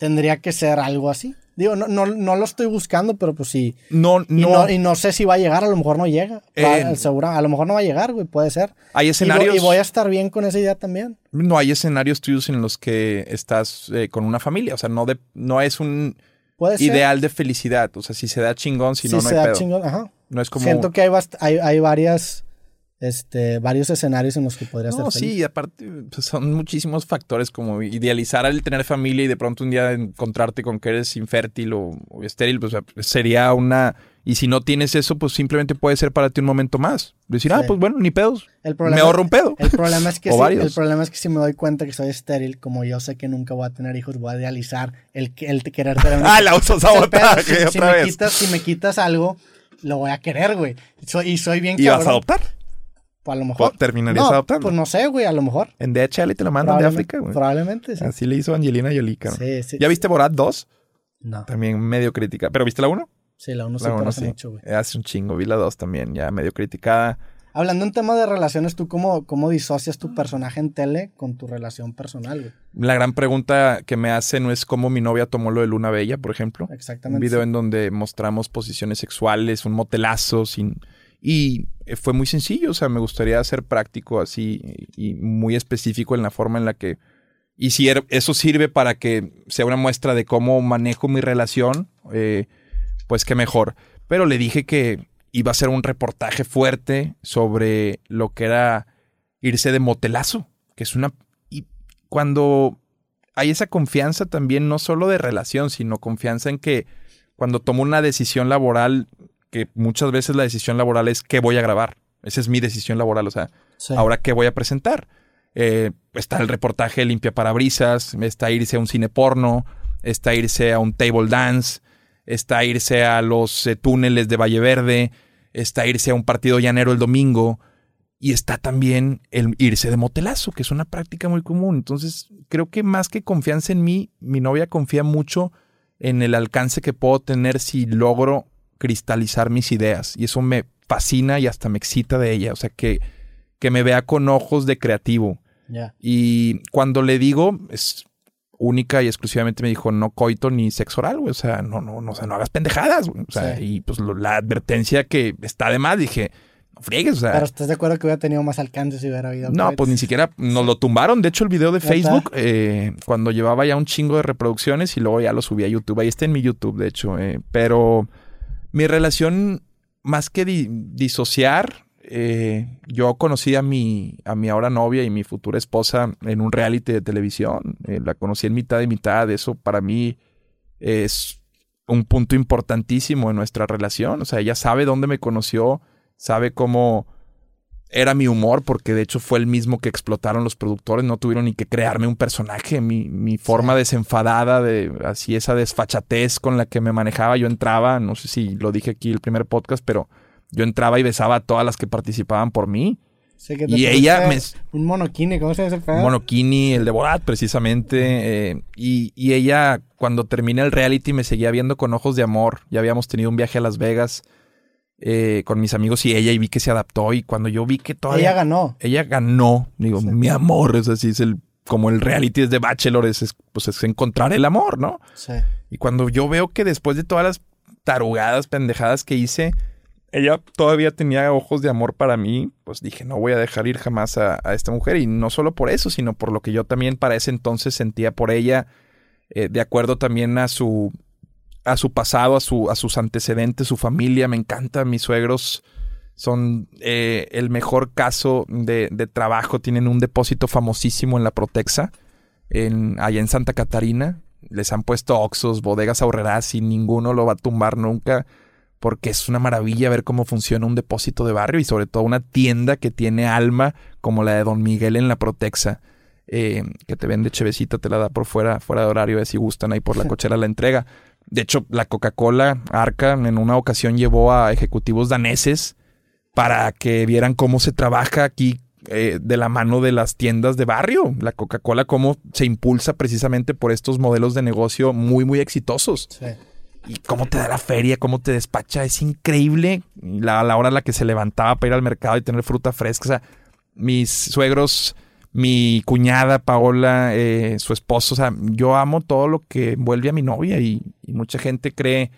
tendría que ser algo así. Digo, no, no, no lo estoy buscando, pero pues sí. No, no. Y no, sé si va a llegar, a lo mejor no llega. a lo mejor no va a llegar, güey, puede ser. Hay escenarios. Y, voy a estar bien con esa idea también. No hay escenarios tuyos en los que estás eh, con una familia. O sea, no, de, no es un ideal de felicidad. O sea, si se da chingón, si no, no hay se da chingón, ajá. No es como. Siento que hay, hay, hay varias este, varios escenarios en los que podrías no, Sí, y aparte pues, son muchísimos factores como idealizar al tener familia y de pronto un día encontrarte con que eres infértil o, estéril, pues sería una... Y si no tienes eso, pues simplemente puede ser para ti un momento más. Decir, ah, pues bueno, ni pedos. me ahorro un pedo. El problema, es que si, el problema es que si me doy cuenta que soy estéril, como yo sé que nunca voy a tener hijos, voy a idealizar el, el querer tener Ah, la autosabotaje si, me quitas, si me quitas algo, lo voy a querer, güey. y soy bien ¿Y vas a adoptar? Pues a lo mejor. ¿Terminarías adoptando? Pues no sé, güey, a lo mejor. En DHL te lo mandan de África, güey. Probablemente, sí. Así le hizo Angelina Jolie, Sí, sí. ¿Ya viste Borat 2? No. También medio crítica. ¿Pero viste la 1? Sí, la 1 se parece mucho, güey. Hace un chingo. Vi la 2 también, ya medio criticada. Hablando en tema de relaciones, ¿tú cómo, cómo disocias tu personaje en tele con tu relación personal, güey? La gran pregunta que me hace no es cómo mi novia tomó lo de Luna Bella, por ejemplo. Exactamente. Un video en donde mostramos posiciones sexuales, un motelazo sin y eh, fue muy sencillo, o sea, me gustaría ser práctico así y muy específico en la forma en la que... Y si er, eso sirve para que sea una muestra de cómo manejo mi relación, eh, pues qué mejor. Pero le dije que iba a ser un reportaje fuerte sobre lo que era irse de motelazo, que es una... Y cuando hay esa confianza también, no solo de relación, sino confianza en que cuando tomo una decisión laboral, que muchas veces la decisión laboral es qué voy a grabar. Esa es mi decisión laboral, o sea, ahora qué voy a presentar. Eh, está el reportaje Limpia Parabrisas, está irse a un cine porno, está irse a un table dance, está irse a los eh, túneles de Valle Verde, está irse a un partido llanero el domingo y está también el irse de motelazo, que es una práctica muy común. Entonces, creo que más que confianza en mí, mi novia confía mucho en el alcance que puedo tener si logro cristalizar mis ideas. Y eso me fascina y hasta me excita de ella. O sea, que, que me vea con ojos de creativo. Y cuando le digo, es única y exclusivamente me dijo no coito ni sexo oral, güey. O sea, no, no, no, o sea, no hagas pendejadas, güey. O sea, y pues la advertencia que está de más, dije, no friegues, o sea. Pero estás de acuerdo que hubiera tenido más alcance si hubiera habido. No, pues ni siquiera nos lo tumbaron. De hecho, el video de Facebook, eh, cuando llevaba ya un chingo de reproducciones y luego ya lo subí a YouTube. Ahí está en mi YouTube, de hecho. Eh, pero mi relación, más que disociar, eh, yo conocí a mi, a mi ahora novia y mi futura esposa en un reality de televisión. Eh, la conocí en mitad de mitad. Eso para mí es un punto importantísimo en nuestra relación. O sea, ella sabe dónde me conoció, sabe cómo era mi humor, porque de hecho fue el mismo que explotaron los productores. No tuvieron ni que crearme un personaje. Mi, mi forma desenfadada, de así esa desfachatez con la que me manejaba, yo entraba. No sé si lo dije aquí el primer podcast, pero yo entraba y besaba a todas las que participaban por mí. y ella me... Un monokini, ¿cómo se llama ese Un monokini, el de Borat, precisamente. Eh, y, y, ella, cuando terminé el reality, me seguía viendo con ojos de amor. Ya habíamos tenido un viaje a Las Vegas eh, con mis amigos y ella, y vi que se adaptó. Y cuando yo vi que todavía... Ella ganó. Ella ganó. Digo, mi amor, es así, es el... Como el reality es de Bachelor, es, pues es encontrar el amor, ¿no? Sí. Y cuando yo veo que después de todas las tarugadas, pendejadas que hice ella todavía tenía ojos de amor para mí, pues dije, no voy a dejar ir jamás a, esta mujer. Y no solo por eso, sino por lo que yo también para ese entonces sentía por ella, eh, de acuerdo también a su, a su pasado, a, su, a sus antecedentes, su familia. Me encanta, mis suegros son eh, el mejor caso de, de, trabajo. Tienen un depósito famosísimo en la Protexa, en, allá en Santa Catarina. Les han puesto oxos, bodegas ahorrerás y ninguno lo va a tumbar nunca porque es una maravilla ver cómo funciona un depósito de barrio y sobre todo una tienda que tiene alma como la de Don Miguel en la Protexa, eh, que te vende chevecita, te la da por fuera, fuera de horario, si gustan ahí por la cochera la entrega. De hecho, la Coca-Cola Arca en una ocasión llevó a ejecutivos daneses para que vieran cómo se trabaja aquí eh, de la mano de las tiendas de barrio. La Coca-Cola, cómo se impulsa precisamente por estos modelos de negocio muy, muy exitosos. Sí y cómo te da la feria, cómo te despacha, es increíble. La, la hora en la que se levantaba para ir al mercado y tener fruta fresca. O sea, mis suegros, mi cuñada Paola, eh, su esposo, o sea, yo amo todo lo que envuelve a mi novia y, mucha gente cree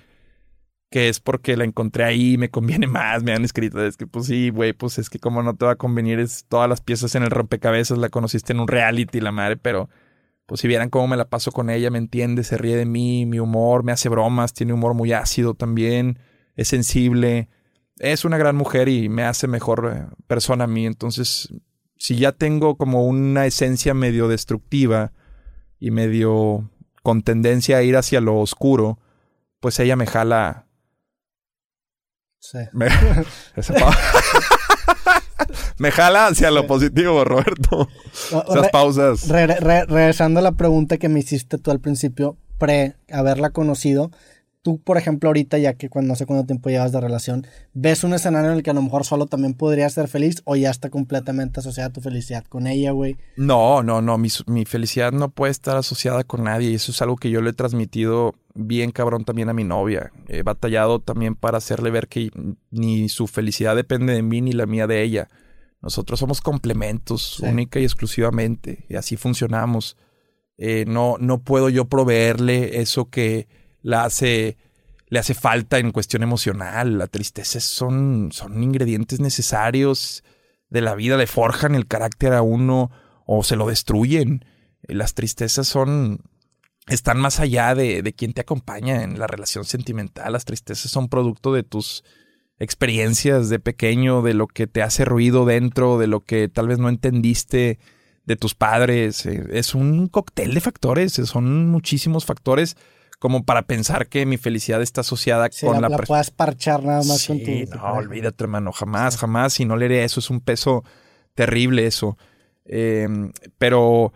que es porque la encontré ahí y me conviene más, me han escrito, es que pues sí, güey, pues es que como no te va a convenir, es todas las piezas en el rompecabezas, la conociste en un reality, la madre, pero pues si vieran cómo me la paso con ella, me entiende, se ríe de mí, mi humor, me hace bromas, tiene humor muy ácido también, es sensible, es una gran mujer y me hace mejor eh, persona a mí. Entonces, si ya tengo como una esencia medio destructiva y medio con tendencia a ir hacia lo oscuro, pues ella me jala. Sí. Me jala hacia lo positivo, Roberto. Esas pausas. regresando a la pregunta que me hiciste tú al principio, pre haberla conocido, tú, por ejemplo, ahorita, ya que cuando no sé cuánto tiempo llevas de relación, ¿ves un escenario en el que a lo mejor solo también podrías ser feliz o ya está completamente asociada tu felicidad con ella, güey? No, no, no. Mi, mi, felicidad no puede estar asociada con nadie y eso es algo que yo le he transmitido bien cabrón también a mi novia. He batallado también para hacerle ver que ni su felicidad depende de mí ni la mía de ella. Nosotros somos complementos, única y exclusivamente, y así funcionamos. Eh, no, no puedo yo proveerle eso que la hace, le hace falta en cuestión emocional. La tristeza son, son ingredientes necesarios de la vida, le forjan el carácter a uno o se lo destruyen. Las tristezas son, están más allá de, de quien te acompaña en la relación sentimental. Las tristezas son producto de tus experiencias de pequeño, de lo que te hace ruido dentro, de lo que tal vez no entendiste, de tus padres. eh, es un cóctel de factores, son muchísimos factores como para pensar que mi felicidad está asociada Sí, con la, la, puedas parchar nada más Sí, con tu. no, olvídate, hermano, jamás, jamás. Y no le haré eso, es un peso terrible eso. Eh, pero,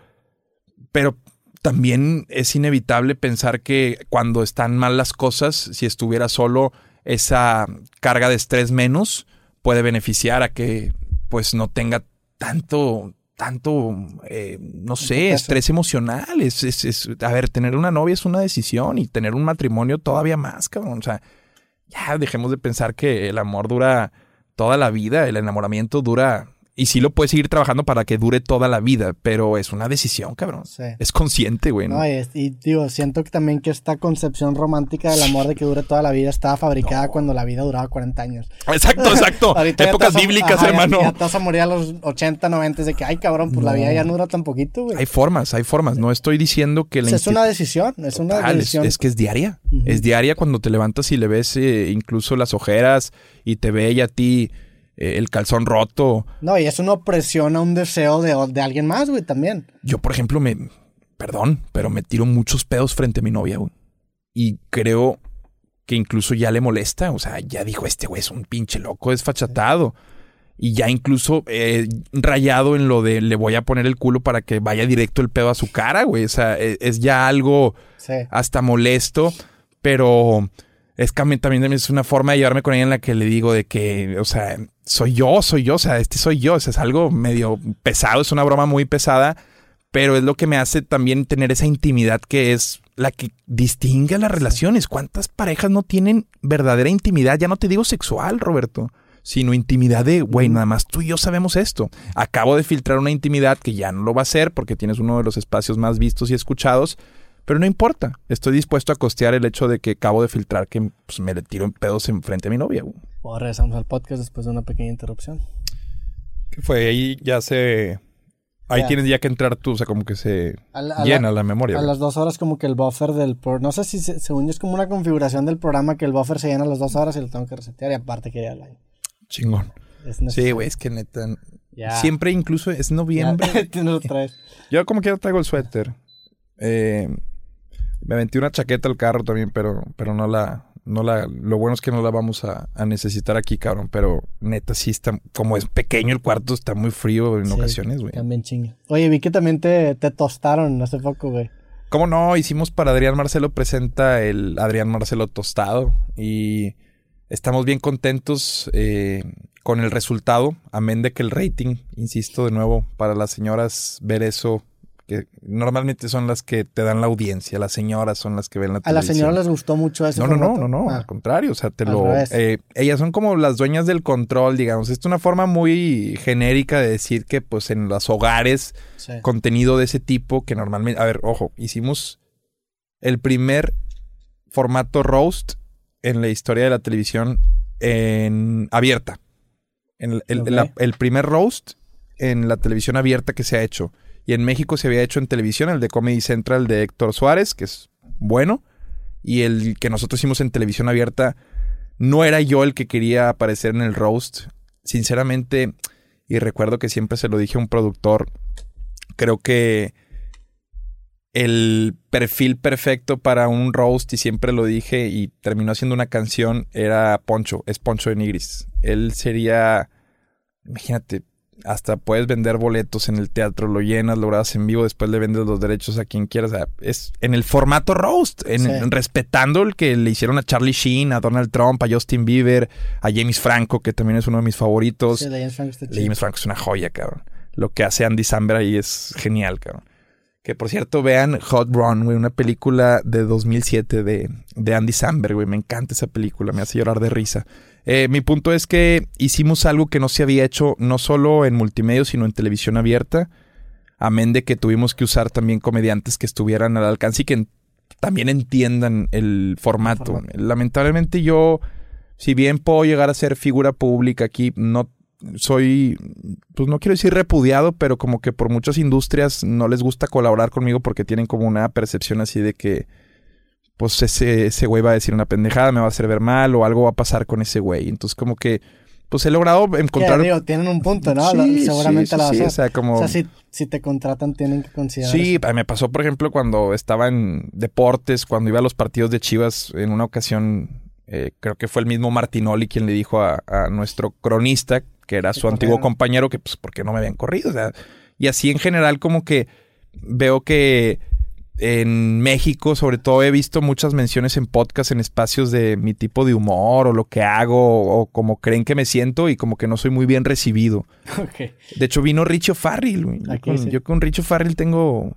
pero también es inevitable pensar que cuando están mal las cosas, si estuviera solo, esa carga de estrés menos puede beneficiar a que pues no tenga tanto, tanto, eh, no sé, estrés emocional. Es, es, es- a ver, tener una novia es una decisión y tener un matrimonio todavía más, cabrón. O sea, ya dejemos de pensar que el amor dura toda la vida, el enamoramiento dura y sí lo puedes seguir trabajando para que dure toda la vida, pero es una decisión, cabrón. Sí. Es consciente, güey. ¿no? No, y, es- y digo, siento que también que esta concepción romántica del amor de que dure toda la vida estaba fabricada cuando la vida duraba 40 años. Exacto, exacto. Épocas a- bíblicas, ajá, hermano. Ya, te vas a morir a los 80, 90 de que, ay, cabrón, pues la vida ya no dura tan poquito, güey. Hay formas, hay formas. No estoy diciendo que la Pues es insti- una decisión, es una Total, es, decisión. es que es diaria. Es diaria cuando te levantas y le ves eh, incluso las ojeras y te ve ella a ti eh, el calzón roto. No, y es una opresión a un deseo de, de alguien más, güey, también. Yo, por ejemplo, me. Perdón, pero me tiro muchos pedos frente a mi novia, güey. Y creo que incluso ya le molesta. O sea, ya dijo, este güey es un pinche loco desfachatado. Y ya incluso eh, rayado en lo de le voy a poner el culo para que vaya directo el pedo a su cara, güey. O sea, e- es ya algo Sí. hasta molesto, pero es mí también es una forma de llevarme con ella en la que le digo de que, o sea, soy yo, soy yo, o sea, este soy yo, o sea, es algo medio pesado, es una broma muy pesada, pero es lo que me hace también tener esa intimidad que es la que distingue a las relaciones. ¿Cuántas parejas no tienen verdadera intimidad? Ya no te digo sexual, Roberto, sino intimidad de, güey, nada más tú y yo sabemos esto. Acabo de filtrar una intimidad que ya no lo va a hacer porque tienes uno de los espacios más vistos y escuchados, pero no importa. Estoy dispuesto a costear el hecho de que acabo de filtrar que pues, me le tiro en pedos en frente a mi novia. güey. Regresamos al podcast después de una pequeña interrupción. Que fue ahí ya se... Ahí Ya. tienes ya que entrar tú, o sea, como que se A la- a llena la, memoria. A güey. las dos horas como que el buffer del... pro- No sé si se- según yo es como una configuración del programa que el buffer se llena a las dos horas y lo tengo que resetear y aparte que ir al baño. Chingón. Sí, güey, es que neta... Ya. Siempre incluso es noviembre. Ya. Yo como quiera traigo el suéter. Eh, me aventé una chaqueta al carro también, pero, pero no la, no la, lo bueno es que no la vamos a, a necesitar aquí, cabrón. Pero neta sí está, como es pequeño el cuarto, está muy frío en Sí, ocasiones, güey. También chinga. Oye, vi que también te, te tostaron hace poco, güey. ¿Cómo no? Hicimos para Adrián Marcelo presenta el Adrián Marcelo tostado y estamos bien contentos eh, con el resultado, amén de que el rating, insisto de nuevo, para las señoras ver eso, que normalmente son las que te dan la audiencia, las señoras son las que ven la A las televisión. señoras les gustó mucho ese No, no, no, no, no, Ah, al contrario, o sea, te Al lo... eh, ellas son como las dueñas del control, digamos. Es una forma muy genérica de decir que pues en los hogares sí. contenido de ese tipo que normalmente, a ver, ojo, hicimos el primer formato roast en la historia de la televisión en abierta. En el, el- Ok. la- el primer roast en la televisión abierta que se ha hecho. Y en México se había hecho en televisión, el de Comedy Central de Héctor Suárez, que es bueno. Y el que nosotros hicimos en televisión abierta, no era yo el que quería aparecer en el roast. Sinceramente, y recuerdo que siempre se lo dije a un productor, creo que el perfil perfecto para un roast, y siempre lo dije, y terminó haciendo una canción, era Poncho, es Poncho de Nigris. Él sería, imagínate, hasta puedes vender boletos en el teatro, lo llenas, lo grabas en vivo, después le vendes los derechos a quien quieras. O sea, es en el formato roast, en, Sí. en respetando el que le hicieron a Charlie Sheen, a Donald Trump, a Justin Bieber, a James Franco, que también es uno de mis favoritos. Sí, de James Franco. James Franco es una joya, cabrón. Lo que hace Andy Samberg ahí es genial, cabrón. Que por cierto, vean Hot Run, güey, una película de 2007 de, de Andy Samberg, güey. Me encanta esa película, me hace llorar de risa. Eh, mi punto es que hicimos algo que no se había hecho no solo en multimedia, sino en televisión abierta. Amén de que tuvimos que usar también comediantes que estuvieran al alcance y que en- también entiendan el formato. formato. Lamentablemente yo, si bien puedo llegar a ser figura pública aquí, no soy, pues no quiero decir repudiado, pero como que por muchas industrias no les gusta colaborar conmigo porque tienen como una percepción así de que, pues ese, ese güey va a decir una pendejada, me va a hacer ver mal o algo va a pasar con ese güey. Entonces como que pues he logrado encontrar. Digo, tienen un punto, ¿no? Sí, Seguramente sí, la vas sí, a o sea, como... O sea, si, si te contratan, tienen que considerar. Sí, me pasó, por ejemplo, cuando estaba en deportes, cuando iba a los partidos de Chivas, en una ocasión, eh, creo que fue el mismo Martinoli quien le dijo a, a nuestro cronista, que era su antiguo corrieron. compañero, que pues, ¿por qué no me habían corrido? O sea, y así en general, como que veo que en México, sobre todo, he visto muchas menciones en podcast, en espacios de mi tipo de humor o lo que hago o como creen que me siento y como que no soy muy bien recibido. De hecho, vino Richo Farrell. Yo, con, sí. yo con Richo Farrell tengo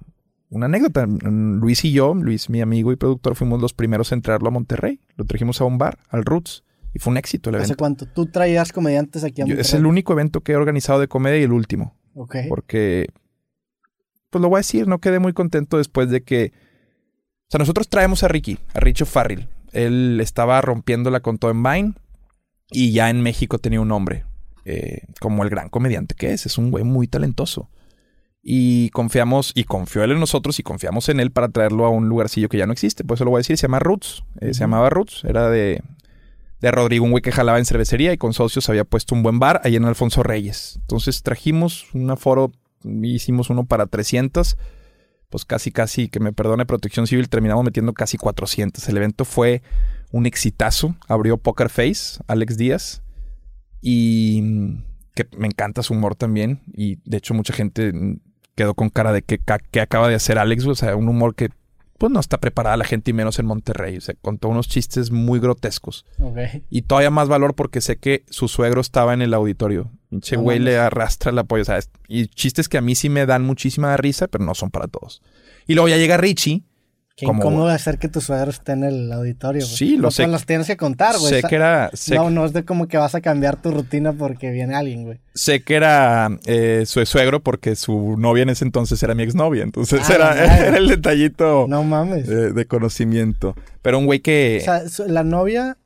una anécdota. Luis y yo, Luis, mi amigo y productor, fuimos los primeros en traerlo a Monterrey. Lo trajimos a un bar, al Roots, y fue un éxito el ¿Hace evento. cuánto? ¿Tú traías comediantes aquí a Yo- es Monterrey? el único evento que he organizado de comedia y el último. Ok. Porque, pues lo voy a decir, no quedé muy contento después de que... O sea, nosotros traemos a Ricky, a Richo Farrell. Él estaba rompiéndola con todo en Vine y ya en México tenía un nombre. eh, como el gran comediante que es. Es un güey muy talentoso. Y confiamos, y confió él en nosotros y confiamos en él para traerlo a un lugarcillo que ya no existe. Por eso lo voy a decir, se llama Roots. Eh. Se llamaba Roots. Era de, de Rodrigo, un güey que jalaba en cervecería y con socios había puesto un buen bar ahí en Alfonso Reyes. Entonces trajimos un aforo, hicimos uno para 300. Pues casi, casi, que me perdone Protección Civil, terminamos metiendo casi 400. El evento fue un exitazo. Abrió Poker Face, Alex Díaz. Y mm, que me encanta su humor también. Y de hecho, mucha gente mm, quedó con cara de que, que acaba de hacer Alex. O sea, un humor que pues no está preparada la gente y menos en Monterrey. O sea, contó unos chistes muy grotescos. Y todavía más valor porque sé que su suegro estaba en el auditorio. Pinche güey le arrastra el apoyo. O sea, es- y chistes que a mí sí me dan muchísima risa, pero no son para todos. Y luego ya llega Richie. Qué Como- incómodo hacer que tu suegro esté en el auditorio. Sí, lo No, sé. pues los tienes que contar, güey. sé que era. Sé, No, no es de como que vas a cambiar tu rutina porque viene alguien, güey. sé que era eh, su suegro porque su novia en ese entonces era mi exnovia. Entonces Ah, era, el detallito No mames. de, de conocimiento. Pero un güey que. O sea, la novia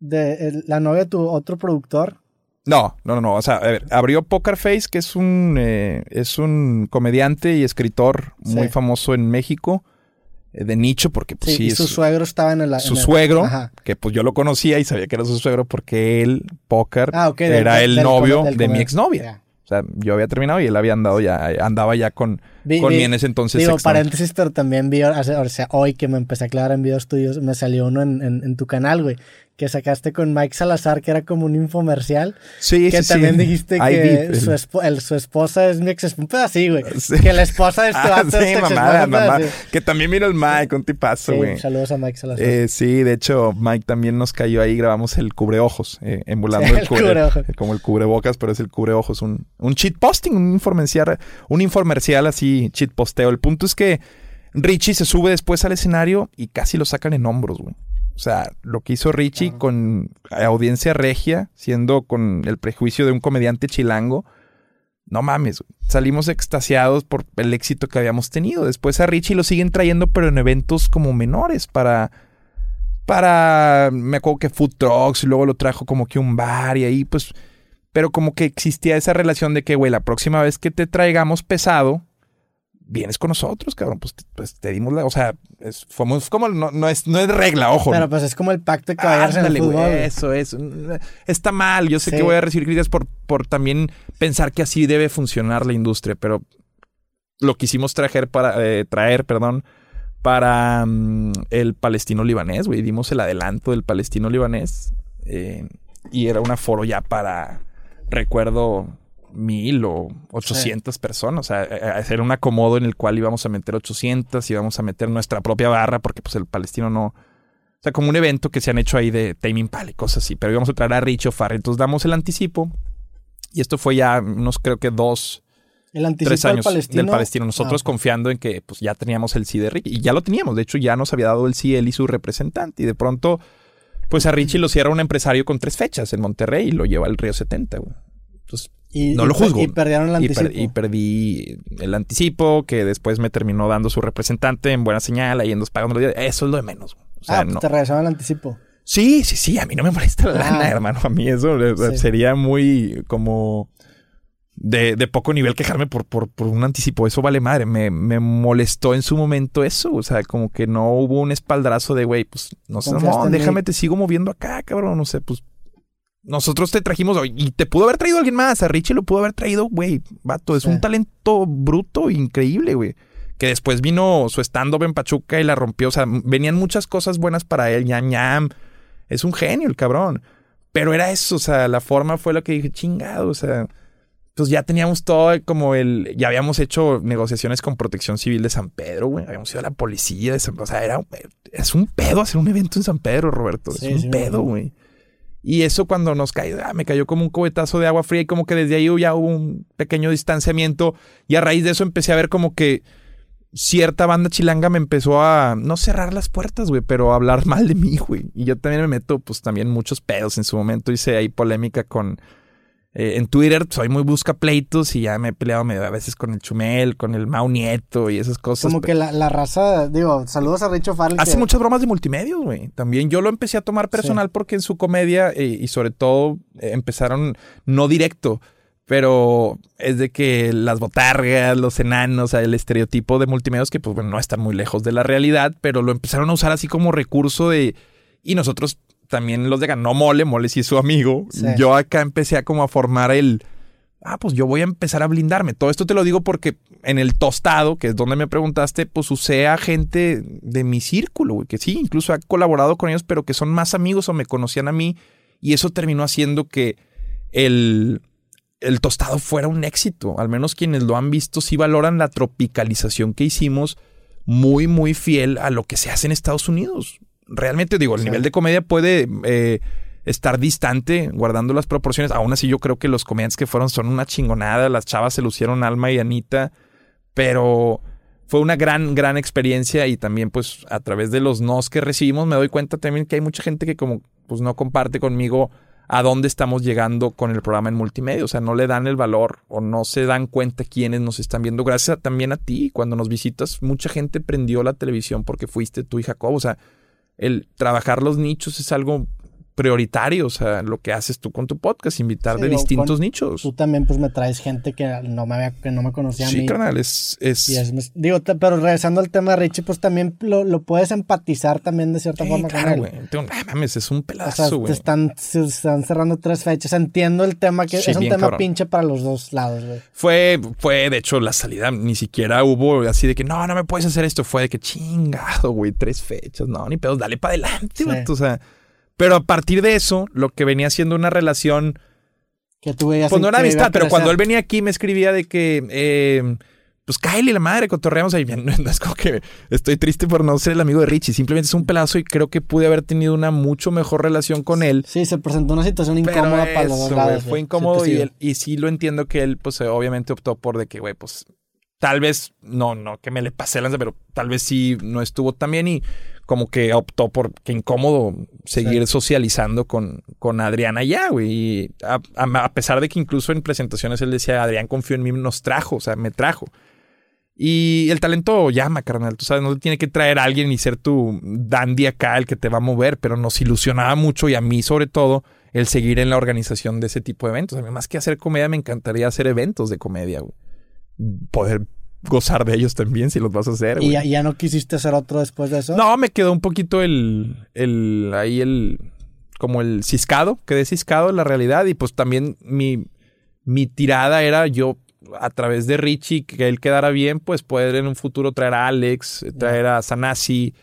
de el- la novia de tu otro productor. No, no, no, no. O sea, a ver, abrió Poker Face, que es un, eh, es un comediante y escritor muy Sí. famoso en México, de nicho, porque pues Sí, su suegro estaba en el. su en el- suegro, Ajá. que pues yo lo conocía y sabía que era su suegro porque él, Poker, Ah, del- era el del novio del de mi exnovia. Ya. O sea, yo había terminado y él había andado ya, andaba ya con, Vi- con vi- mi en ese entonces Digo, exnovia. paréntesis, pero también vi, o sea, hoy que me empecé a aclarar en videos tuyos, me salió uno en, en- en tu canal, güey, que sacaste con Mike Salazar, que era como un infomercial, Sí, que sí, también sí. dijiste que su, el- esposa es mi ex esposa, un pedacito, güey, Sí. que la esposa de este Ah, vato es un mamá. pedacito. Que también vino el Mike, un tipazo, güey. saludos a Mike Salazar. Eh, sí, de hecho, Mike también nos cayó ahí, grabamos el cubreojos, eh, emulando el, el cubre, cubreojos. como el cubrebocas, pero es el cubreojos, un, un cheat posting, un informercial, un informercial así, cheat posteo. El punto es que Richie se sube después al escenario y casi lo sacan en hombros, güey. O sea, lo que hizo Richie con audiencia regia, siendo con el prejuicio de un comediante chilango, no mames, salimos extasiados por el éxito que habíamos tenido. Después a Richie lo siguen trayendo, pero en eventos como menores, para. Para. Me acuerdo que Food Trucks, y luego lo trajo como que un bar y ahí, pues. Pero como que existía esa relación de que, güey, la próxima vez que te traigamos pesado, vienes con nosotros, cabrón. Pues, te- pues te dimos la. O sea, es, fuimos como. No, no es, no es regla, ojo. Pero pues es como el pacto de caballeros en el fútbol. eso es. Está mal. Yo sé Sí. que voy a recibir críticas por, por también pensar que así debe funcionar la industria, pero lo quisimos traer para, eh, traer, perdón, para mm, el palestino libanés, güey. Dimos el adelanto del palestino libanés. eh, y era un aforo ya para, recuerdo, mil o ochocientas personas. O sea, eh, eh, era un acomodo en el cual íbamos a meter 800, íbamos a meter nuestra propia barra, porque pues el palestino no... O sea, como un evento que se han hecho ahí de Tame Impala y cosas así. Pero íbamos a traer a Rich O'Farrell. Entonces damos el anticipo. Y esto fue ya unos, creo que dos, El anticipo tres años del palestino. del palestino. Nosotros Ah, confiando en que pues ya teníamos el sí de Richie. Y ya lo teníamos. De hecho, ya nos había dado el sí él y su representante. Y de pronto, pues a Richie lo cierra un empresario con tres fechas en Monterrey y lo lleva al Río 70, güey. Entonces, y, no lo juzgo. Y perdieron el y, anticipo. per- y perdí el anticipo, que después me terminó dando su representante en buena señal, ahí en dos pagos. Eso es lo de menos. O sea, ah, pues no. te regresaron el anticipo. Sí, sí, sí, a mí no me molesta la Ah. lana, hermano. A mí eso Sí. sería muy como de, de poco nivel quejarme por, por, por un anticipo. Eso vale madre. Me, me molestó en su momento eso. O sea, como que no hubo un espaldrazo de, güey, pues no sé, no, déjame, te sigo moviendo acá, cabrón. No sé, pues nosotros te trajimos, y te pudo haber traído alguien más, a Richie lo pudo haber traído, güey, vato, es un talento bruto, increíble, güey. Que después vino su stand-up en Pachuca y la rompió, o sea, venían muchas cosas buenas para él, ñam, ñam. Es un genio el cabrón. Pero era eso, o sea, la forma fue lo que dije, chingado, o sea, pues ya teníamos todo como el, ya habíamos hecho negociaciones con Protección Civil de San Pedro, güey, habíamos ido a la policía de San Pedro, o sea, era, es un pedo hacer un evento en San Pedro, Roberto, es un pedo, güey. Y eso cuando nos cayó, ah, me cayó como un cubetazo de agua fría y como que desde ahí ya hubo un pequeño distanciamiento y a raíz de eso empecé a ver como que cierta banda chilanga me empezó a no cerrar las puertas, güey, pero a hablar mal de mí, güey. Y yo también me meto pues también muchos pedos en su momento, hice ahí polémica con eh, en Twitter soy muy busca pleitos y ya me he peleado medio a veces con el Chumel, con el Mau Nieto y esas cosas. Como que la, raza, digo, saludos a Richo Farley. Hace muchas bromas de multimedia, güey. También yo lo empecé a tomar personal porque en su comedia eh, y sobre todo eh, empezaron no directo, pero es de que las botargas, los enanos, el estereotipo de multimedios que pues bueno, no están muy lejos de la realidad, pero lo empezaron a usar así como recurso de... Y nosotros también los de no Mole, Mole sí es su amigo. Yo acá empecé a como a formar el, ah, pues yo voy a empezar a blindarme. Todo esto te lo digo porque en el tostado, que es donde me preguntaste, pues usé a gente de mi círculo, güey, que sí, incluso ha colaborado con ellos, pero que son más amigos o me conocían a mí. Y eso terminó haciendo que el, el tostado fuera un éxito. Al menos quienes lo han visto sí valoran la tropicalización que hicimos muy, muy fiel a lo que se hace en Estados Unidos realmente digo, el nivel de comedia puede eh, estar distante, guardando las proporciones. Aún así, yo creo que los comediantes que fueron son una chingonada. Las chavas se lucieron Alma y Anita, pero fue una gran, gran experiencia y también pues a través de los nos que recibimos me doy cuenta también que hay mucha gente que como pues no comparte conmigo a dónde estamos llegando con el programa en multimedia. O sea, no le dan el valor o no se dan cuenta quiénes nos están viendo. Gracias también a ti. Cuando nos visitas, mucha gente prendió la televisión porque fuiste tú y Jacob. O sea, el trabajar los nichos es algo prioritario, o sea, lo que haces tú con tu podcast, invitar de distintos nichos. Tú también pues me traes gente que no me había, que no me conocía a mí. Sí, carnal, es... es... digo, pero regresando al tema de Richie, pues también lo, puedes empatizar también de cierta forma con él. güey. mames, es un pedazo, güey. te están, están cerrando tres fechas. Entiendo el tema que es un tema pinche para los dos lados, güey. Fue, fue, de hecho, la salida ni siquiera hubo así de que, no, no me puedes hacer esto. Fue de que, chingado, güey, tres fechas. No, ni pedos, dale para adelante, güey. O sea... Pero a partir de eso, lo que venía siendo una relación. Que tú veías. Pues no era amistad, pero cuando él venía aquí me escribía de que. Eh, pues Kylie, la madre, cotorreamos ahí. No, es como que estoy triste por no ser el amigo de Richie. Simplemente es un pelazo y creo que pude haber tenido una mucho mejor relación con él. Sí, se presentó una situación incómoda para los dos lados. Fue incómodo y, él, y sí lo entiendo que él, pues obviamente optó por de que, güey, pues tal vez, no, no que me le pasé lanza, pero tal vez sí no estuvo tan bien y como que optó por que incómodo seguir socializando con, con Adriana ya, güey. Y a, pesar de que incluso en presentaciones él decía, Adrián confió en mí, nos trajo, o sea, me trajo. Y el talento llama, carnal. Tú sabes, no te tiene que traer a alguien y ser tu dandy acá el que te va a mover, pero nos ilusionaba mucho y a mí sobre todo el seguir en la organización de ese tipo de eventos. A mí más que hacer comedia me encantaría hacer eventos de comedia, güey. Poder gozar de ellos también si los vas a hacer. ¿Y ya, no quisiste hacer otro después de eso? No, me quedó un poquito el, el, ahí el, como el ciscado, quedé ciscado en la realidad y pues también mi, mi tirada era yo a través de Richie, que él quedara bien, pues poder en un futuro traer a Alex, traer a Sanasi.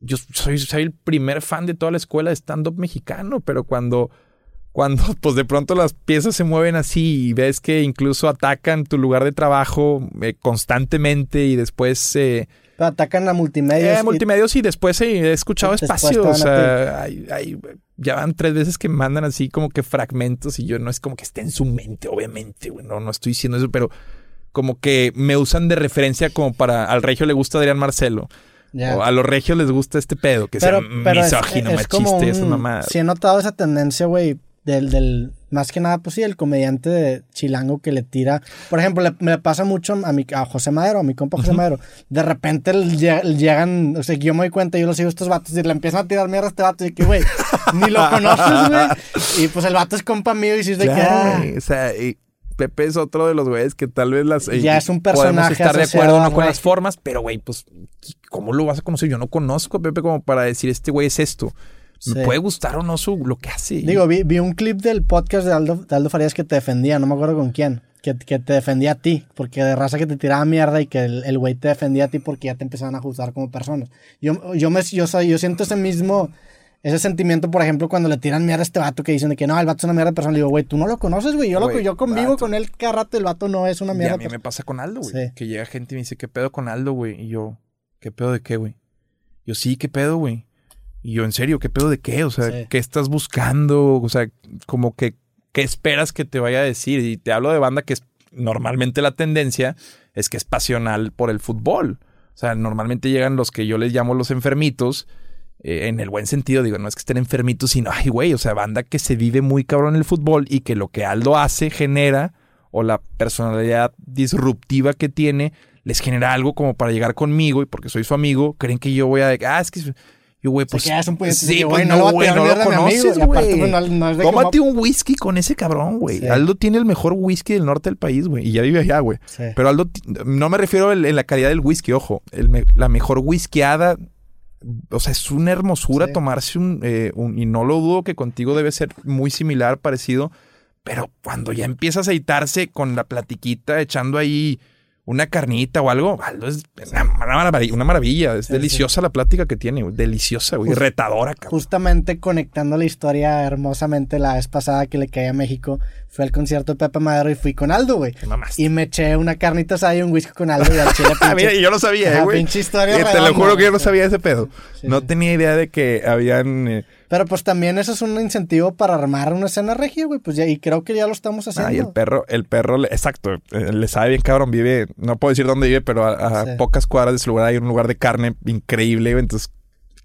Yo soy, soy el primer fan de toda la escuela de stand-up mexicano, pero cuando cuando pues de pronto las piezas se mueven así y ves que incluso atacan tu lugar de trabajo eh, constantemente y después... Eh, atacan a multimedios. Eh, multimedios y, después he escuchado espacios. O sea, hay, ya van tres veces que mandan así como que fragmentos y yo no es como que esté en su mente, obviamente, bueno, no estoy diciendo eso, pero como que me usan de referencia como para al regio le gusta Adrián Marcelo. O a los regios les gusta este pedo, que sea misógino, machista, esa mamada. Si he notado esa tendencia, güey, del, del, más que nada, pues sí, el comediante de chilango que le tira. Por ejemplo, me pasa mucho a, mi, a José Madero, a mi compa José Madero. De repente llegan, o sea, yo me doy cuenta, yo lo sigo a estos vatos y le empiezan a tirar mierda a este vato y que, güey, ni lo conoces, güey. Y pues el vato es compa mío y si es de que. Ah". O sea, Pepe es otro de los güeyes que tal vez las. Ya es un personaje. Podemos estar de acuerdo no con las formas, pero güey, pues, ¿cómo lo vas a conocer? Yo no conozco a Pepe como para decir, este güey es esto. Me puede gustar o no su, lo que hace. Digo, vi, vi un clip del podcast de Aldo, de Aldo Farías que te defendía, no me acuerdo con quién. Que, que, te defendía a ti, porque de raza que te tiraba mierda y que el güey te defendía a ti porque ya te empezaban a juzgar como persona. Yo, yo, me, yo, yo siento ese mismo, ese sentimiento, por ejemplo, cuando le tiran mierda a este vato que dicen de que no, el vato es una mierda de persona. Le digo, güey, tú no lo conoces, güey. Yo, lo, yo convivo con él cada rato, el vato no es una mierda. Y a mí me pasa con Aldo, güey. Que llega gente y me dice, ¿qué pedo con Aldo, güey? Y yo, ¿qué pedo de qué, güey? Yo, sí, ¿qué pedo, güey? Y yo, ¿en serio? ¿Qué pedo de qué? O sea, ¿qué estás buscando? O sea, como que, ¿qué esperas que te vaya a decir? Y te hablo de banda que es normalmente la tendencia es que es pasional por el fútbol. O sea, normalmente llegan los que yo les llamo los enfermitos, eh, en el buen sentido, digo, no es que estén enfermitos, sino, ay, güey, o sea, banda que se vive muy cabrón en el fútbol y que lo que Aldo hace genera, o la personalidad disruptiva que tiene, les genera algo como para llegar conmigo y porque soy su amigo, creen que yo voy a... Ah, es que yo, güey, pues. sí, pues no, güey, no, lo conoces, güey. Pues, Tómate un whisky con ese cabrón, güey. Aldo tiene el mejor whisky del norte del país, güey. Y ya vive allá, güey. Pero Aldo, no me refiero en la calidad del whisky, ojo. la mejor whiskyada. O sea, es una hermosura tomarse eh, un, Y no lo dudo que contigo debe ser muy similar, parecido. Pero cuando ya empieza a aceitarse con la platiquita, echando ahí una carnita o algo, Aldo es una, maravilla, una maravilla. Es deliciosa la plática que tiene, Deliciosa, güey. retadora, cabrón. Justamente conectando la historia hermosamente la vez pasada que le caí a México, fue al concierto de Pepe Madero y fui con Aldo, güey. Y me eché una carnita asada y un whisky con Aldo y al chile ah, Mira, y yo lo sabía, güey. Pinche historia. Eh, te lo juro que yo no sabía ese pedo. no tenía idea de que habían... Eh, pero pues también eso es un incentivo para armar una escena regia, güey. Pues ya, y creo que ya lo estamos haciendo. Ah, y el perro, el perro, exacto, eh, le sabe bien cabrón, vive, no puedo decir dónde vive, pero a, pocas cuadras de su lugar hay un lugar de carne increíble, güey. Entonces,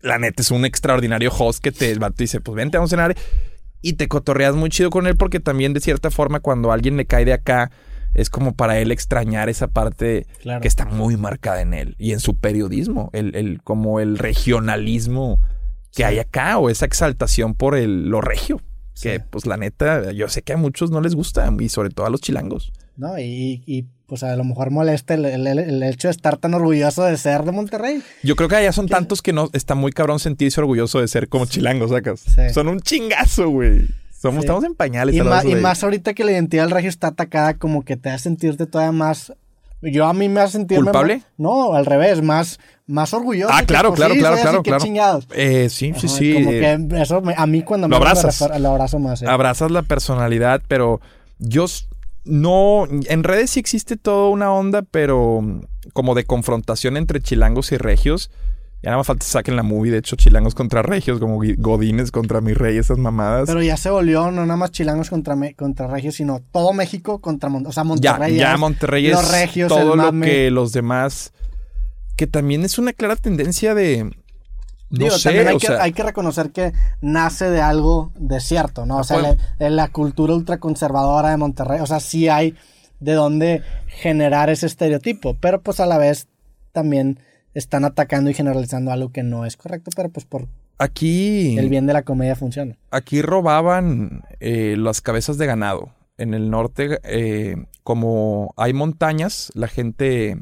la neta es un extraordinario host que te, el vato dice, pues vente, vamos a cenar. Y te cotorreas muy chido con él porque también de cierta forma cuando alguien le cae de acá, es como para él extrañar esa parte que está muy marcada en él y en su periodismo, el, el como el regionalismo que hay acá o esa exaltación por el, lo regio. Que pues la neta, yo sé que a muchos no les gusta y sobre todo a los chilangos. No, y, y pues a lo mejor molesta el, el, hecho de estar tan orgulloso de ser de Monterrey. Yo creo que allá son tantos que no está muy cabrón sentirse orgulloso de ser como chilangos, sacas. Son un chingazo, güey. Somos, Estamos en pañales. Y, y más ahorita que la identidad del regio está atacada, como que te hace sentirte todavía más yo a mí me hace sentir... ¿Culpable? no, al revés, más, más orgulloso. Ah, claro, claro, claro, claro, claro. Chingados. Eh, sí, sí, sí. Como que eso a mí cuando lo me abrazas. lo abrazo más. Eh. Abrazas la personalidad, pero yo no... En redes sí existe toda una onda, pero como de confrontación entre chilangos y regios ya nada más falta saquen la movie, de hecho, chilangos contra regios, como Godines contra mi rey, esas mamadas. Pero ya se volvió no nada más chilangos contra, contra regios, sino todo México contra Monterrey. O sea, Monterrey. Ya, ya Monterrey es los regios, todo lo que los demás. Que también es una clara tendencia de. No sé, también hay, que, hay que reconocer que nace de algo de cierto, ¿no? O sea, la, la cultura ultraconservadora de Monterrey. O sea, sí hay de dónde generar ese estereotipo, pero pues a la vez también están atacando y generalizando algo que no es correcto, pero pues por aquí el bien de la comedia funciona. Aquí robaban eh, las cabezas de ganado. En el norte, eh, como hay montañas, la gente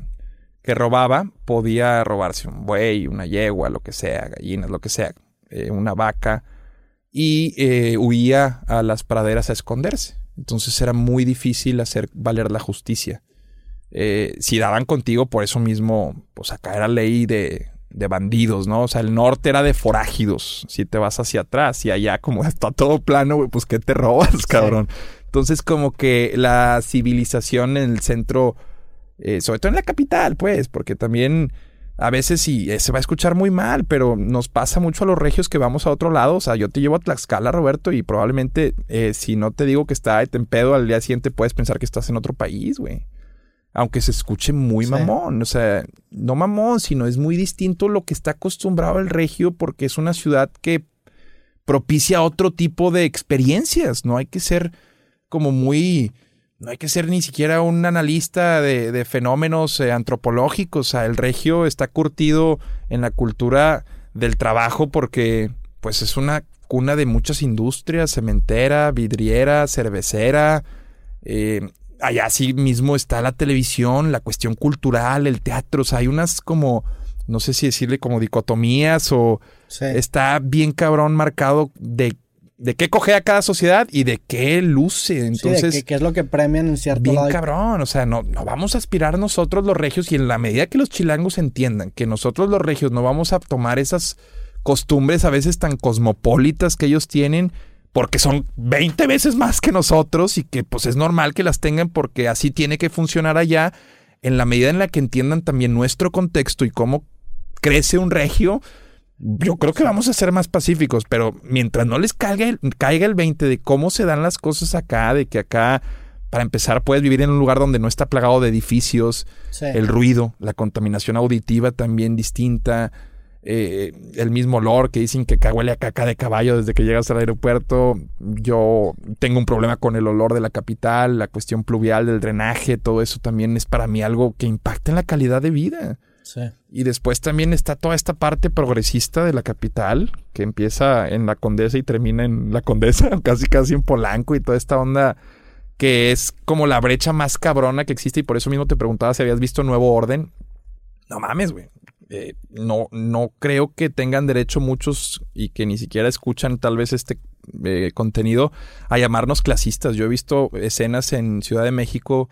que robaba podía robarse un buey, una yegua, lo que sea, gallinas, lo que sea, eh, una vaca, y huía a las praderas a esconderse. Entonces era muy difícil hacer valer la justicia. Eh, si daban contigo, por eso mismo, pues acá era ley de, de bandidos, ¿no? O sea, el norte era de forágidos. Si te vas hacia atrás y allá como está todo plano, güey, pues ¿qué te robas, cabrón? Entonces como que la civilización en el centro, eh, sobre todo en la capital, pues, porque también a veces sí eh, se va a escuchar muy mal, pero nos pasa mucho a los regios que vamos a otro lado. O sea, yo te llevo a Tlaxcala, Roberto, y probablemente si no te digo que está de tempedo al día siguiente puedes pensar que estás en otro país, güey aunque se escuche muy mamón, o sea, no mamón, sino es muy distinto lo que está acostumbrado el regio porque es una ciudad que propicia otro tipo de experiencias, no hay que ser como muy, no hay que ser ni siquiera un analista de, fenómenos eh, antropológicos, o sea, el regio está curtido en la cultura del trabajo porque pues es una cuna de muchas industrias, cementera, vidriera, cervecera, eh, allá sí mismo está la televisión, la cuestión cultural, el teatro, o sea, hay unas como no sé si decirle como dicotomías o Sí. está bien cabrón marcado de, de qué coge a cada sociedad y de qué luce. Sí, de Entonces, que, que es lo que premian en cierto bien lado. cabrón. O sea, no, no vamos a aspirar nosotros los regios y en la medida que los chilangos entiendan que nosotros los regios no vamos a tomar esas costumbres a veces tan cosmopolitas que ellos tienen porque son 20 veces más que nosotros y que pues es normal que las tengan porque así tiene que funcionar allá. En la medida en la que entiendan también nuestro contexto y cómo crece un regio, yo creo que vamos a ser más pacíficos, pero mientras no les caiga el, caiga el 20 de cómo se dan las cosas acá, de que acá, para empezar, puedes vivir en un lugar donde no está plagado de edificios, Sí. el ruido, la contaminación auditiva también distinta, eh, el mismo olor que dicen que huele a caca de caballo desde que llegas al aeropuerto. Yo tengo un problema con el olor de la capital, la cuestión pluvial del drenaje, todo eso también es para mí algo que impacta en la calidad de vida. Sí. Y después también está toda esta parte progresista de la capital, que empieza en la Condesa y termina en la Condesa, casi casi en Polanco y toda esta onda que es como la brecha más cabrona que existe y por eso mismo te preguntaba si habías visto Nuevo Orden. No mames, güey. Eh, no, no creo que tengan derecho muchos y que ni siquiera escuchan tal vez este eh, contenido a llamarnos clasistas. Yo he visto escenas en Ciudad de México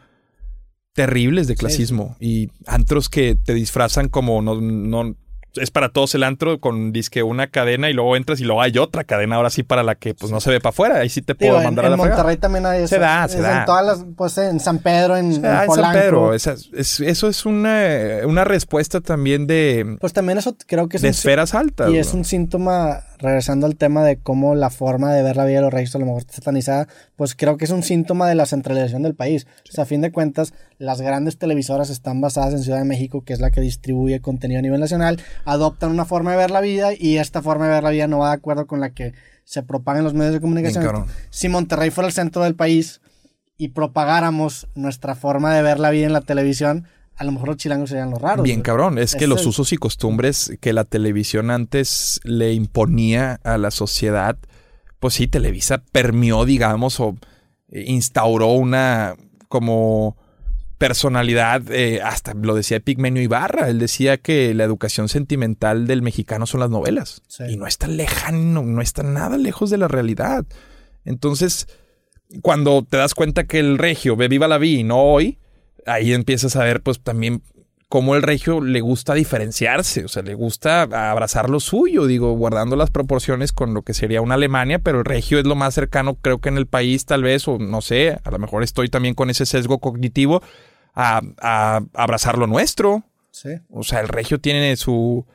terribles de clasismo y antros que te disfrazan como no, no es para todos el antro con disque una cadena y luego entras y luego hay otra cadena ahora sí para la que pues no se ve para afuera ahí sí te puedo Digo, en, mandar en a la fregada. Monterrey también hay eso. Se da, se Es da. En todas las, pues en San Pedro, en, en Ah, en San. Pedro, esa- es- eso es una, una respuesta también de, Pues también eso creo que es de un esferas altas. Y es un síntoma, regresando al tema de cómo la forma de ver la vida de los reyes a lo mejor está satanizada, pues creo que es un síntoma de la centralización del país. O sea, a fin de cuentas, las grandes televisoras están basadas en Ciudad de México, que es la que distribuye contenido a nivel nacional, adoptan una forma de ver la vida y esta forma de ver la vida no va de acuerdo con la que se propaga en los medios de comunicación. Si Monterrey fuera el centro del país y propagáramos nuestra forma de ver la vida en la televisión, a lo mejor los chilangos serían los raros. Bien cabrón, es que los usos y costumbres que la televisión antes le imponía a la sociedad, pues sí, Televisa permeó, digamos, o instauró una como personalidad, eh, hasta lo decía Pigmenio Ibarra, él decía que la educación sentimental del mexicano son las novelas. Sí. Y no está lejano, no está nada lejos de la realidad. Entonces, cuando te das cuenta que el regio ve viva la vi y no hoy, ahí empiezas a ver pues también cómo el regio le gusta diferenciarse, o sea, le gusta abrazar lo suyo, digo, guardando las proporciones con lo que sería una Alemania, pero el regio es lo más cercano creo que en el país tal vez, o no sé, a lo mejor estoy también con ese sesgo cognitivo a, a abrazar lo nuestro, Sí. o sea, el regio tiene su...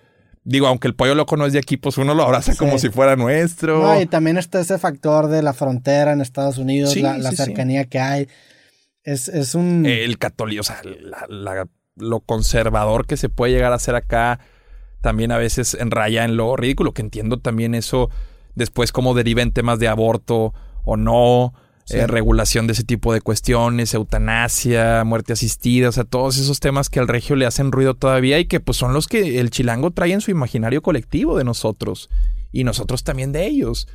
Digo, aunque el pollo loco no es de aquí, pues uno lo abraza Sí. como si fuera nuestro. No, y también está ese factor de la frontera en Estados Unidos, Sí, la, cercanía que hay. Es, es un... el católico, o sea, la- la- lo conservador que se puede llegar a hacer acá también a veces enraya en lo ridículo, que entiendo también eso después cómo deriva en temas de aborto o no, Sí. eh, regulación de ese tipo de cuestiones, eutanasia, muerte asistida, o sea, todos esos temas que al regio le hacen ruido todavía y que pues son los que el chilango trae en su imaginario colectivo de nosotros y nosotros también de ellos.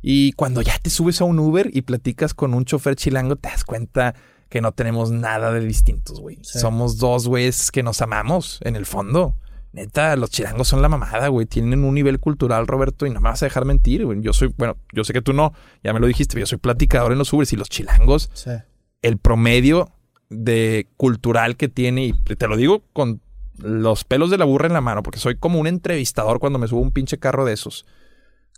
Y cuando ya te subes a un Uber y platicas con un chofer chilango, te das cuenta que no tenemos nada de distintos, güey. Sí. Somos dos güeyes que nos amamos en el fondo. Neta, los chilangos son la mamada, güey. Tienen un nivel cultural, Roberto, y no me vas a dejar mentir, güey. Yo soy, bueno, yo sé que tú no, ya me lo dijiste, pero yo soy platicador en los Ubers y los chilangos, Sí. el promedio de cultural que tiene, y te lo digo con los pelos de la burra en la mano, porque soy como un entrevistador cuando me subo a un pinche carro de esos.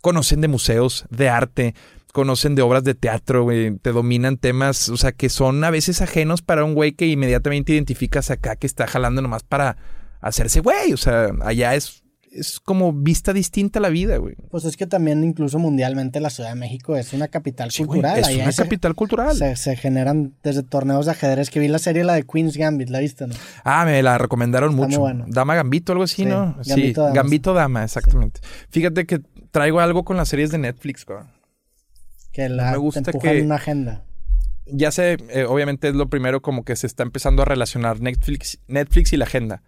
Conocen de museos, de arte, conocen de obras de teatro, güey, te dominan temas, o sea, que son a veces ajenos para un güey que inmediatamente identificas acá que está jalando nomás para hacerse güey, o sea, allá es, es como vista distinta a la vida, güey. Pues es que también incluso mundialmente la Ciudad de México es una capital Sí, güey, cultural. es Ahí una se- capital cultural. Se, se generan desde torneos de ajedrez que vi la serie, la de Queen's Gambit, ¿la viste? No? Ah, me la recomendaron Está muy mucho. bueno. Dama Gambito, algo así, Sí, ¿no? sí, Gambito Dama. Gambito Dama, exactamente. Fíjate que traigo algo con las series de Netflix, cabrón. Que la, Me gusta te que- en una agenda. Ya sé, eh, obviamente es lo primero como que se está empezando a relacionar Netflix, Netflix y la agenda.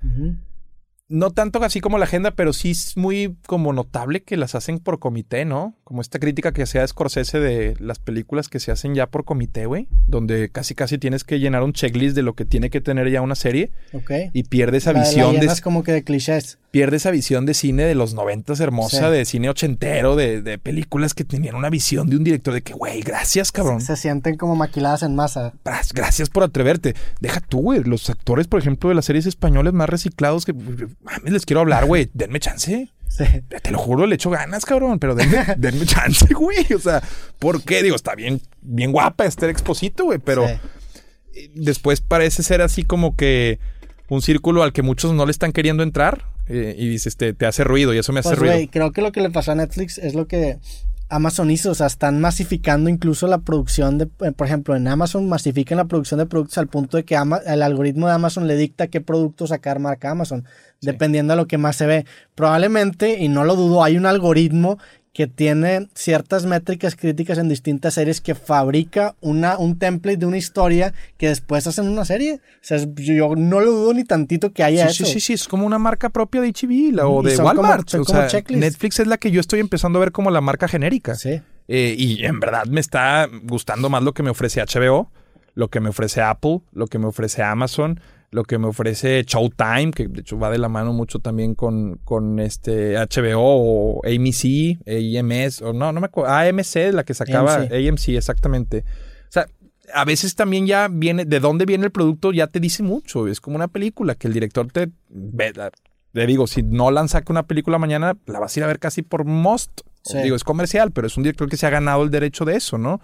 No tanto así como la agenda, pero sí es muy como notable que las hacen por comité, ¿no? Como esta crítica que hacía Scorsese de las películas que se hacen ya por comité, güey. Donde casi casi tienes que llenar un checklist de lo que tiene que tener ya una serie Ok. y pierde esa La- la visión de... como que de clichés. Pierde esa visión de cine de los noventas hermosa, de cine ochentero, de, películas que tenían una visión de un director de que, güey, gracias, cabrón. Se, sienten como maquiladas en masa. Gracias por atreverte. Deja tú, güey. Los actores, por ejemplo, de las series españoles más reciclados que, mames, les quiero hablar, güey. Denme chance. Sí. Te lo juro, le echo ganas, cabrón, pero denme, denme chance, güey. O sea, ¿por qué? Digo, está bien, bien guapa este exposito, güey, pero después parece ser así como que un círculo al que muchos no le están queriendo entrar eh, y dices, te, te, hace ruido y eso me hace pues, ruido. creo que lo que le pasó a Netflix es lo que Amazon hizo, o sea, están masificando incluso la producción de, eh, por ejemplo, en Amazon masifican la producción de productos al punto de que el algoritmo de Amazon le dicta qué producto sacar marca Amazon, dependiendo de lo que más se ve. Probablemente, y no lo dudo, hay un algoritmo que tiene ciertas métricas críticas en distintas series que fabrica una, un template de una historia que después hacen una serie. O sea, yo no lo dudo ni tantito que haya eso. Sí, sí, sí, es como una marca propia de HB o de Walmart. o sea, Netflix es la que yo estoy empezando a ver como la marca genérica. Sí. Eh, y en verdad me está gustando más lo que me ofrece HBO, lo que me ofrece Apple, lo que me ofrece Amazon lo que me ofrece Showtime, que de hecho va de la mano mucho también con, con este HBO o AMC, AMS, o no, no me acuerdo, AMC, la que sacaba, AMC. exactamente. O sea, a veces también ya viene, de dónde viene el producto ya te dice mucho, es como una película que el director te, ve, le digo, si no saca una película mañana, la vas a ir a ver casi por most. Digo, es comercial, pero es un director que se ha ganado el derecho de eso, ¿no?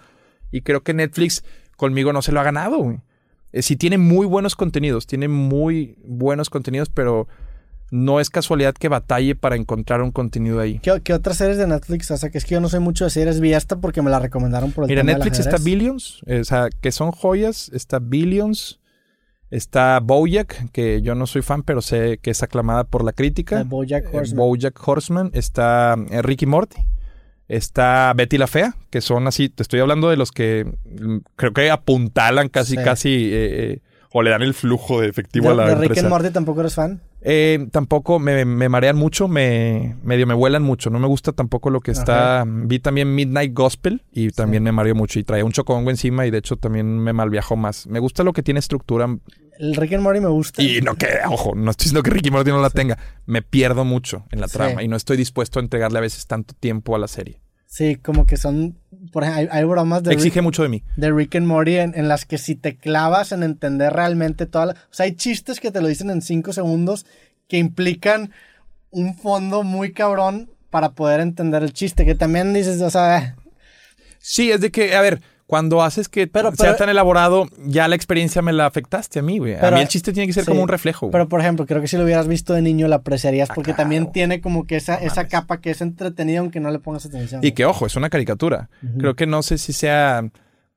Y creo que Netflix conmigo no se lo ha ganado, güey. Si eh, sí tiene muy buenos contenidos, tiene muy buenos contenidos, pero no es casualidad que batalle para encontrar un contenido ahí. ¿Qué, otras series de Netflix? O sea, que es que yo no soy mucho de series, vi esta porque me la recomendaron por el Mira, Netflix está Billions, eh, o sea, que son joyas, está Billions, está Bojack, que yo no soy fan, pero sé que es aclamada por la crítica. Bojack eh, Horseman. Bojack Horseman, está Ricky Morty. Está Betty la Fea, que son así, te estoy hablando de los que mm, creo que apuntalan casi, casi, eh, eh, o le dan el flujo de efectivo a la ¿De Rick and Morty tampoco eres fan? Eh, tampoco me, marean mucho, me medio me vuelan mucho. No me gusta tampoco lo que está. Vi también Midnight Gospel y también me mareó mucho. Y traía un chocongo encima y de hecho también me malviajó más. Me gusta lo que tiene estructura. El Rick and Morty me gusta. Y no que, ojo, no estoy diciendo que Rick and Morty no la tenga. Me pierdo mucho en la trama y no estoy dispuesto a entregarle a veces tanto tiempo a la serie. Sí, como que son, por ejemplo, hay, bromas de... Exige mucho de mí. De Rick and Morty en, las que si te clavas en entender realmente toda la... O sea, hay chistes que te lo dicen en cinco segundos que implican un fondo muy cabrón para poder entender el chiste, que también dices, o sea... Sí, es de que, a ver, cuando haces que sea tan elaborado, ya la experiencia me la afectaste a mí, güey. a mí el chiste tiene que ser como un reflejo. Pero, por ejemplo, creo que si lo hubieras visto de niño, la apreciarías ah, porque también tiene como que esa, esa capa que es entretenida aunque no le pongas atención. Y que, ojo, es una caricatura. Creo que no sé si sea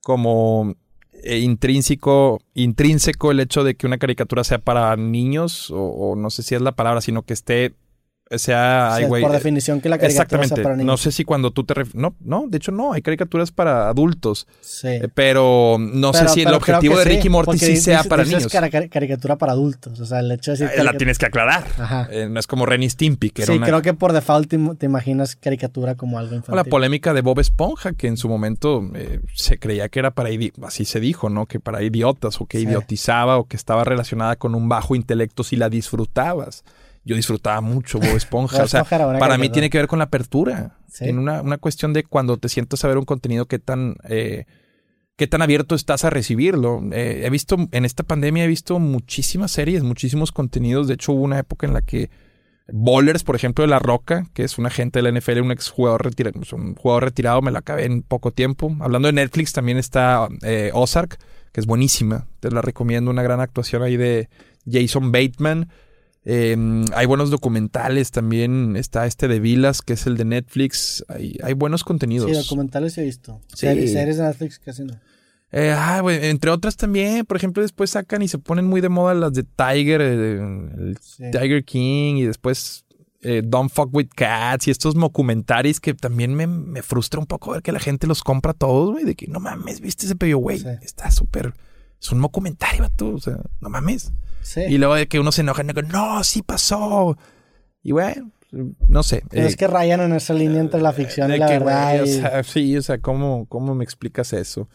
como eh, intrínseco, intrínseco el hecho de que una caricatura sea para niños, o no sé si es la palabra, sino que esté sea, por eh, definición que la caricatura exactamente. para No sé si cuando tú te no, no, de hecho no, hay caricaturas para adultos. Sí. Eh, pero no sé si el objetivo de Ricky Morty sí sea para niños. Es caricatura para adultos, o sea, el hecho de decir eh, la tienes que aclarar. Ajá. no es como Renny Stimpy que Sí, creo que por default te, imaginas caricatura como algo infantil. O la polémica de Bob Esponja que en su momento se creía que era para así se dijo, ¿no? Que para idiotas o que idiotizaba o que estaba relacionada con un bajo intelecto si la disfrutabas yo disfrutaba mucho Bob Esponja. o sea, para mí tiene que ver con la apertura. En una, una, cuestión de cuando te sientas a ver un contenido qué tan, eh, qué tan abierto estás a recibirlo. Eh, he visto, en esta pandemia he visto muchísimas series, muchísimos contenidos. De hecho, hubo una época en la que Bowlers, por ejemplo, de La Roca, que es un agente de la NFL, un ex jugador retirado, un jugador retirado, me la acabé en poco tiempo. Hablando de Netflix, también está eh, Ozark, que es buenísima. Te la recomiendo, una gran actuación ahí de Jason Bateman. Em, hay buenos documentales también. Está este de Vilas, que es el de Netflix. Hay, hay buenos contenidos. Sí, documentales he visto. Sí. Series de Netflix casi no. Eh, ah, entre otras también, por ejemplo, después sacan y se ponen muy de moda las de Tiger, eh, Tiger King, y después eh, Don't Fuck With Cats y estos documentaris que también me, me, frustra un poco ver que la gente los compra todos, güey, de que no mames, viste ese pello, güey, está súper, es un documentario, tú, o sea, no mames. Y luego de que uno se enoja, no, sí pasó. Y bueno, no sé. es eh, que rayan en esa línea entre la ficción y la verdad. sí, o sea, ¿cómo, ¿cómo me explicas eso?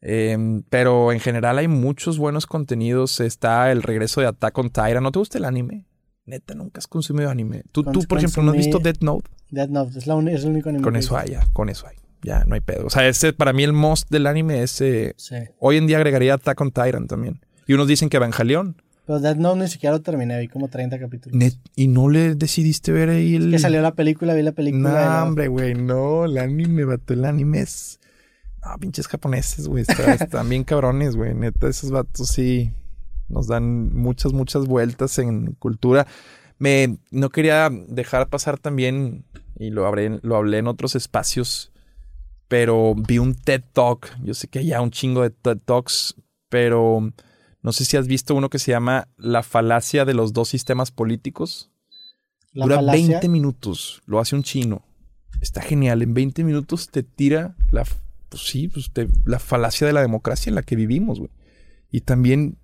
Em, pero en general hay muchos buenos contenidos. Está el regreso de Attack on Titan. ¿No te gusta el anime? Neta, nunca has consumido anime. Tú, tú por ejemplo, ¿no has visto Death Note? Death Note, es, la es el único anime. Con eso hay, ya, con eso hay. Ya, no hay pedo. O sea, ese, para mí el most del anime es... Eh, Sí. Hoy en día agregaría Attack on Titan también. Y unos dicen que Evangelion. Pero Death Note ni siquiera lo terminé, vi como 30 capítulos. Net- ¿Y no le decidiste ver ahí el...? Que salió la película, vi la película. No, hombre, güey, no, el anime, vato, el anime es... No, pinches japoneses, güey, está- están bien cabrones, güey, neta, esos vatos sí nos dan muchas, muchas vueltas en cultura. Me, no quería dejar pasar también, y lo hablé, lo hablé en otros espacios, pero vi un TED Talk, yo sé que hay ya un chingo de TED Talks, pero no sé si has visto uno que se llama La falacia de los dos sistemas políticos. La Dura falacia- 20 minutos. Lo hace un chino. Está genial. En 20 minutos te tira la, pues sí, pues te- la falacia de la democracia en la que vivimos, güey. Y también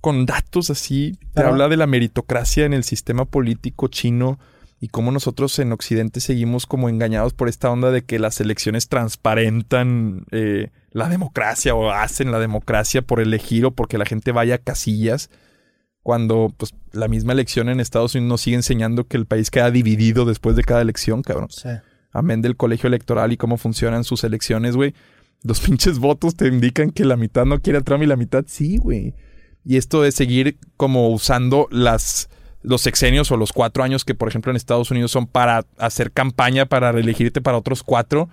con datos así, te Pero- habla de la meritocracia en el sistema político chino y cómo nosotros en Occidente seguimos como engañados por esta onda de que las elecciones transparentan eh, la democracia o hacen la democracia por elegir o porque la gente vaya a casillas cuando pues la misma elección en Estados Unidos nos sigue enseñando que el país queda dividido después de cada elección, cabrón. Sí. Amén del colegio electoral y cómo funcionan sus elecciones, güey. Los pinches votos te indican que la mitad no quiere a Trump y la mitad sí, güey. Y esto de seguir como usando las los sexenios o los cuatro años que, por ejemplo, en Estados Unidos son para hacer campaña para reelegirte para otros cuatro,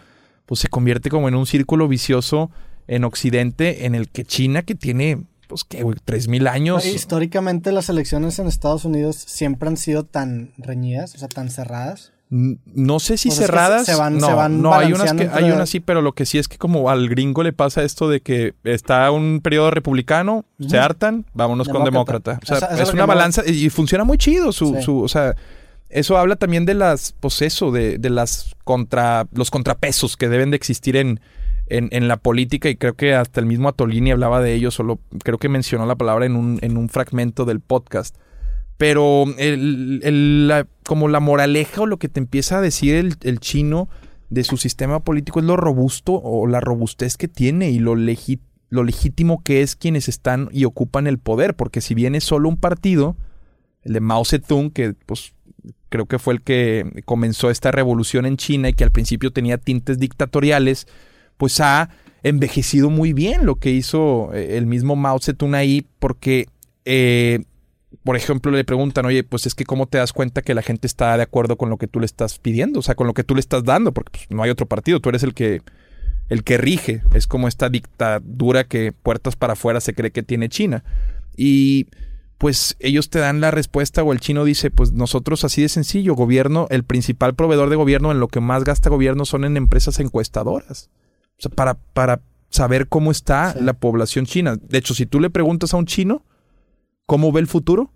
pues se convierte como en un círculo vicioso en Occidente en el que China, que tiene, pues, ¿qué, güey? Tres mil años. Históricamente las elecciones en Estados Unidos siempre han sido tan reñidas, o sea, tan cerradas. No sé si Pues es que cerradas. se van- no, se van no hay unas que hay unas sí, pero lo que sí es que como al gringo le pasa esto de que está un periodo republicano, se hartan, vámonos con Demócrata. O sea, es una balanza y funciona muy chido su, Sí. su, o sea, eso habla también de las, pues eso, de, de las contra, los contrapesos que deben de existir en, en, la política y creo que hasta el mismo Atolini hablaba de ello, solo creo que mencionó la palabra en un, en un fragmento del podcast. Pero el, el- la- como la moraleja o lo que te empieza a decir el, el chino de su sistema político es lo robusto o la robustez que tiene y lo, lo legítimo que es quienes están y ocupan el poder. Porque si bien es solo un partido, el de Mao Zedong, que pues creo que fue el que comenzó esta revolución en China y que al principio tenía tintes dictatoriales, pues ha envejecido muy bien lo que hizo eh, el mismo Mao Zedong ahí, porque, eh, por ejemplo, le preguntan, oye, pues es que cómo te das cuenta que la gente está de acuerdo con lo que tú le estás pidiendo, o sea, con lo que tú le estás dando, porque pues, no hay otro partido, tú eres el que el que rige, es como esta dictadura que puertas para afuera se cree que tiene China. Y pues ellos te dan la respuesta o el chino dice, pues nosotros así de sencillo, gobierno, el principal proveedor de gobierno en lo que más gasta gobierno son en empresas encuestadoras. O sea, para, para saber cómo está Sí. la población china. De hecho, si tú le preguntas a un chino cómo ve el futuro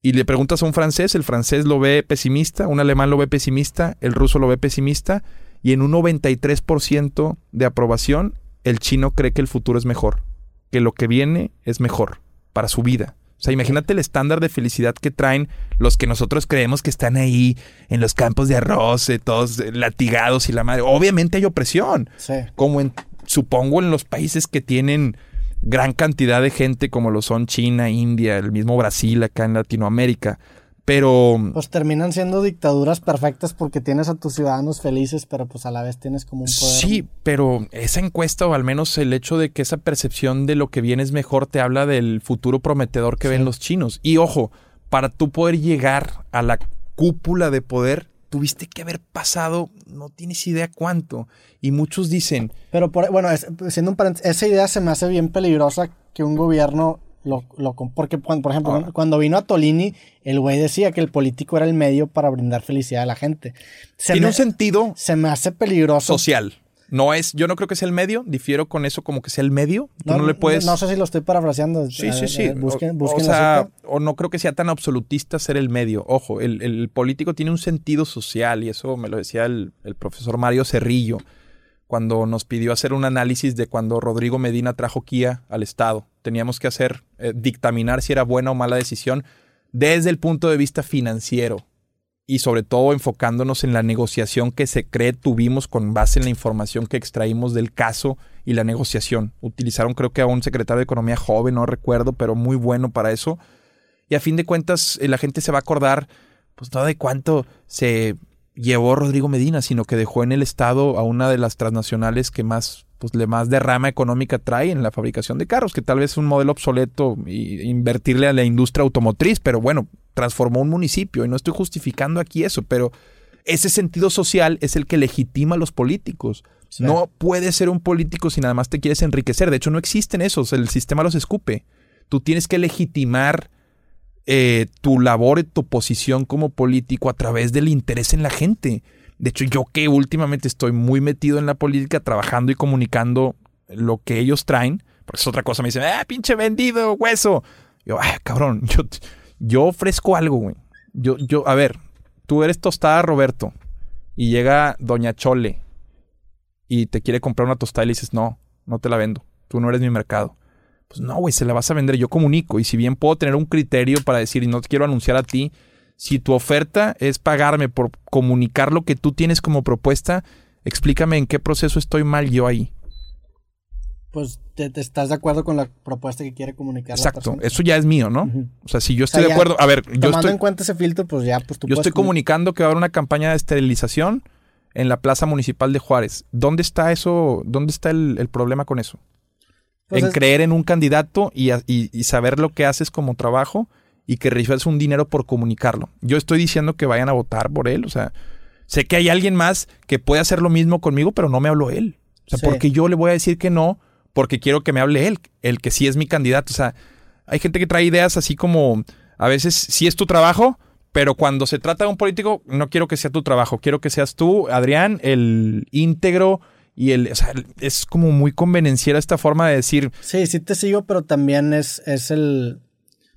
y le preguntas a un francés, el francés lo ve pesimista, un alemán lo ve pesimista, el ruso lo ve pesimista y en un 93% de aprobación el chino cree que el futuro es mejor, que lo que viene es mejor para su vida. O sea, imagínate el estándar de felicidad que traen los que nosotros creemos que están ahí en los campos de arroz, eh, todos eh, latigados y la madre. Obviamente hay opresión, Sí. como en, supongo en los países que tienen gran cantidad de gente como lo son China, India, el mismo Brasil acá en Latinoamérica. Pero Pues terminan siendo dictaduras perfectas porque tienes a tus ciudadanos felices, pero pues a la vez tienes como un poder. Sí, pero esa encuesta, o al menos el hecho de que esa percepción de lo que viene es mejor, te habla del futuro prometedor que Sí. ven los chinos. Y ojo, para tú poder llegar a la cúpula de poder, tuviste que haber pasado, no tienes idea cuánto. Y muchos dicen, Pero por, bueno, es- siendo un paréntesis, esa idea se me hace bien peligrosa que un gobierno lo, porque cuando, por ejemplo, Ahora. cuando vino a Tolini, el güey decía que el político era el medio para brindar felicidad a la gente. Se, tiene me, un sentido se me hace peligroso. social. No es, yo no creo que sea el medio, difiero con eso como que sea el medio. Tú no, le puedes. No sé si lo estoy parafraseando. Sí, A sí, sí. a ver, Busquen, o, busquen o sea, o no creo que sea tan absolutista ser el medio. Ojo, el, el político tiene un sentido social y eso me lo decía el, el profesor Mario Cerrillo cuando nos pidió hacer un análisis de cuando Rodrigo Medina trajo Kia al Estado. Teníamos que hacer, eh, dictaminar si era buena o mala decisión desde el punto de vista financiero y sobre todo enfocándonos en la negociación que se cree tuvimos con base en la información que extraímos del caso y la negociación. Utilizaron creo que a un secretario de Economía joven, no recuerdo, pero muy bueno para eso. Y a fin de cuentas, eh, la gente se va a acordar, pues no de cuánto se llevó Rodrigo Medina, sino que dejó en el Estado a una de las transnacionales que más, pues, le más derrama económica trae en la fabricación de carros, que tal vez es un modelo obsoleto y invertirle a la industria automotriz, pero bueno, transformó un municipio y no estoy justificando aquí eso, pero ese sentido social es el que legitima a los políticos. No puedes ser un político si nada más te quieres enriquecer. De hecho, no existen esos. El sistema los escupe. Tú tienes que legitimar eh, tu labor y tu posición como político a través del interés en la gente. De hecho, yo que últimamente estoy muy metido en la política, trabajando y comunicando lo que ellos traen, porque es otra cosa, me dicen, ah, pinche vendido, hueso. Yo, ah, cabrón, yo, yo ofrezco algo, güey. Yo, yo, a ver, tú eres tostada, Roberto, y llega Doña Chole y te quiere comprar una tostada y le dices, no, no te la vendo, tú no eres mi mercado. Pues no, güey, se la vas a vender, yo comunico. Y si bien puedo tener un criterio para decir, y no te quiero anunciar a ti, si tu oferta es pagarme por comunicar lo que tú tienes como propuesta, explícame en qué proceso estoy mal yo ahí. Pues te, estás de acuerdo con la propuesta que quiere comunicar. Exacto, eso ya es mío, ¿no? O sea, si yo estoy de acuerdo, a ver, yo tomando estoy, en cuenta ese filtro, pues ya, pues tú Yo estoy comunicando que va a haber una campaña de esterilización en la Plaza Municipal de Juárez. ¿Dónde está eso? ¿Dónde está el problema con eso? en creer en un candidato y, saber lo que haces como trabajo y que recibas un dinero por comunicarlo. Yo estoy diciendo que vayan a votar por él, o sea, sé que hay alguien más que puede hacer lo mismo conmigo, pero no me habló él. O sea, porque yo le voy a decir que no, porque quiero que me hable él, el que sí es mi candidato. O sea, hay gente que trae ideas así como, a veces sí es tu trabajo, pero cuando se trata de un político, no quiero que sea tu trabajo, quiero que seas tú, Adrián, el íntegro y el, o sea, es como muy convenenciera esta forma de decir. Sí, sí te sigo, pero también es, es el.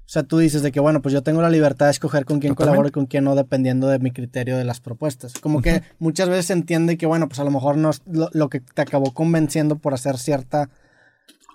O sea, tú dices de que, bueno, pues yo tengo la libertad de escoger con quién colaboro y con quién no, dependiendo de mi criterio de las propuestas. Como que muchas veces se entiende que, bueno, pues a lo mejor no lo, que te acabó convenciendo por hacer cierta.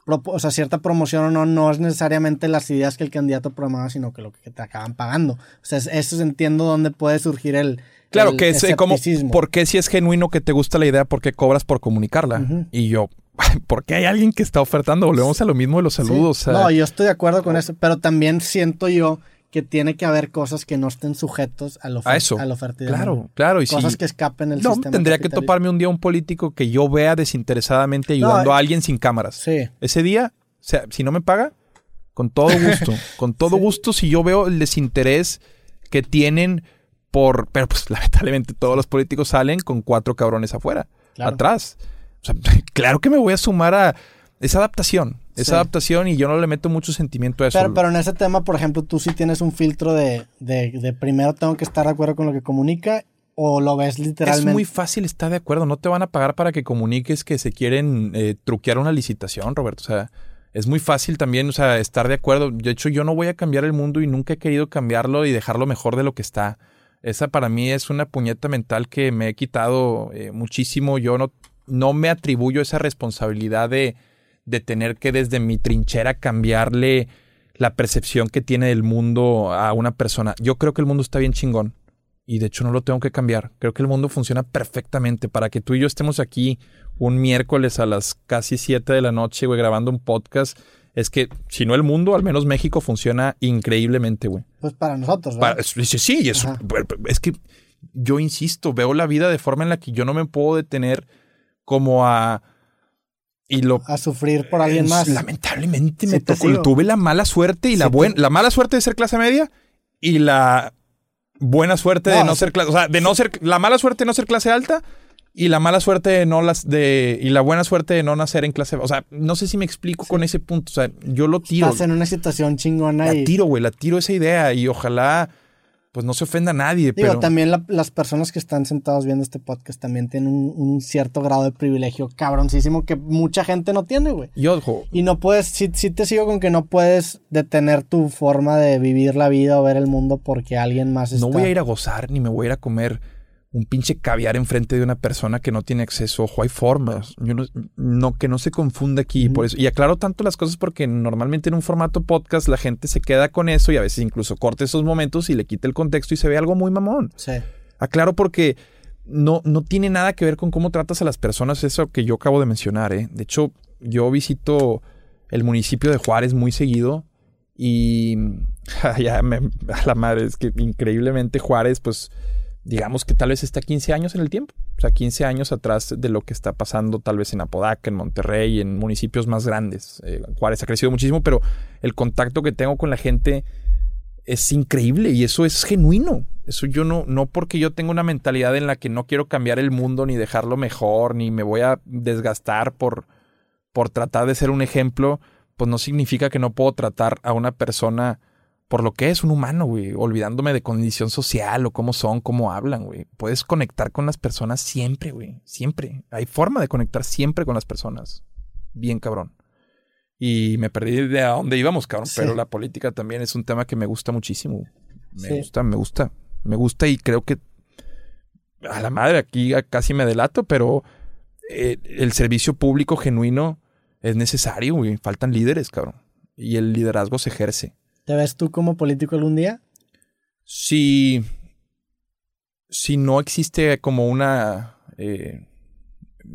O sea, cierta promoción o no, no es necesariamente las ideas que el candidato programaba, sino que lo que te acaban pagando. O sea, eso entiendo dónde puede surgir el, Claro, que es como, ¿por qué si es genuino que te gusta la idea, por qué cobras por comunicarla? Y yo, ¿por qué hay alguien que está ofertando? Volvemos a lo mismo de los saludos. No, yo estoy de acuerdo con eso, pero también siento yo que tiene que haber cosas que no estén sujetos a, lo a eso. A la oferta. Claro, claro. Y cosas que escapen el no, sistema. tendría que toparme un día un político que yo vea desinteresadamente ayudando a alguien sin cámaras. Sí. Ese día, o sea, si no me paga, con todo gusto. con todo gusto, si yo veo el desinterés que tienen por. Pero pues lamentablemente todos los políticos salen con cuatro cabrones afuera, atrás. O sea, claro que me voy a sumar a esa adaptación. Esa adaptación y yo no le meto mucho sentimiento a eso. Pero, pero en ese tema, por ejemplo, tú sí tienes un filtro de, de, primero tengo que estar de acuerdo con lo que comunica o lo ves literalmente. Es muy fácil estar de acuerdo. No te van a pagar para que comuniques que se quieren eh, truquear una licitación, Roberto. O sea, es muy fácil también, o sea, estar de acuerdo. De hecho, yo no voy a cambiar el mundo y nunca he querido cambiarlo y dejarlo mejor de lo que está. Esa para mí es una puñeta mental que me he quitado eh, muchísimo. Yo no, no me atribuyo esa responsabilidad de, de tener que desde mi trinchera cambiarle la percepción que tiene del mundo a una persona. Yo creo que el mundo está bien chingón. Y de hecho no lo tengo que cambiar. Creo que el mundo funciona perfectamente para que tú y yo estemos aquí un miércoles a las casi 7 de la noche, güey, grabando un podcast es que si no el mundo, al menos México funciona increíblemente, güey. Pues para nosotros, ¿verdad? sí, sí, es, es que yo insisto, veo la vida de forma en la que yo no me puedo detener como a... Y lo, a sufrir por alguien más. Lamentablemente me tocó. Tuve la mala suerte y la buena. La mala suerte de ser clase media y la buena suerte de no ser clase. O sea, de no ser. La mala suerte de no ser clase alta y la mala suerte de no las de y la buena suerte de no nacer en clase, o sea, no sé si me explico con ese punto, o sea, yo lo tiro. Estás en una situación chingona la tiro, güey, la tiro esa idea y ojalá pues no se ofenda a nadie, Digo, también las personas que están sentados viendo este podcast también tienen un, cierto grado de privilegio cabroncísimo que mucha gente no tiene, güey. Y ojo. Y no puedes, sí, sí te sigo con que no puedes detener tu forma de vivir la vida o ver el mundo porque alguien más está... No voy a ir a gozar ni me voy a ir a comer un pinche caviar enfrente de una persona que no tiene acceso. Ojo, hay formas. Yo no, que no se confunda aquí. por eso. Y aclaro tanto las cosas porque normalmente en un formato podcast la gente se queda con eso y a veces incluso corta esos momentos y le quita el contexto y se ve algo muy mamón. Sí. Aclaro porque no, no tiene nada que ver con cómo tratas a las personas, eso que yo acabo de mencionar. ¿eh? De hecho, yo visito el municipio de Juárez muy seguido y ya me, a la madre, es que increíblemente Juárez, pues digamos que tal vez está 15 años en el tiempo. O sea, 15 años atrás de lo que está pasando tal vez en Apodaca, en Monterrey, en municipios más grandes. Eh, Juárez ha crecido muchísimo, pero el contacto que tengo con la gente es increíble y eso es genuino. Eso yo no, no porque yo tengo una mentalidad en la que no quiero cambiar el mundo ni dejarlo mejor, ni me voy a desgastar por, por tratar de ser un ejemplo, pues no significa que no puedo tratar a una persona por lo que es un humano, güey, olvidándome de condición social o cómo son, cómo hablan, güey. Puedes conectar con las personas siempre, güey, siempre. Hay forma de conectar siempre con las personas. Bien cabrón. Y me perdí de a dónde íbamos, cabrón, pero la política también es un tema que me gusta muchísimo. Me gusta, me gusta. Me gusta y creo que a la madre aquí casi me delato, pero eh, el servicio público genuino es necesario, güey. Faltan líderes, cabrón. Y el liderazgo se ejerce. ¿Te ves tú como político algún día? Si, si no existe como una... Eh,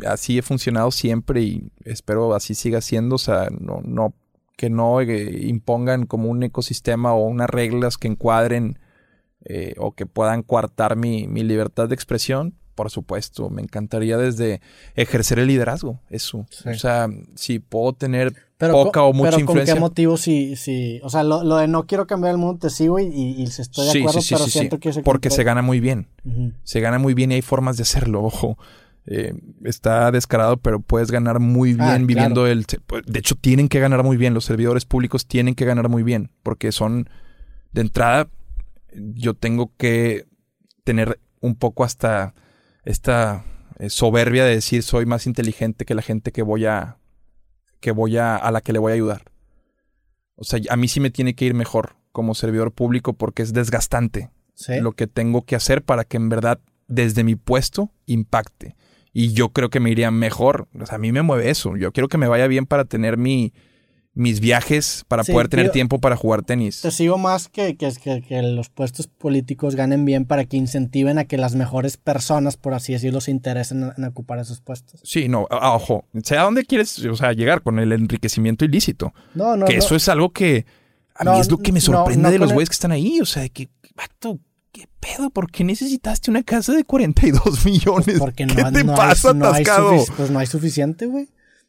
así he funcionado siempre y espero así siga siendo, o sea, no, no que no eh, impongan como un ecosistema o unas reglas que encuadren eh, o que puedan coartar mi, mi libertad de expresión, por supuesto, me encantaría desde ejercer el liderazgo, eso. O sea, si puedo tener poca o mucha pero influencia. ¿Con qué motivo si, si o sea, lo, de no quiero cambiar el mundo te sigo y, y, estoy de acuerdo, pero siento que Porque se gana muy bien. Se gana muy bien y hay formas de hacerlo, ojo. Eh, está descarado, pero puedes ganar muy ah, bien viviendo el... De hecho, tienen que ganar muy bien. Los servidores públicos tienen que ganar muy bien, porque son, de entrada, yo tengo que tener un poco hasta esta eh, soberbia de decir soy más inteligente que la gente que voy a que voy a a la que le voy a ayudar. O sea, a mí sí me tiene que ir mejor como servidor público porque es desgastante lo que tengo que hacer para que en verdad desde mi puesto impacte. Y yo creo que me iría mejor. O sea, a mí me mueve eso. Yo quiero que me vaya bien para tener mi, mis viajes para poder tener tiempo para jugar tenis. Te sigo más que, que, que, los puestos políticos ganen bien para que incentiven a que las mejores personas, por así decirlo, se interesen en, ocupar esos puestos. Sí, no, ojo, sé a dónde quieres o sea, llegar con el enriquecimiento ilícito. No, no. Que eso es algo que a mí es lo que me sorprende de los güeyes que están ahí. O sea, que, vato, ¿qué pedo? ¿Por qué necesitaste una casa de 42 millones? porque no, ¿Qué te pasa, atascado? pues no hay suficiente, güey.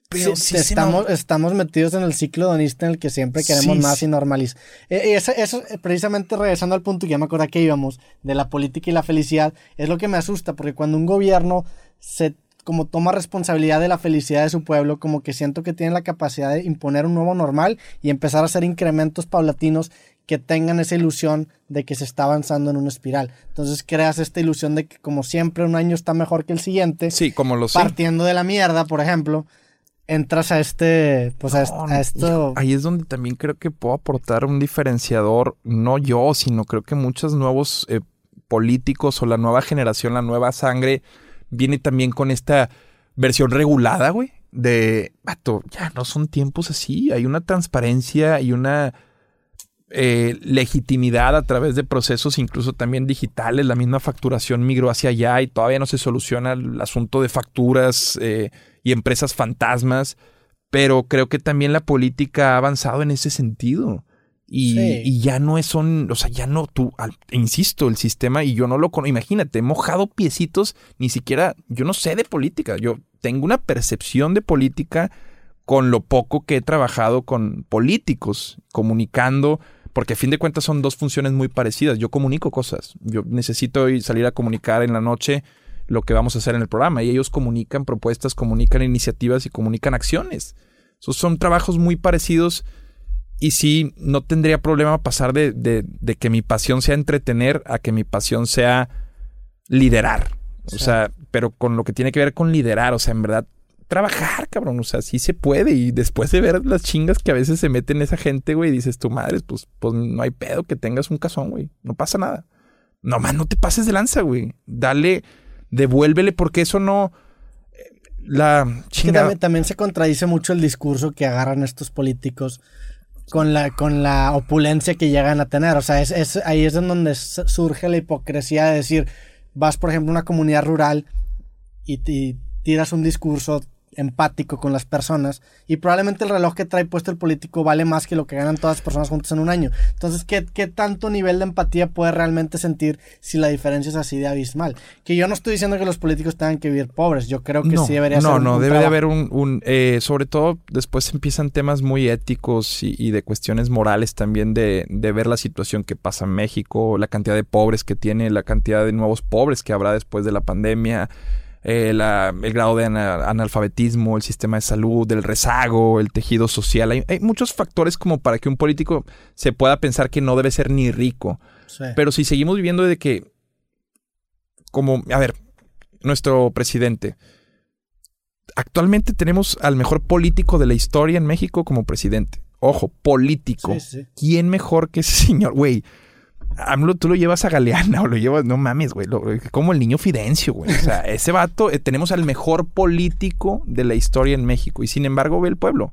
Pero estamos, estamos metidos en el ciclo donista en el que siempre queremos más y normalizar. Eh, eso, eso, precisamente regresando al punto que ya me acuerdo que íbamos, de la política y la felicidad, es lo que me asusta, porque cuando un gobierno se como toma responsabilidad de la felicidad de su pueblo, como que siento que tiene la capacidad de imponer un nuevo normal y empezar a hacer incrementos paulatinos que tengan esa ilusión de que se está avanzando en una espiral. Entonces creas esta ilusión de que como siempre un año está mejor que el siguiente. Sí, como lo Partiendo de la mierda, por ejemplo entras a este, pues a, esto. Ahí es donde también creo que puedo aportar un diferenciador, no yo, sino creo que muchos nuevos eh, políticos o la nueva generación, la nueva sangre, viene también con esta versión regulada, güey, de, vato, ya no son tiempos así, hay una transparencia y una eh, legitimidad a través de procesos incluso también digitales, la misma facturación migró hacia allá y todavía no se soluciona el asunto de facturas. Eh, y empresas fantasmas, pero creo que también la política ha avanzado en ese sentido. Y, ya no es son, o sea, ya no, tú, insisto, el sistema, y yo no lo conozco, imagínate, he mojado piecitos, ni siquiera, yo no sé de política, yo tengo una percepción de política con lo poco que he trabajado con políticos, comunicando, porque a fin de cuentas son dos funciones muy parecidas, yo comunico cosas, yo necesito salir a comunicar en la noche, lo que vamos a hacer en el programa. Y ellos comunican propuestas, comunican iniciativas y comunican acciones. Esos son trabajos muy parecidos y sí, no tendría problema pasar de, de, que mi pasión sea entretener a que mi pasión sea liderar. O sea, pero con lo que tiene que ver con liderar, o sea, en verdad, trabajar, cabrón. O sea, sí se puede. Y después de ver las chingas que a veces se meten esa gente, güey, dices, tu madre, pues, pues no hay pedo que tengas un cazón, güey. No pasa nada. Nomás no te pases de lanza, güey. Dale devuélvele porque eso no... La chingada... también, se contradice mucho el discurso que agarran estos políticos con la, con la opulencia que llegan a tener. O sea, es, ahí es en donde surge la hipocresía de decir, vas por ejemplo a una comunidad rural y, tiras un discurso empático con las personas y probablemente el reloj que trae puesto el político vale más que lo que ganan todas las personas juntas en un año. Entonces, ¿qué, qué tanto nivel de empatía puede realmente sentir si la diferencia es así de abismal? Que yo no estoy diciendo que los políticos tengan que vivir pobres, yo creo que sí debería ser. No, no, debe de haber un, eh, sobre todo después empiezan temas muy éticos y, de cuestiones morales también de, de ver la situación que pasa en México, la cantidad de pobres que tiene, la cantidad de nuevos pobres que habrá después de la pandemia eh, el grado de analfabetismo, el sistema de salud, el rezago, el tejido social. Hay, muchos factores como para que un político se pueda pensar que no debe ser ni rico. Pero si seguimos viviendo de que, como, a ver, nuestro presidente, actualmente tenemos al mejor político de la historia en México como presidente. Ojo, político. ¿Quién mejor que ese señor? Güey, AMLO tú lo llevas a Galeana o lo llevas, no mames, güey, como el niño Fidencio, güey. O sea, ese vato, eh, tenemos al mejor político de la historia en México y sin embargo ve el pueblo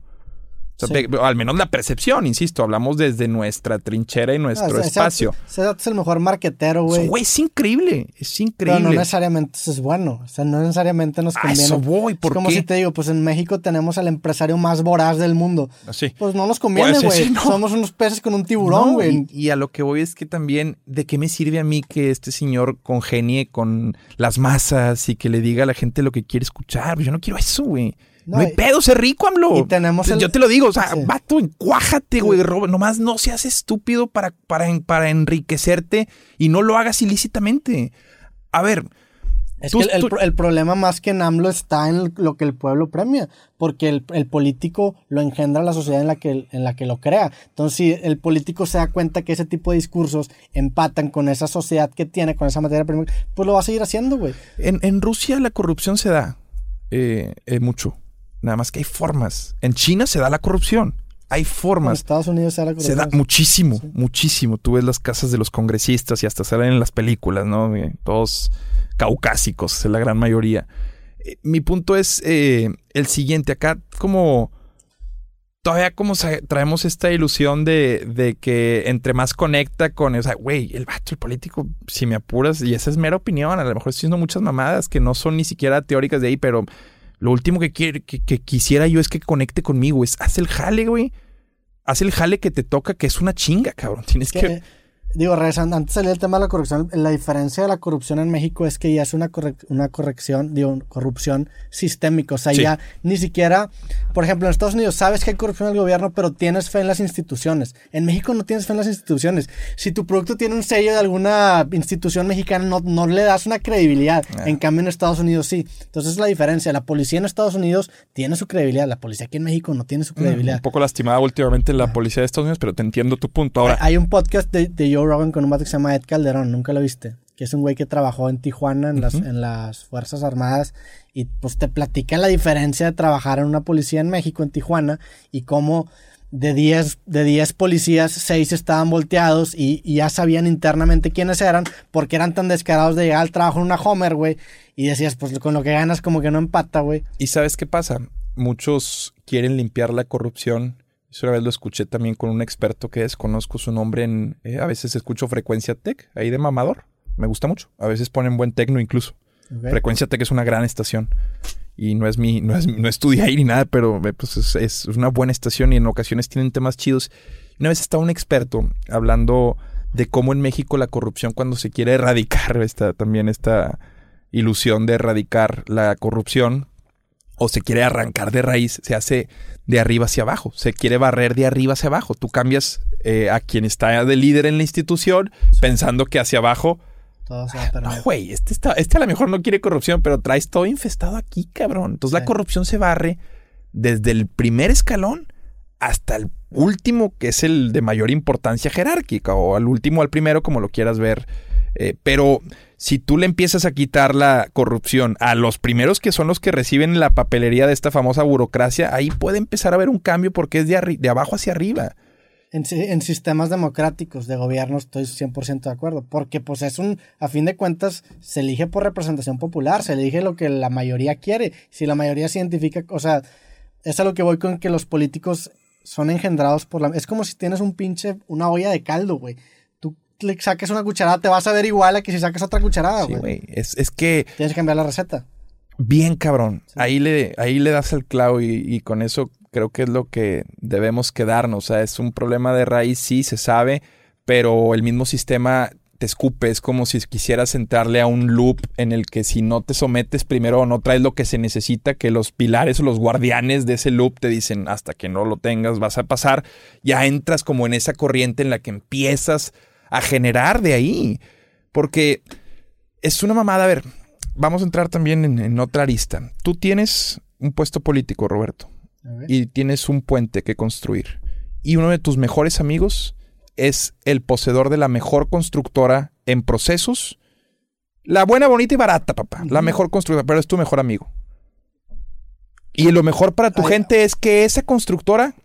al menos la percepción, insisto, hablamos desde nuestra trinchera y nuestro espacio. Ese es el mejor marquetero, güey. Güey, es increíble, es increíble. Pero no necesariamente eso es bueno, o sea, no necesariamente nos conviene. eso voy, ¿por es como si te digo, pues en México tenemos al empresario más voraz del mundo. Así. Pues no nos conviene, pues, güey. Somos unos peces con un tiburón, güey. y, a lo que voy es que también, ¿de qué me sirve a mí que este señor congenie con las masas y que le diga a la gente lo que quiere escuchar? Pues yo no quiero eso, güey. No, hay pedo, ser rico, AMLO. Y tenemos Yo te lo digo, o sea, vato, encuájate, güey, Nomás no seas estúpido para, para, para enriquecerte y no lo hagas ilícitamente. A ver. Es que el, problema más que en AMLO está en lo que el pueblo premia, porque el, político lo engendra la sociedad en la, que, en la que lo crea. Entonces, si el político se da cuenta que ese tipo de discursos empatan con esa sociedad que tiene, con esa materia prima, pues lo va a seguir haciendo, güey. En, en Rusia la corrupción se da eh, eh, mucho. Nada más que hay formas. En China se da la corrupción. Hay formas. En Estados Unidos se da la corrupción. Se da muchísimo, muchísimo. Tú ves las casas de los congresistas y hasta salen en las películas, ¿no? Eh, todos caucásicos, la gran mayoría. Eh, mi punto es eh, el siguiente. Acá, como. Todavía como traemos esta ilusión de, de, que entre más conecta con, o sea, güey, el vato, el político, si me apuras, y esa es mera opinión, a lo mejor estoy haciendo muchas mamadas que no son ni siquiera teóricas de ahí, pero lo último que, quiere, que, quisiera yo es que conecte conmigo. Es haz el jale, güey. Haz el jale que te toca, que es una chinga, cabrón. Tienes que digo, regresando, antes salía el tema de la corrupción, la diferencia de la corrupción en México es que ya es una, una corrección, digo, corrupción sistémica, o sea, ya ni siquiera, por ejemplo, en Estados Unidos sabes que hay corrupción en el gobierno, pero tienes fe en las instituciones. En México no tienes fe en las instituciones. Si tu producto tiene un sello de alguna institución mexicana, no, no le das una credibilidad. Ah. En cambio, en Estados Unidos sí. Entonces es la diferencia. La policía en Estados Unidos tiene su credibilidad, la policía aquí en México no tiene su mm, credibilidad. un poco lastimada últimamente la policía de Estados Unidos, pero te entiendo tu punto. Ahora, hay un podcast de, de Joe Rogan con un vato que se llama Ed Calderón, nunca lo viste. Que es un güey que trabajó en Tijuana en, las, en las Fuerzas Armadas y pues te platica la diferencia de trabajar en una policía en México, en Tijuana, y cómo de 10 de diez policías, 6 estaban volteados y, ya sabían internamente quiénes eran porque eran tan descarados de llegar al trabajo en una Homer, güey. Y decías, pues con lo que ganas como que no empata, güey. ¿Y sabes qué pasa? Muchos quieren limpiar la corrupción eso una vez lo escuché también con un experto que desconozco su nombre en... Eh, a veces escucho Frecuencia Tech, ahí de mamador. Me gusta mucho. A veces ponen buen tecno incluso. Frecuencia Tech es una gran estación. Y no es mi... No, es, no estudié ahí ni nada, pero eh, pues es, es, una buena estación y en ocasiones tienen temas chidos. Una vez estaba un experto hablando de cómo en México la corrupción cuando se quiere erradicar, esta, también esta ilusión de erradicar la corrupción o se quiere arrancar de raíz, se hace de arriba hacia abajo, se quiere barrer de arriba hacia abajo. Tú cambias eh, a quien está de líder en la institución pensando que hacia abajo... Todo se va a no, güey, este, está, este a lo mejor no quiere corrupción, pero traes todo infestado aquí, cabrón. Entonces la corrupción se barre desde el primer escalón hasta el último, que es el de mayor importancia jerárquica, o al último al primero, como lo quieras ver. Eh, pero si tú le empiezas a quitar la corrupción a los primeros que son los que reciben la papelería de esta famosa burocracia, ahí puede empezar a haber un cambio porque es de, abajo hacia arriba. En, en, sistemas democráticos de gobierno estoy 100% de acuerdo, porque pues es un, a fin de cuentas, se elige por representación popular, se elige lo que la mayoría quiere. Si la mayoría se identifica, o sea, es a lo que voy con que los políticos son engendrados por la... Es como si tienes un pinche, una olla de caldo, güey le saques una cucharada, te vas a ver igual a que si sacas otra cucharada, güey. es, es, que. Tienes que cambiar la receta. Bien cabrón. Ahí, le, ahí le das el clavo y, y, con eso creo que es lo que debemos quedarnos. O sea, es un problema de raíz, sí, se sabe, pero el mismo sistema te escupe. Es como si quisieras entrarle a un loop en el que si no te sometes primero o no traes lo que se necesita, que los pilares o los guardianes de ese loop te dicen hasta que no lo tengas vas a pasar, ya entras como en esa corriente en la que empiezas a generar de ahí. Porque es una mamada. A ver, vamos a entrar también en, otra arista. Tú tienes un puesto político, Roberto, y tienes un puente que construir. Y uno de tus mejores amigos es el poseedor de la mejor constructora en procesos. La buena, bonita y barata, papá. La mejor constructora, pero es tu mejor amigo. Y lo mejor para tu gente es que esa constructora,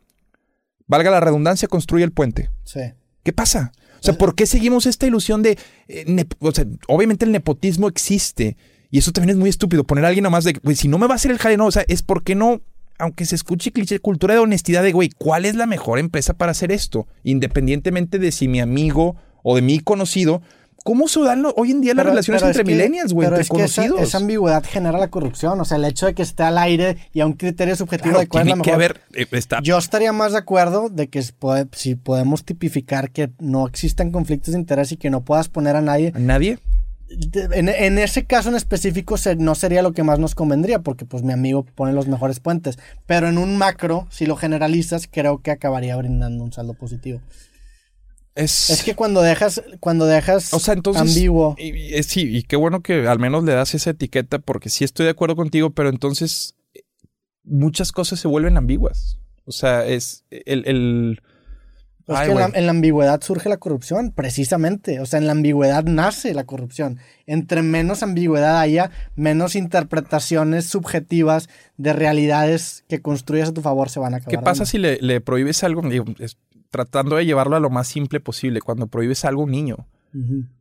valga la redundancia, construye el puente. Sí. ¿Qué pasa? O sea, ¿por qué seguimos esta ilusión de... Eh, o sea, obviamente el nepotismo existe. Y eso también es muy estúpido. Poner a alguien nomás de... Güey, si no me va a hacer el jale, no. O sea, es porque no... Aunque se escuche cliché, cultura de honestidad de, güey, ¿cuál es la mejor empresa para hacer esto? Independientemente de si mi amigo o de mi conocido ¿Cómo se dan hoy en día las relaciones entre millennials, güey? Entre es conocidos. esa, ambigüedad genera la corrupción. O sea, el hecho de que esté al aire y a un criterio subjetivo de cuál es la mejor. haber, eh, Yo estaría más de acuerdo de que si podemos tipificar que no existen conflictos de interés y que no puedas poner a nadie. ¿A nadie? En, ese caso en específico no sería lo que más nos convendría, porque pues mi amigo pone los mejores puentes. Pero en un macro, si lo generalizas, creo que acabaría brindando un saldo positivo. Es... que cuando dejas, cuando dejas o sea, entonces, ambiguo. Y, sí, y qué bueno que al menos le das esa etiqueta, porque sí estoy de acuerdo contigo, pero entonces muchas cosas se vuelven ambiguas. O sea, es el. el... Es que en, la, ambigüedad surge la corrupción, precisamente. O sea, en la ambigüedad nace la corrupción. Entre menos ambigüedad haya, menos interpretaciones subjetivas de realidades que construyes a tu favor se van a acabar. ¿Qué pasa si le, le, prohíbes algo? Tratando de llevarlo a lo más simple posible, cuando prohíbes algo a un niño.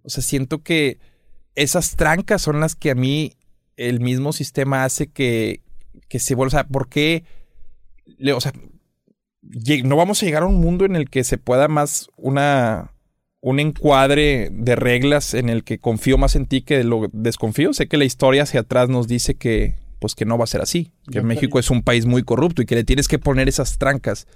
O sea, siento que esas trancas son las que a mí el mismo sistema hace que, que se vuelva. O sea, ¿por qué? O sea, no vamos a llegar a un mundo en el que se pueda más una un encuadre de reglas en el que confío más en ti que lo desconfío. Sé que la historia hacia atrás nos dice que pues que no va a ser así, que México es un país muy corrupto y que le tienes que poner esas trancas.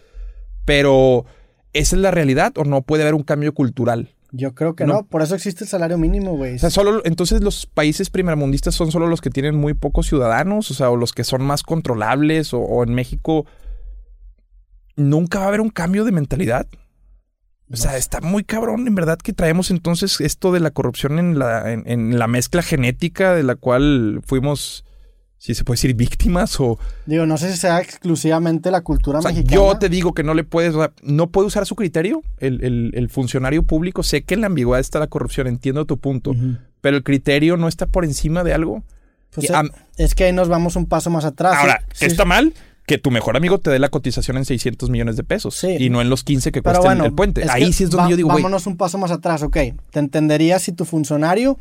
Pero ¿Esa es la realidad o no puede haber un cambio cultural? Yo creo que no, por eso existe el salario mínimo, güey. O sea, solo, entonces los países primermundistas son solo los que tienen muy pocos ciudadanos, o sea, o los que son más controlables, o, en México nunca va a haber un cambio de mentalidad. O sea, está muy cabrón, en verdad, que traemos entonces esto de la corrupción en la, en la mezcla genética de la cual fuimos si se puede decir víctimas o... Digo, no sé si sea exclusivamente la cultura o mexicana. Yo te digo que no le puedes, no puede usar su criterio el, funcionario público. Sé que en la ambigüedad está la corrupción, entiendo tu punto, pero el criterio no está por encima de algo. Pues es que ahí nos vamos un paso más atrás. Ahora, ¿está mal? Que tu mejor amigo te dé la cotización en 600 millones de pesos y no en los 15 que cuesta el, puente. Ahí sí es donde yo digo, Vámonos un paso más atrás, ok. Te entendería si tu funcionario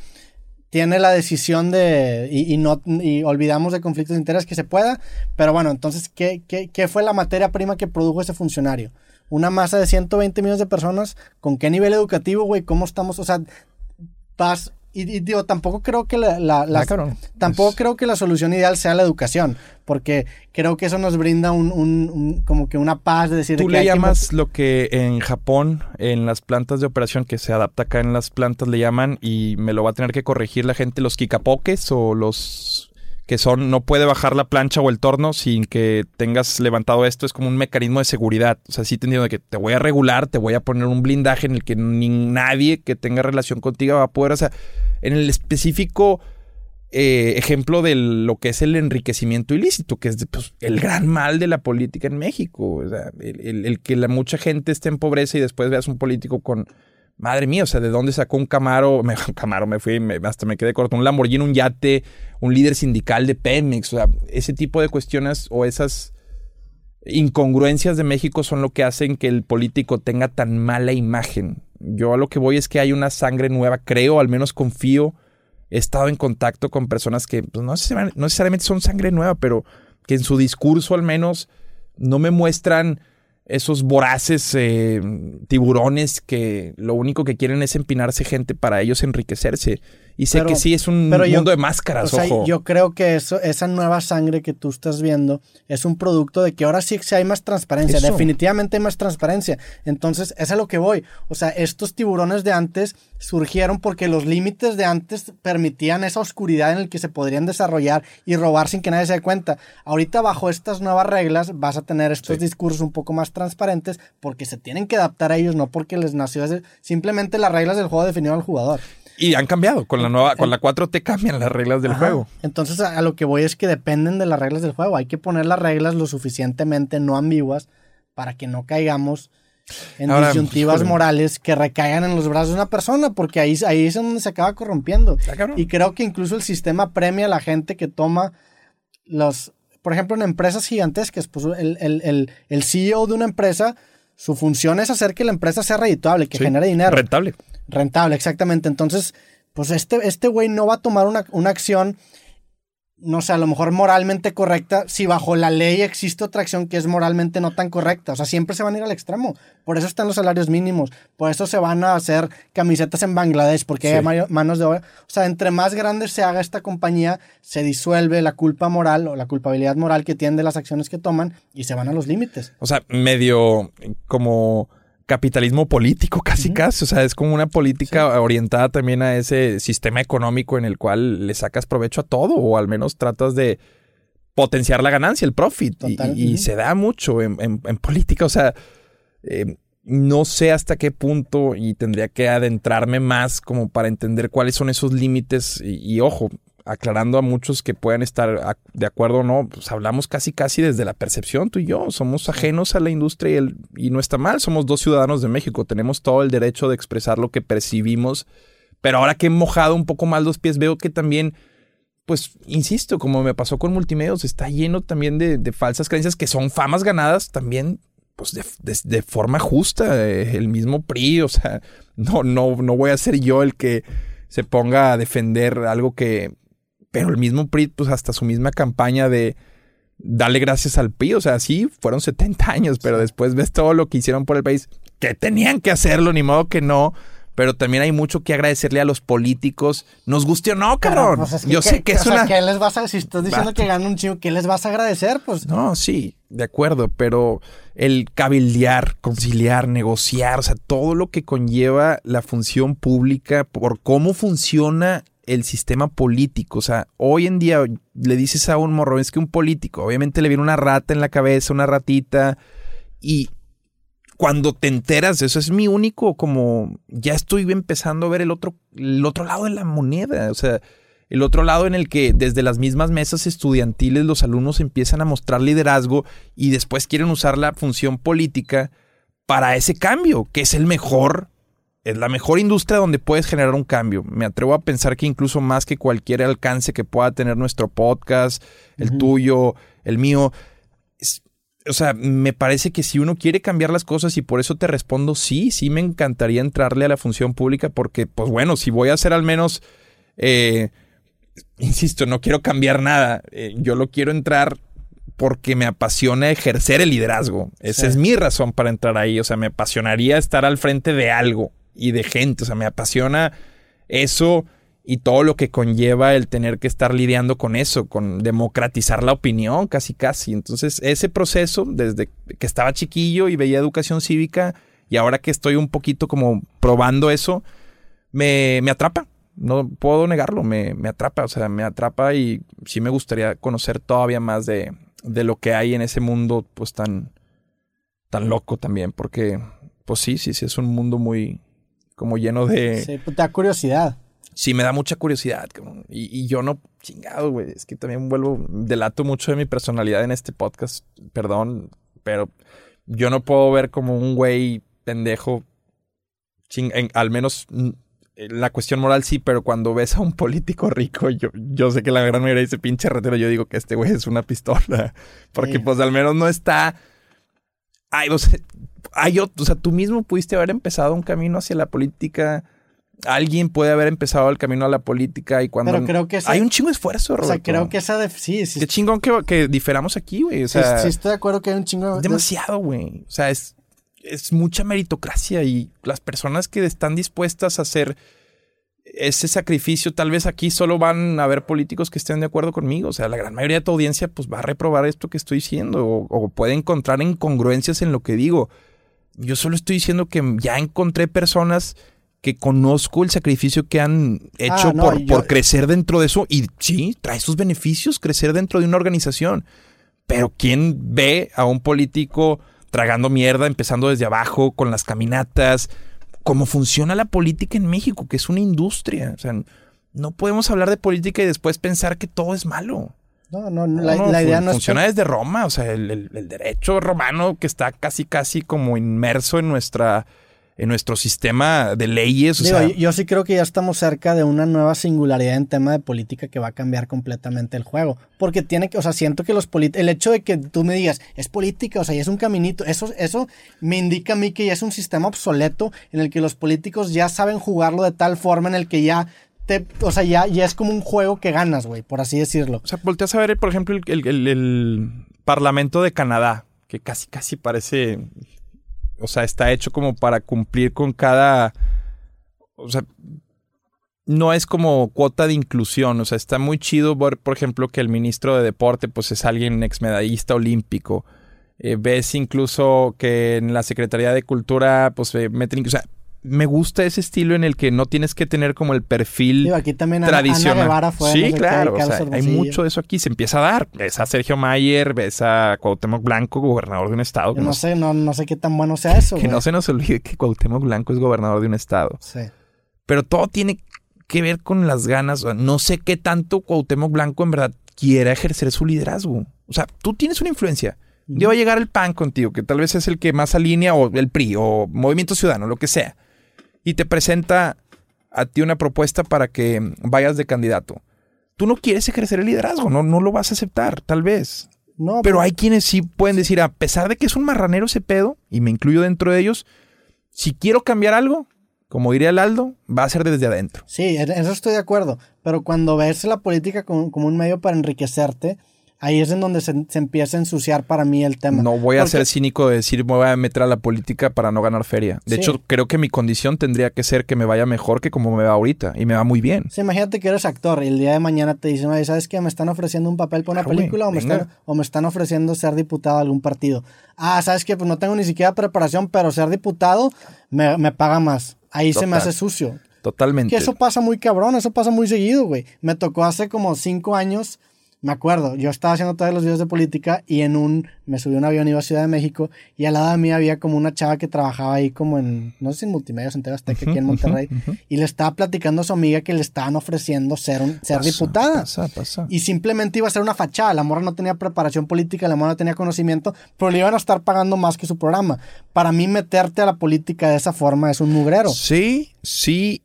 tiene la decisión de, y, no, y olvidamos de conflictos de interés que se pueda, pero bueno, entonces, ¿qué, qué, qué fue la materia prima que produjo ese funcionario? Una masa de 120 millones de personas, ¿con qué nivel educativo, güey? ¿Cómo estamos? O sea, vas y, digo, tampoco creo que la, la, tampoco creo que la solución ideal sea la educación, porque creo que eso nos brinda un, como que una paz de decir. Tú le llamas lo que en Japón, en las plantas de operación que se adapta acá en las plantas le llaman y me lo va a tener que corregir la gente los kikapoques o los que son no puede bajar la plancha o el torno sin que tengas levantado esto, es como un mecanismo de seguridad. O sea, sí te entiendo que te voy a regular, te voy a poner un blindaje en el que ni nadie que tenga relación contigo va a poder, o sea, en el específico eh, ejemplo de lo que es el enriquecimiento ilícito, que es pues, el gran mal de la política en México. O sea, el, que la mucha gente esté en pobreza y después veas un político con madre mía, o sea, ¿de dónde sacó un Camaro? Me, Camaro me fui, hasta me quedé corto, un Lamborghini, un yate, un líder sindical de Pemex, o sea, ese tipo de cuestiones o esas incongruencias de México son lo que hacen que el político tenga tan mala imagen. Yo a lo que voy es que hay una sangre nueva, creo, al menos confío. He estado en contacto con personas que pues, no, necesariamente, no necesariamente son sangre nueva, pero que en su discurso al menos no me muestran esos voraces eh, tiburones que lo único que quieren es empinarse gente para ellos enriquecerse. Y sé que sí es un mundo de máscaras, ojo. Yo creo que eso, esa nueva sangre que tú estás viendo es un producto de que ahora sí hay más transparencia. Definitivamente hay más transparencia. Entonces, es a lo que voy. O sea, estos tiburones de antes surgieron porque los límites de antes permitían esa oscuridad en la que se podrían desarrollar y robar sin que nadie se dé cuenta. Ahorita, bajo estas nuevas reglas, vas a tener estos discursos un poco más transparentes porque se tienen que adaptar a ellos, no porque les nació. Simplemente las reglas del juego definieron al jugador. Y han cambiado. Con la nueva, con la 4T cambian las reglas del juego. Entonces, a, lo que voy es que dependen de las reglas del juego. Hay que poner las reglas lo suficientemente no ambiguas para que no caigamos en disyuntivas morales que recaigan en los brazos de una persona, porque ahí, ahí es donde se acaba corrompiendo. Y creo que incluso el sistema premia a la gente que toma los. Por ejemplo, en empresas gigantescas, pues el, el, el, CEO de una empresa, su función es hacer que la empresa sea redituable, que genere dinero. Rentable. Rentable, exactamente. Entonces, pues este, este güey no va a tomar una, una acción no sé, a lo mejor moralmente correcta, si bajo la ley existe otra acción que es moralmente no tan correcta. O sea, siempre se van a ir al extremo. Por eso están los salarios mínimos. Por eso se van a hacer camisetas en Bangladesh, porque hay manos de obra. O sea, entre más grande se haga esta compañía, se disuelve la culpa moral o la culpabilidad moral que tienen de las acciones que toman y se van a los límites. O sea, medio como capitalismo político, casi casi. O sea, es como una política orientada también a ese sistema económico en el cual le sacas provecho a todo, o al menos tratas de potenciar la ganancia, el profit. Y, se da mucho en, política. O sea, eh, no sé hasta qué punto y tendría que adentrarme más como para entender cuáles son esos límites. y ojo, aclarando a muchos que puedan estar de acuerdo o no, pues hablamos casi casi desde la percepción, tú y yo, somos ajenos a la industria y, no está mal, somos dos ciudadanos de México, tenemos todo el derecho de expresar lo que percibimos, pero ahora que he mojado un poco más los pies, veo que también, pues, insisto, como me pasó con Multimedios, está lleno también de, falsas creencias que son famas ganadas también pues de, forma justa, eh, el mismo PRI, o sea, no, no, no voy a ser yo el que se ponga a defender algo que pero el mismo PRI, pues hasta su misma campaña de darle gracias al PRI, o sea, sí, fueron 70 años, pero después ves todo lo que hicieron por el país, que tenían que hacerlo, ni modo que no. Pero también hay mucho que agradecerle a los políticos. Nos guste o no, cabrón. Pues Yo sé que es una. ¿qué les vas a, si estás diciendo que gana un chingo, ¿qué les vas a agradecer? Pues. No, sí, de acuerdo, pero el cabildear, conciliar, negociar, o sea, todo lo que conlleva la función pública por cómo funciona el sistema político. O sea, hoy en día le dices a un morro, es que un político, obviamente le viene una rata en la cabeza, una ratita, y cuando te enteras, eso es mi único, como ya estoy empezando a ver el otro, el otro lado de la moneda. O sea, el otro lado en el que desde las mismas mesas estudiantiles los alumnos empiezan a mostrar liderazgo y después quieren usar la función política para ese cambio, que es el mejor es la mejor industria donde puedes generar un cambio. Me atrevo a pensar que incluso más que cualquier alcance que pueda tener nuestro podcast, el tuyo, el mío. o sea, me parece que si uno quiere cambiar las cosas y por eso te respondo, sí, sí me encantaría entrarle a la función pública porque, pues bueno, si voy a hacer al menos, eh, insisto, no quiero cambiar nada, eh, yo lo quiero entrar porque me apasiona ejercer el liderazgo. Esa es mi razón para entrar ahí. O sea, me apasionaría estar al frente de algo y de gente. O sea, me apasiona eso y todo lo que conlleva el tener que estar lidiando con eso, con democratizar la opinión, casi casi. Entonces, ese proceso, desde que estaba chiquillo y veía educación cívica, y ahora que estoy un poquito como probando eso, me, me atrapa. No puedo negarlo, me, me, atrapa, o sea, me atrapa y sí me gustaría conocer todavía más de, de lo que hay en ese mundo, pues tan, tan loco también, porque, pues sí, sí, sí, es un mundo muy, como lleno de... Sí, pues te da curiosidad. Sí, me da mucha curiosidad. Y, yo no, chingado, güey. Es que también vuelvo, delato mucho de mi personalidad en este podcast. Perdón, pero yo no puedo ver como un güey pendejo. al menos mm, la cuestión moral sí, pero cuando ves a un político rico, yo, yo sé que la gran mayoría dice pinche retero. Yo digo que este güey es una pistola. Porque pues al menos no está. Ay, o sea, hay o sea, tú mismo pudiste haber empezado un camino hacia la política. Alguien puede haber empezado el camino a la política y cuando... Pero creo que Hay un chingo de esfuerzo, Roberto. O sea, creo que esa... De... Sí, sí. Qué chingón que, que diferamos aquí, güey. O sea, sí, estoy de acuerdo que hay un chingo... De... Demasiado, güey. O sea, es, es mucha meritocracia y las personas que están dispuestas a hacer ese sacrificio, tal vez aquí solo van a haber políticos que estén de acuerdo conmigo. O sea, la gran mayoría de tu audiencia pues va a reprobar esto que estoy diciendo o, o puede encontrar incongruencias en lo que digo. Yo solo estoy diciendo que ya encontré personas que conozco el sacrificio que han hecho Ah, no, por, yo- por crecer dentro de eso. Y sí, trae sus beneficios crecer dentro de una organización. Pero ¿quién ve a un político tragando mierda, empezando desde abajo, con las caminatas? ¿Cómo funciona la política en México? Que es una industria. O sea, no podemos hablar de política y después pensar que todo es malo. No, no, no, la, No, no, la idea fun- no es... funciona desde Roma, o sea, el, el- el derecho romano que está casi, casi como inmerso en nuestra, en nuestro sistema de leyes. O Digo, sea, yo, yo sí creo que ya estamos cerca de una nueva singularidad en tema de política que va a cambiar completamente el juego. Porque tiene que, o sea, siento que los políticos, el hecho de que tú me digas, es política, o sea, ya es un caminito, eso, eso me indica a mí que ya es un sistema obsoleto en el que los políticos ya saben jugarlo de tal forma en el que ya te, o sea, ya, ya es como un juego que ganas, güey, por así decirlo. O sea, volteas a ver, por ejemplo, el, el- el- el Parlamento de Canadá, que casi, casi parece. O sea, está hecho como para cumplir con cada. O sea, no es como cuota de inclusión. O sea, está muy chido ver, por ejemplo, que el ministro de Deporte, pues es alguien exmedallista olímpico. Eh, ves incluso que en la Secretaría de Cultura, pues meten. O sea, me gusta ese estilo en el que no tienes que tener como el perfil Digo, aquí también Ana, Ana tradicional. Fue. sí, no sé qué, claro. o Carlos sea, hay mucho de eso aquí. Se empieza a dar. Ves a Sergio Mayer, ves a Cuauhtémoc Blanco, gobernador de un estado. Yo no sé, no, no sé qué tan bueno sea eso, que no se nos olvide que Cuauhtémoc Blanco es gobernador de un estado. Sí. Pero todo tiene que ver con las ganas. O sea, no sé qué tanto Cuauhtémoc Blanco en verdad quiera ejercer su liderazgo. O sea, tú tienes una influencia. Ya va a llegar el PAN contigo, que tal vez es el que más alinea, o el PRI, o Movimiento Ciudadano, lo que sea. Y te presenta a ti una propuesta para que vayas de candidato. Tú no quieres ejercer el liderazgo, no, no lo vas a aceptar, tal vez. No, Pero hay quienes sí pueden decir, a pesar de que es un marranero ese pedo, y me incluyo dentro de ellos, si quiero cambiar algo, como diría el Aldo, va a ser desde adentro. Sí, en eso estoy de acuerdo. Pero cuando ves la política como, como un medio para enriquecerte, ahí es en donde se, se empieza a ensuciar para mí el tema. No voy a Porque- ser cínico de decir me voy a meter a la política para no ganar feria. De Sí. hecho, creo que mi condición tendría que ser que me vaya mejor que como me va ahorita. Y me va muy bien. Sí, imagínate que eres actor y el día de mañana te dicen, oye, ¿sabes qué? ¿Me están ofreciendo un papel para una Claro, película o me, están, o me están ofreciendo ser diputado de algún partido? Ah, ¿sabes qué? Pues no tengo ni siquiera preparación, pero ser diputado me, me paga más. Ahí se me hace sucio. Totalmente. Que eso pasa muy cabrón, eso pasa muy seguido, güey. Me tocó hace como cinco años, me acuerdo, yo estaba haciendo todos los videos de política y en un, me subí a un avión, iba a Ciudad de México y al lado de mí había como una chava que trabajaba ahí como en, no sé si en multimedia, en TV Azteca, aquí en Monterrey, y le estaba platicando a su amiga que le estaban ofreciendo ser, un, ser Pasa, diputada. Pasa, pasa. Y simplemente iba a ser una fachada. La morra no tenía preparación política, la morra no tenía conocimiento, pero le iban a estar pagando más que su programa. Para mí, meterte a la política de esa forma es un mugrero. Sí, sí.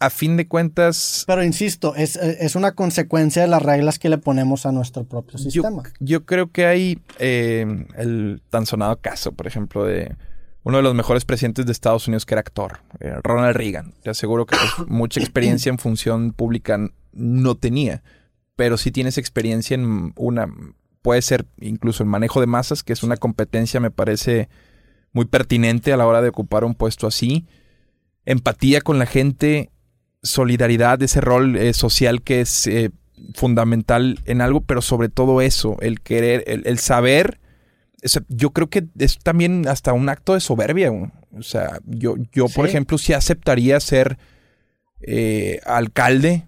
A fin de cuentas, Pero insisto, es, es una consecuencia de las reglas que le ponemos a nuestro propio yo, sistema. yo creo que hay eh, el tan sonado caso, por ejemplo, de uno de los mejores presidentes de Estados Unidos que era actor, eh, Ronald Reagan. Te aseguro que pues, mucha experiencia en función pública no tenía, pero sí tienes experiencia en una, puede ser incluso el manejo de masas, que es una competencia, me parece muy pertinente a la hora de ocupar un puesto así. Empatía con la gente, solidaridad, ese rol eh, social que es eh, fundamental en algo, pero sobre todo eso, el querer, el, el saber. o sea, yo creo que es también hasta un acto de soberbia. O sea, yo, yo por ejemplo, sí aceptaría ser eh, alcalde,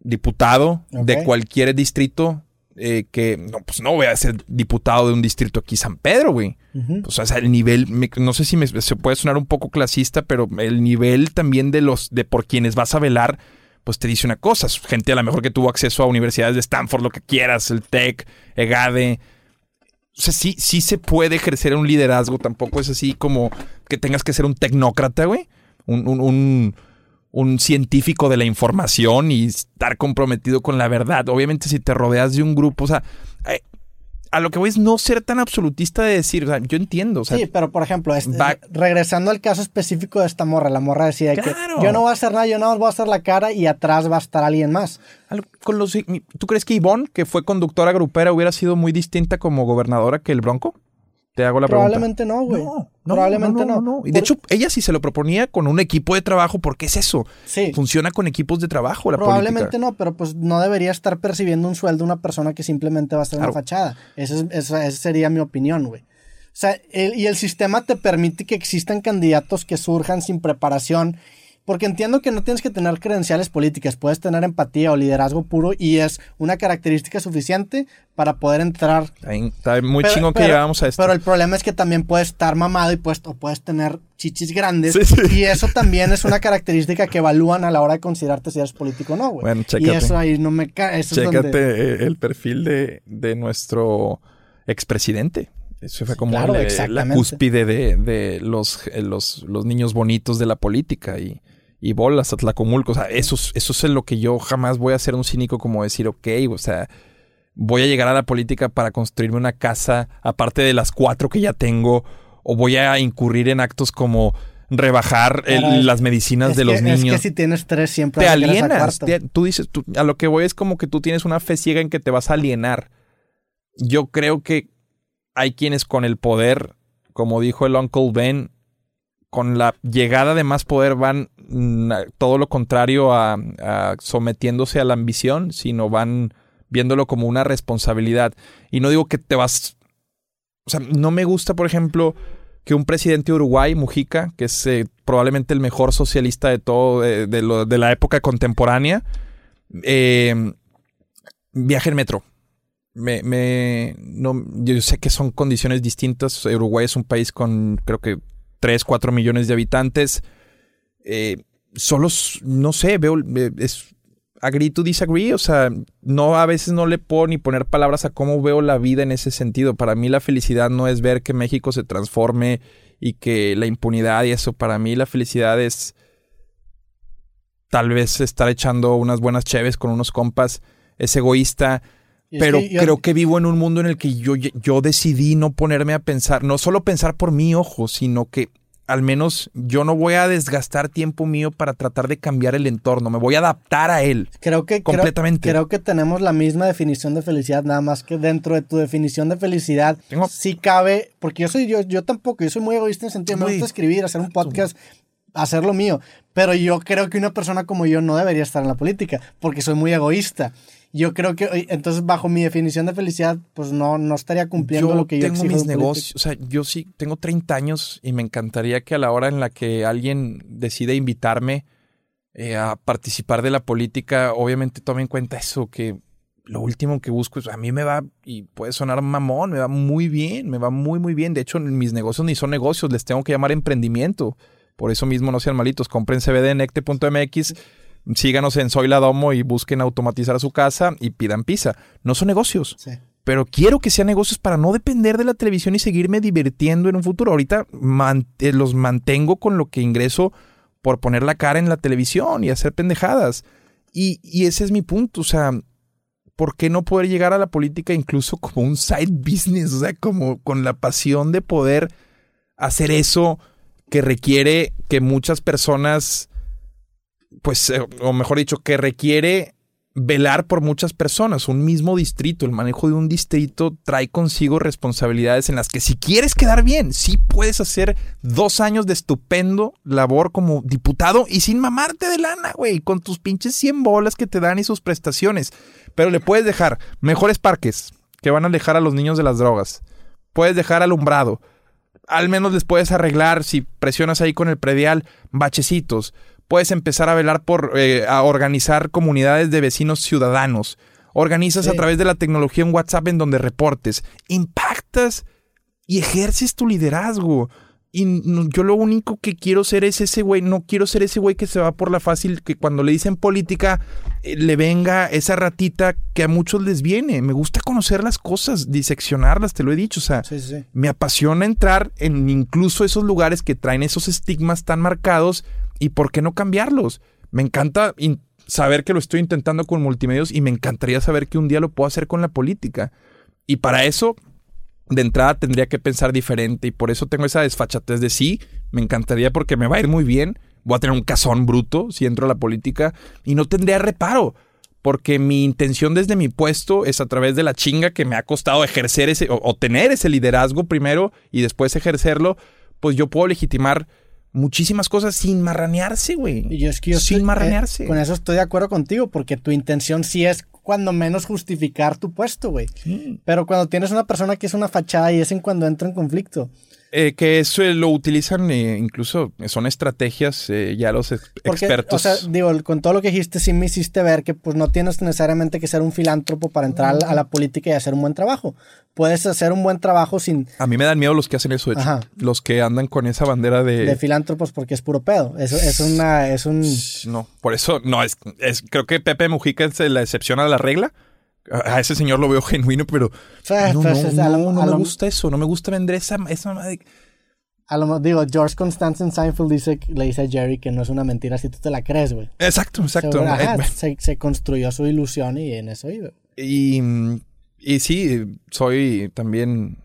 diputado de cualquier distrito. Eh, que no, pues no voy a ser diputado de un distrito aquí San Pedro, güey. Ujú. O sea, el nivel, me- no sé si me, se puede sonar un poco clasista, pero el nivel también de los, de por quienes vas a velar, pues te dice una cosa. Gente a lo mejor que tuvo acceso a universidades de Stanford, lo que quieras, el TEC, EGADE. O sea, sí, sí se puede ejercer un liderazgo. Tampoco es así como que tengas que ser un tecnócrata, güey. Un, un, un, un científico de la información y estar comprometido con la verdad. Obviamente, si te rodeas de un grupo, o sea, eh, a lo que voy es no ser tan absolutista de decir, o sea, yo entiendo, o sea, sí, pero por ejemplo, este, va- regresando al caso específico de esta morra, la morra decía Claro. que yo no voy a hacer nada, yo nada más voy a hacer la cara y atrás va a estar alguien más. Con los, ¿Tú crees que Ivonne, que fue conductora grupera, hubiera sido muy distinta como gobernadora que el Bronco? Te hago la pregunta. Probablemente no, güey. No, Probablemente no. Y de hecho, ella sí se lo proponía con un equipo de trabajo, porque es eso. Sí. Funciona con equipos de trabajo la Probablemente no, pero pues no debería estar percibiendo un sueldo una persona que simplemente va a estar en una fachada. Esa, esa sería mi opinión, güey. O sea, y el sistema te permite que existan candidatos que surjan sin preparación porque entiendo que no tienes que tener credenciales políticas, puedes tener empatía o liderazgo puro y es una característica suficiente para poder entrar. Está muy chingo que llegamos a esto. Pero el problema es que también puedes estar mamado y puedes, o puedes tener chichis grandes. Y eso también es una característica que evalúan a la hora de considerarte si eres político o no, güey. Bueno, chécate. Y eso ahí no me cae. Chécate el perfil de, de nuestro expresidente. Eso fue como la cúspide de, de los, los, los, niños bonitos de la política. Y y bolas, Atlacomulco. O sea, eso, eso es lo que yo jamás voy a ser un cínico como decir, ok, o sea, voy a llegar a la política para construirme una casa aparte de las cuatro que ya tengo, o voy a incurrir en actos como rebajar las medicinas de los niños. Es que si tienes tres siempre te alienas. tú dices, a lo que voy es como que tú tienes una fe ciega en que te vas a alienar. Yo creo que hay quienes con el poder, como dijo el Uncle Ben, con la llegada de más poder van mm, todo lo contrario a, sometiéndose a la ambición, sino van viéndolo como una responsabilidad. Y no digo que te vas... O sea, no me gusta, por ejemplo, que un presidente de Uruguay, Mujica, que es eh, probablemente el mejor socialista de todo, de, la época contemporánea, eh, viaje en metro. Me, me, no, yo sé que son condiciones distintas. Uruguay es un país con, creo que 3, 4 millones de habitantes. Eh, solo, no sé, veo, eh, es agree to disagree, o sea, no, a veces no le puedo ni poner palabras a cómo veo la vida en ese sentido. Para mí la felicidad no es ver que México se transforme y que la impunidad y eso, para mí la felicidad es tal vez estar echando unas buenas cheves con unos compas, es egoísta, pero creo que vivo en un mundo en el que yo, yo decidí no ponerme a pensar, no solo pensar por mi ojo, sino que al menos yo no voy a desgastar tiempo mío para tratar de cambiar el entorno, me voy a adaptar a él. Creo que completamente. Creo, que tenemos la misma definición de felicidad, nada más que dentro de tu definición de felicidad sí cabe, porque yo soy yo yo tampoco, yo soy muy egoísta en el sentido, me gusta escribir, hacer un podcast, hacer lo mío, pero yo creo que una persona como yo no debería estar en la política, porque soy muy egoísta yo creo que entonces bajo mi definición de felicidad pues no, no estaría cumpliendo lo que yo tengo mis negocios, o sea, yo sí tengo 30 años y me encantaría que a la hora en la que alguien decide invitarme eh, a participar de la política, obviamente tome en cuenta eso que lo último que busco es a mí me va y puede sonar mamón, me va muy bien, me va muy muy bien. De hecho, mis negocios ni son negocios, les tengo que llamar emprendimiento. Por eso mismo no sean malitos, compren cbdnecte.mx síganos en Soy la Domo y busquen automatizar su casa y pidan pizza. No son negocios. Pero quiero que sean negocios para no depender de la televisión y seguirme divirtiendo en un futuro. Ahorita eh, los mantengo con lo que ingreso por poner la cara en la televisión y hacer pendejadas. Y, y ese es mi punto. O sea, ¿por qué no poder llegar a la política incluso como un side business? O sea, como con la pasión de poder hacer eso que requiere que muchas personas pues, eh, o mejor dicho, que requiere velar por muchas personas. Un mismo distrito, el manejo de un distrito trae consigo responsabilidades en las que si quieres quedar bien, sí puedes hacer dos años de estupendo labor como diputado y sin mamarte de lana, güey, con tus pinches 100 bolas que te dan y sus prestaciones. Pero le puedes dejar mejores parques que van a alejar a los niños de las drogas. Puedes dejar alumbrado. Al menos les puedes arreglar, si presionas ahí con el predial, bachecitos puedes empezar a velar por eh, a organizar comunidades de vecinos ciudadanos. Organizas a través de la tecnología un WhatsApp en donde reportes, impactas y ejerces tu liderazgo. Y yo lo único que quiero ser es ese güey, no quiero ser ese güey que se va por la fácil, que cuando le dicen política eh, le venga esa ratita que a muchos les viene. Me gusta conocer las cosas, diseccionarlas, te lo he dicho. O sea, me apasiona entrar en incluso esos lugares que traen esos estigmas tan marcados ¿Y por qué no cambiarlos? Me encanta saber que lo estoy intentando con multimedios y me encantaría saber que un día lo puedo hacer con la política. Y para eso, de entrada tendría que pensar diferente y por eso tengo esa desfachatez de sí, me encantaría porque me va a ir muy bien, voy a tener un cazón bruto si entro a la política y no tendría reparo. Porque mi intención desde mi puesto es a través de la chinga que me ha costado ejercer ese o tener ese liderazgo primero y después ejercerlo, pues yo puedo legitimar muchísimas cosas sin marranearse, güey. Y yo es que yo sin estoy- marranearse. eh, con eso estoy de acuerdo contigo, porque tu intención sí es cuando menos justificar tu puesto, güey. Sí. Pero cuando tienes una persona que es una fachada y es en cuando entra en conflicto. Eh, que eso eh, lo utilizan eh, incluso, son estrategias eh, ya los ex- Porque, expertos. o sea, digo, con todo lo que dijiste, sí me hiciste ver que pues no tienes necesariamente que ser un filántropo para entrar a la- a la política y hacer un buen trabajo. Puedes hacer un buen trabajo sin a mí me dan miedo los que hacen eso, de hecho. Ajá. Los que andan con esa bandera de... de filántropos porque es puro pedo. Es, es una, es un No, por eso, no, es, es- creo que Pepe Mujica es la excepción a la regla. A ese señor lo veo genuino, pero no, pues, a lo- no, a me lo- gusta eso, no me gusta vender esa, esa madre- a lo- digo, George Constance en Seinfeld dice, le dice a Jerry que no es una mentira si tú te la crees, güey. Exacto, exacto. Seguro, ajá, Eh, se, se construyó su ilusión y en eso iba. Y, y sí, soy también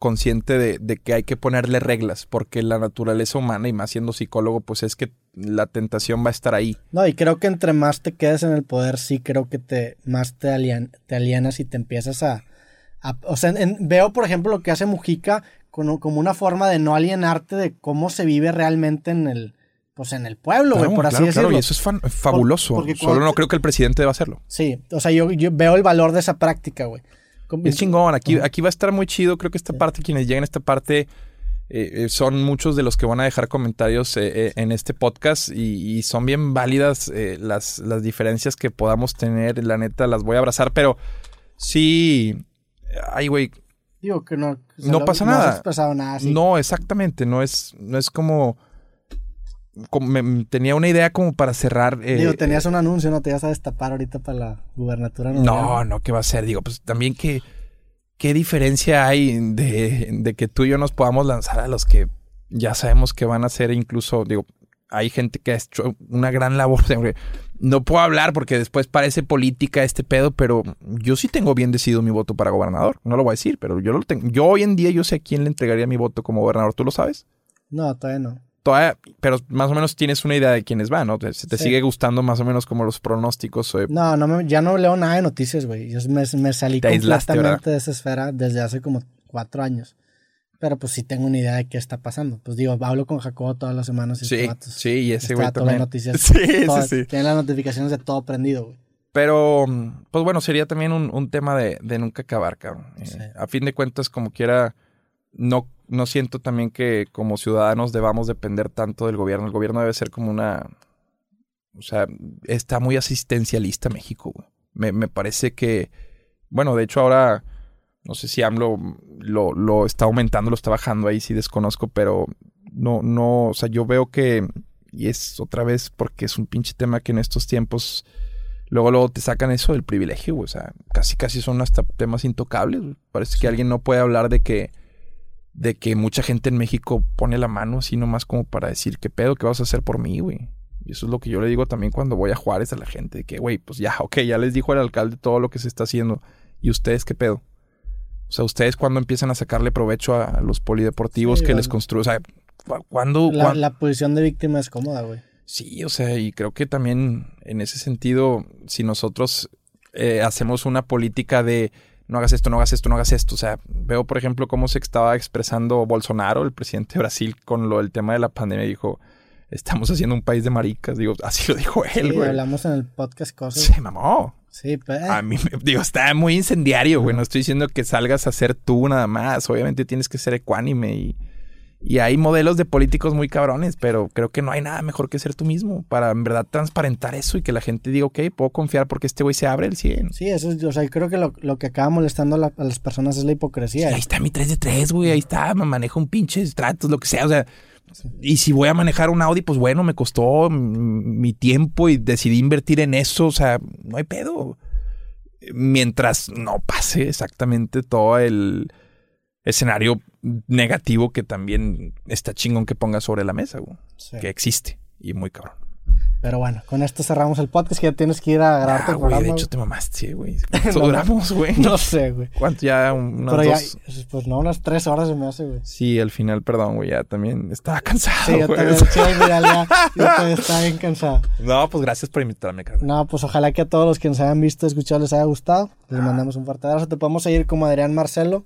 consciente de, de que hay que ponerle reglas, porque la naturaleza humana, y más siendo psicólogo, pues es que la tentación va a estar ahí. No, y creo que entre más te quedes en el poder, sí creo que te más te, alien- te alienas y te empiezas a... a- o sea, en- veo, por ejemplo, lo que hace Mujica con- como una forma de no alienarte de cómo se vive realmente en el, pues en el pueblo, güey, Claro, por así claro, decirlo. claro, y eso es fan- fabuloso. Solo no creo que el presidente deba hacerlo. Sí, o sea, yo, yo veo el valor de esa práctica, güey. Como- Es chingón, aquí, aquí va a estar muy chido. Creo que esta parte, quienes lleguen a esta parte, eh, eh, son muchos de los que van a dejar comentarios eh, en este podcast y, y son bien válidas las, las diferencias que podamos tener. La neta, las voy a abrazar, pero sí. Ay, güey. Digo que no. o sea, No lo- pasa no nada. No, exactamente. No es, no es como. como me- tenía una idea como para cerrar. Digo, tenías un anuncio, no te ibas a destapar ahorita para la gubernatura. No, no, ¿qué va a ser? Digo, pues también que qué diferencia hay de, que tú y yo nos podamos lanzar a los que ya sabemos que van a ser incluso, digo, hay gente que ha hecho una gran labor. No puedo hablar porque después parece política este pedo, pero yo sí tengo bien decidido mi voto para gobernador. No lo voy a decir, pero yo lo tengo. Yo hoy en día yo sé a quién le entregaría mi voto como gobernador. ¿Tú lo sabes? No, todavía no. Todavía, pero más o menos tienes una idea de quiénes van, ¿no? Te, te Sí. sigue gustando más o menos como los pronósticos. No, no me- ya no leo nada de noticias, güey. Yo me, me salí Te aislaste, completamente de esa esfera desde hace como cuatro años. Pero pues sí tengo una idea de qué está pasando. Pues digo, hablo con Jacobo todas las semanas. Y Sí, este sí, y ese este güey también. ve noticias. Sí, sí, sí. Tiene las notificaciones de todo prendido, güey. Pero, pues bueno, sería también un, un tema de, de nunca acabar, cabrón. Eh, a fin de cuentas, como quiera, no, no siento también que como ciudadanos debamos depender tanto del gobierno. El gobierno debe ser como una... O sea, está muy asistencialista México, güey. Me, me parece que... Bueno, de hecho ahora... No sé si AMLO lo, lo está aumentando, lo está bajando, ahí sí desconozco, pero no, no, o sea, yo veo que, y es otra vez porque es un pinche tema que en estos tiempos Luego, luego te sacan eso del privilegio, güey. O sea, casi, casi son hasta temas intocables. güey. Parece que alguien no puede hablar de que, de que mucha gente en México pone la mano así nomás como para decir, ¿qué pedo? ¿Qué vas a hacer por mí, güey? Y eso es lo que yo le digo también cuando voy a Juárez a la gente. Que, güey, pues ya, ok, ya les dijo el alcalde todo lo que se está haciendo. ¿Y ustedes qué pedo? O sea, ustedes cuando empiezan a sacarle provecho a, los polideportivos Sí, que bueno. les construyen. O sea, ¿cu- ¿cuándo? La, cuán- la posición de víctima es cómoda, güey. Sí, o sea, y creo que también en ese sentido, si nosotros eh, hacemos una política de no hagas esto, no hagas esto, no hagas esto, o sea, veo por ejemplo cómo se estaba expresando Bolsonaro, el presidente de Brasil, con lo del tema de la pandemia, dijo, estamos haciendo un país de maricas, digo, así lo dijo él, Sí, güey. hablamos en el podcast cosas. Se mamó. Sí, pero... A mí, me- digo, está muy incendiario, güey. No estoy diciendo que salgas a ser tú nada más. Obviamente tienes que ser ecuánime y, y hay modelos de políticos muy cabrones, pero creo que no hay nada mejor que ser tú mismo para en verdad transparentar eso y que la gente diga, ok, puedo confiar porque este güey se abre el 100. Sí, eso es, o sea, yo creo que lo, lo que acaba molestando a, la- a las personas es la hipocresía. Ahí está mi 3 de 3, güey. Ahí está, me manejo un pinche tratos, lo que sea. O sea, y si voy a manejar un Audi, pues bueno, me costó mi tiempo y decidí invertir en eso. O sea, no hay pedo. Mientras no pase exactamente todo el escenario negativo que también está chingón que ponga sobre la mesa, güey. Sí. Que existe. Y muy cabrón. Pero bueno, con esto cerramos el podcast que ya tienes que ir a grabar Ah, tu güey, programa. de hecho te mamaste, güey. ¿Cuánto No, duramos, güey? No sé, güey. ¿Cuánto ya? Unas Pero ya, dos- pues no, unas tres horas se me hace, güey. Sí, al final, perdón, güey, ya también estaba cansado, Sí, yo güey. también, sí, güey, ya, ya, yo también estaba bien cansado. No, pues gracias por invitarme, carnal. No, pues ojalá que a todos los que nos hayan visto, escuchado, les haya gustado. Ah. Les mandamos un fuerte abrazo. Te podemos seguir como Adrián Marcelo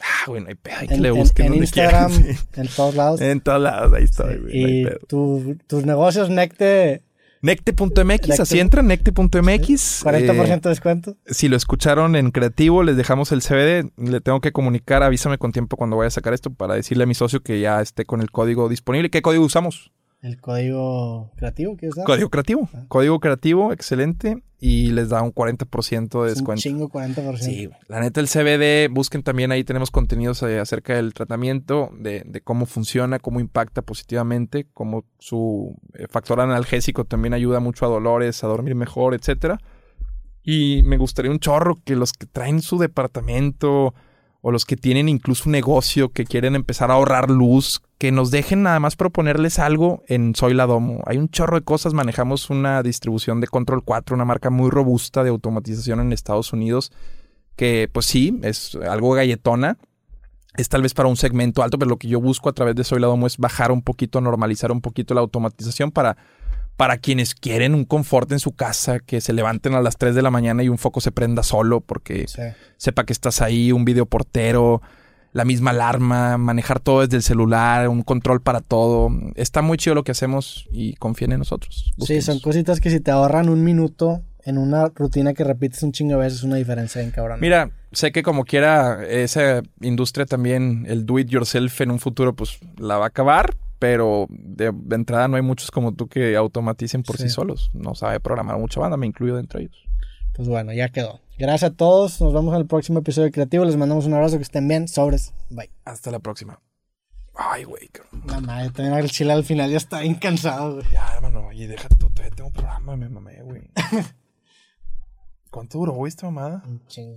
Ah, güey, no hay pedo. Hay que le busquen en donde Instagram, quieran. sí. en todos lados. En todos lados, ahí estoy, güey. no hay y pedo. tu- tus negocios, Necte, Necte.mx, así entra, necte.mx. 40% Eh, de descuento. si lo escucharon en creativo, les dejamos el CBD. Le tengo que comunicar, avísame con tiempo cuando vaya a sacar esto para decirle a mi socio que ya esté con el código disponible. ¿Qué código usamos? El código creativo, ¿quieres dar? Código creativo. Ah. Código creativo, excelente. Y les da un 40% de Es un descuento. chingo, 40%. Sí, la neta el CBD, busquen también ahí tenemos contenidos eh, acerca del tratamiento, de, de cómo funciona, cómo impacta positivamente, cómo su eh, factor analgésico también ayuda mucho a dolores, a dormir mejor, etcétera. Y me gustaría un chorro que los que traen su departamento o los que tienen incluso un negocio que quieren empezar a ahorrar luz, que nos dejen nada más proponerles algo en Soy la Domo. Hay un chorro de cosas, manejamos una distribución de Control 4, una marca muy robusta de automatización en Estados Unidos, que pues sí, es algo galletona. Es tal vez para un segmento alto, pero lo que yo busco a través de Soy Domo es bajar un poquito, normalizar un poquito la automatización para, para quienes quieren un confort en su casa, que se levanten a las 3 de la mañana y un foco se prenda solo porque Sí. sepa que estás ahí, un video portero, la misma alarma, manejar todo desde el celular, un control para todo. Está muy chido lo que hacemos y confíen en nosotros. Sí, son cositas que si te ahorran un minuto en una rutina que repites un chingo de veces, es una diferencia en cabrón. Mira, sé que como quiera, esa industria también, el do it yourself en un futuro, pues la va a acabar, pero de, de entrada no hay muchos como tú que automaticen por sí, Sí. solos. No sabe programar mucha banda, me incluyo dentro de ellos. Pues bueno, ya quedó. Gracias a todos. Nos vemos en el próximo episodio de Creativo. Les mandamos un abrazo. Que estén bien. Sobres. Bye. Hasta la próxima. Ay, güey, cabrón. La madre, también el chile al final ya está bien cansado, güey. Ya, hermano, y deja tú, todavía tengo programa, me mamé, güey. ¿Cuánto duró esta mamada? Un chingo.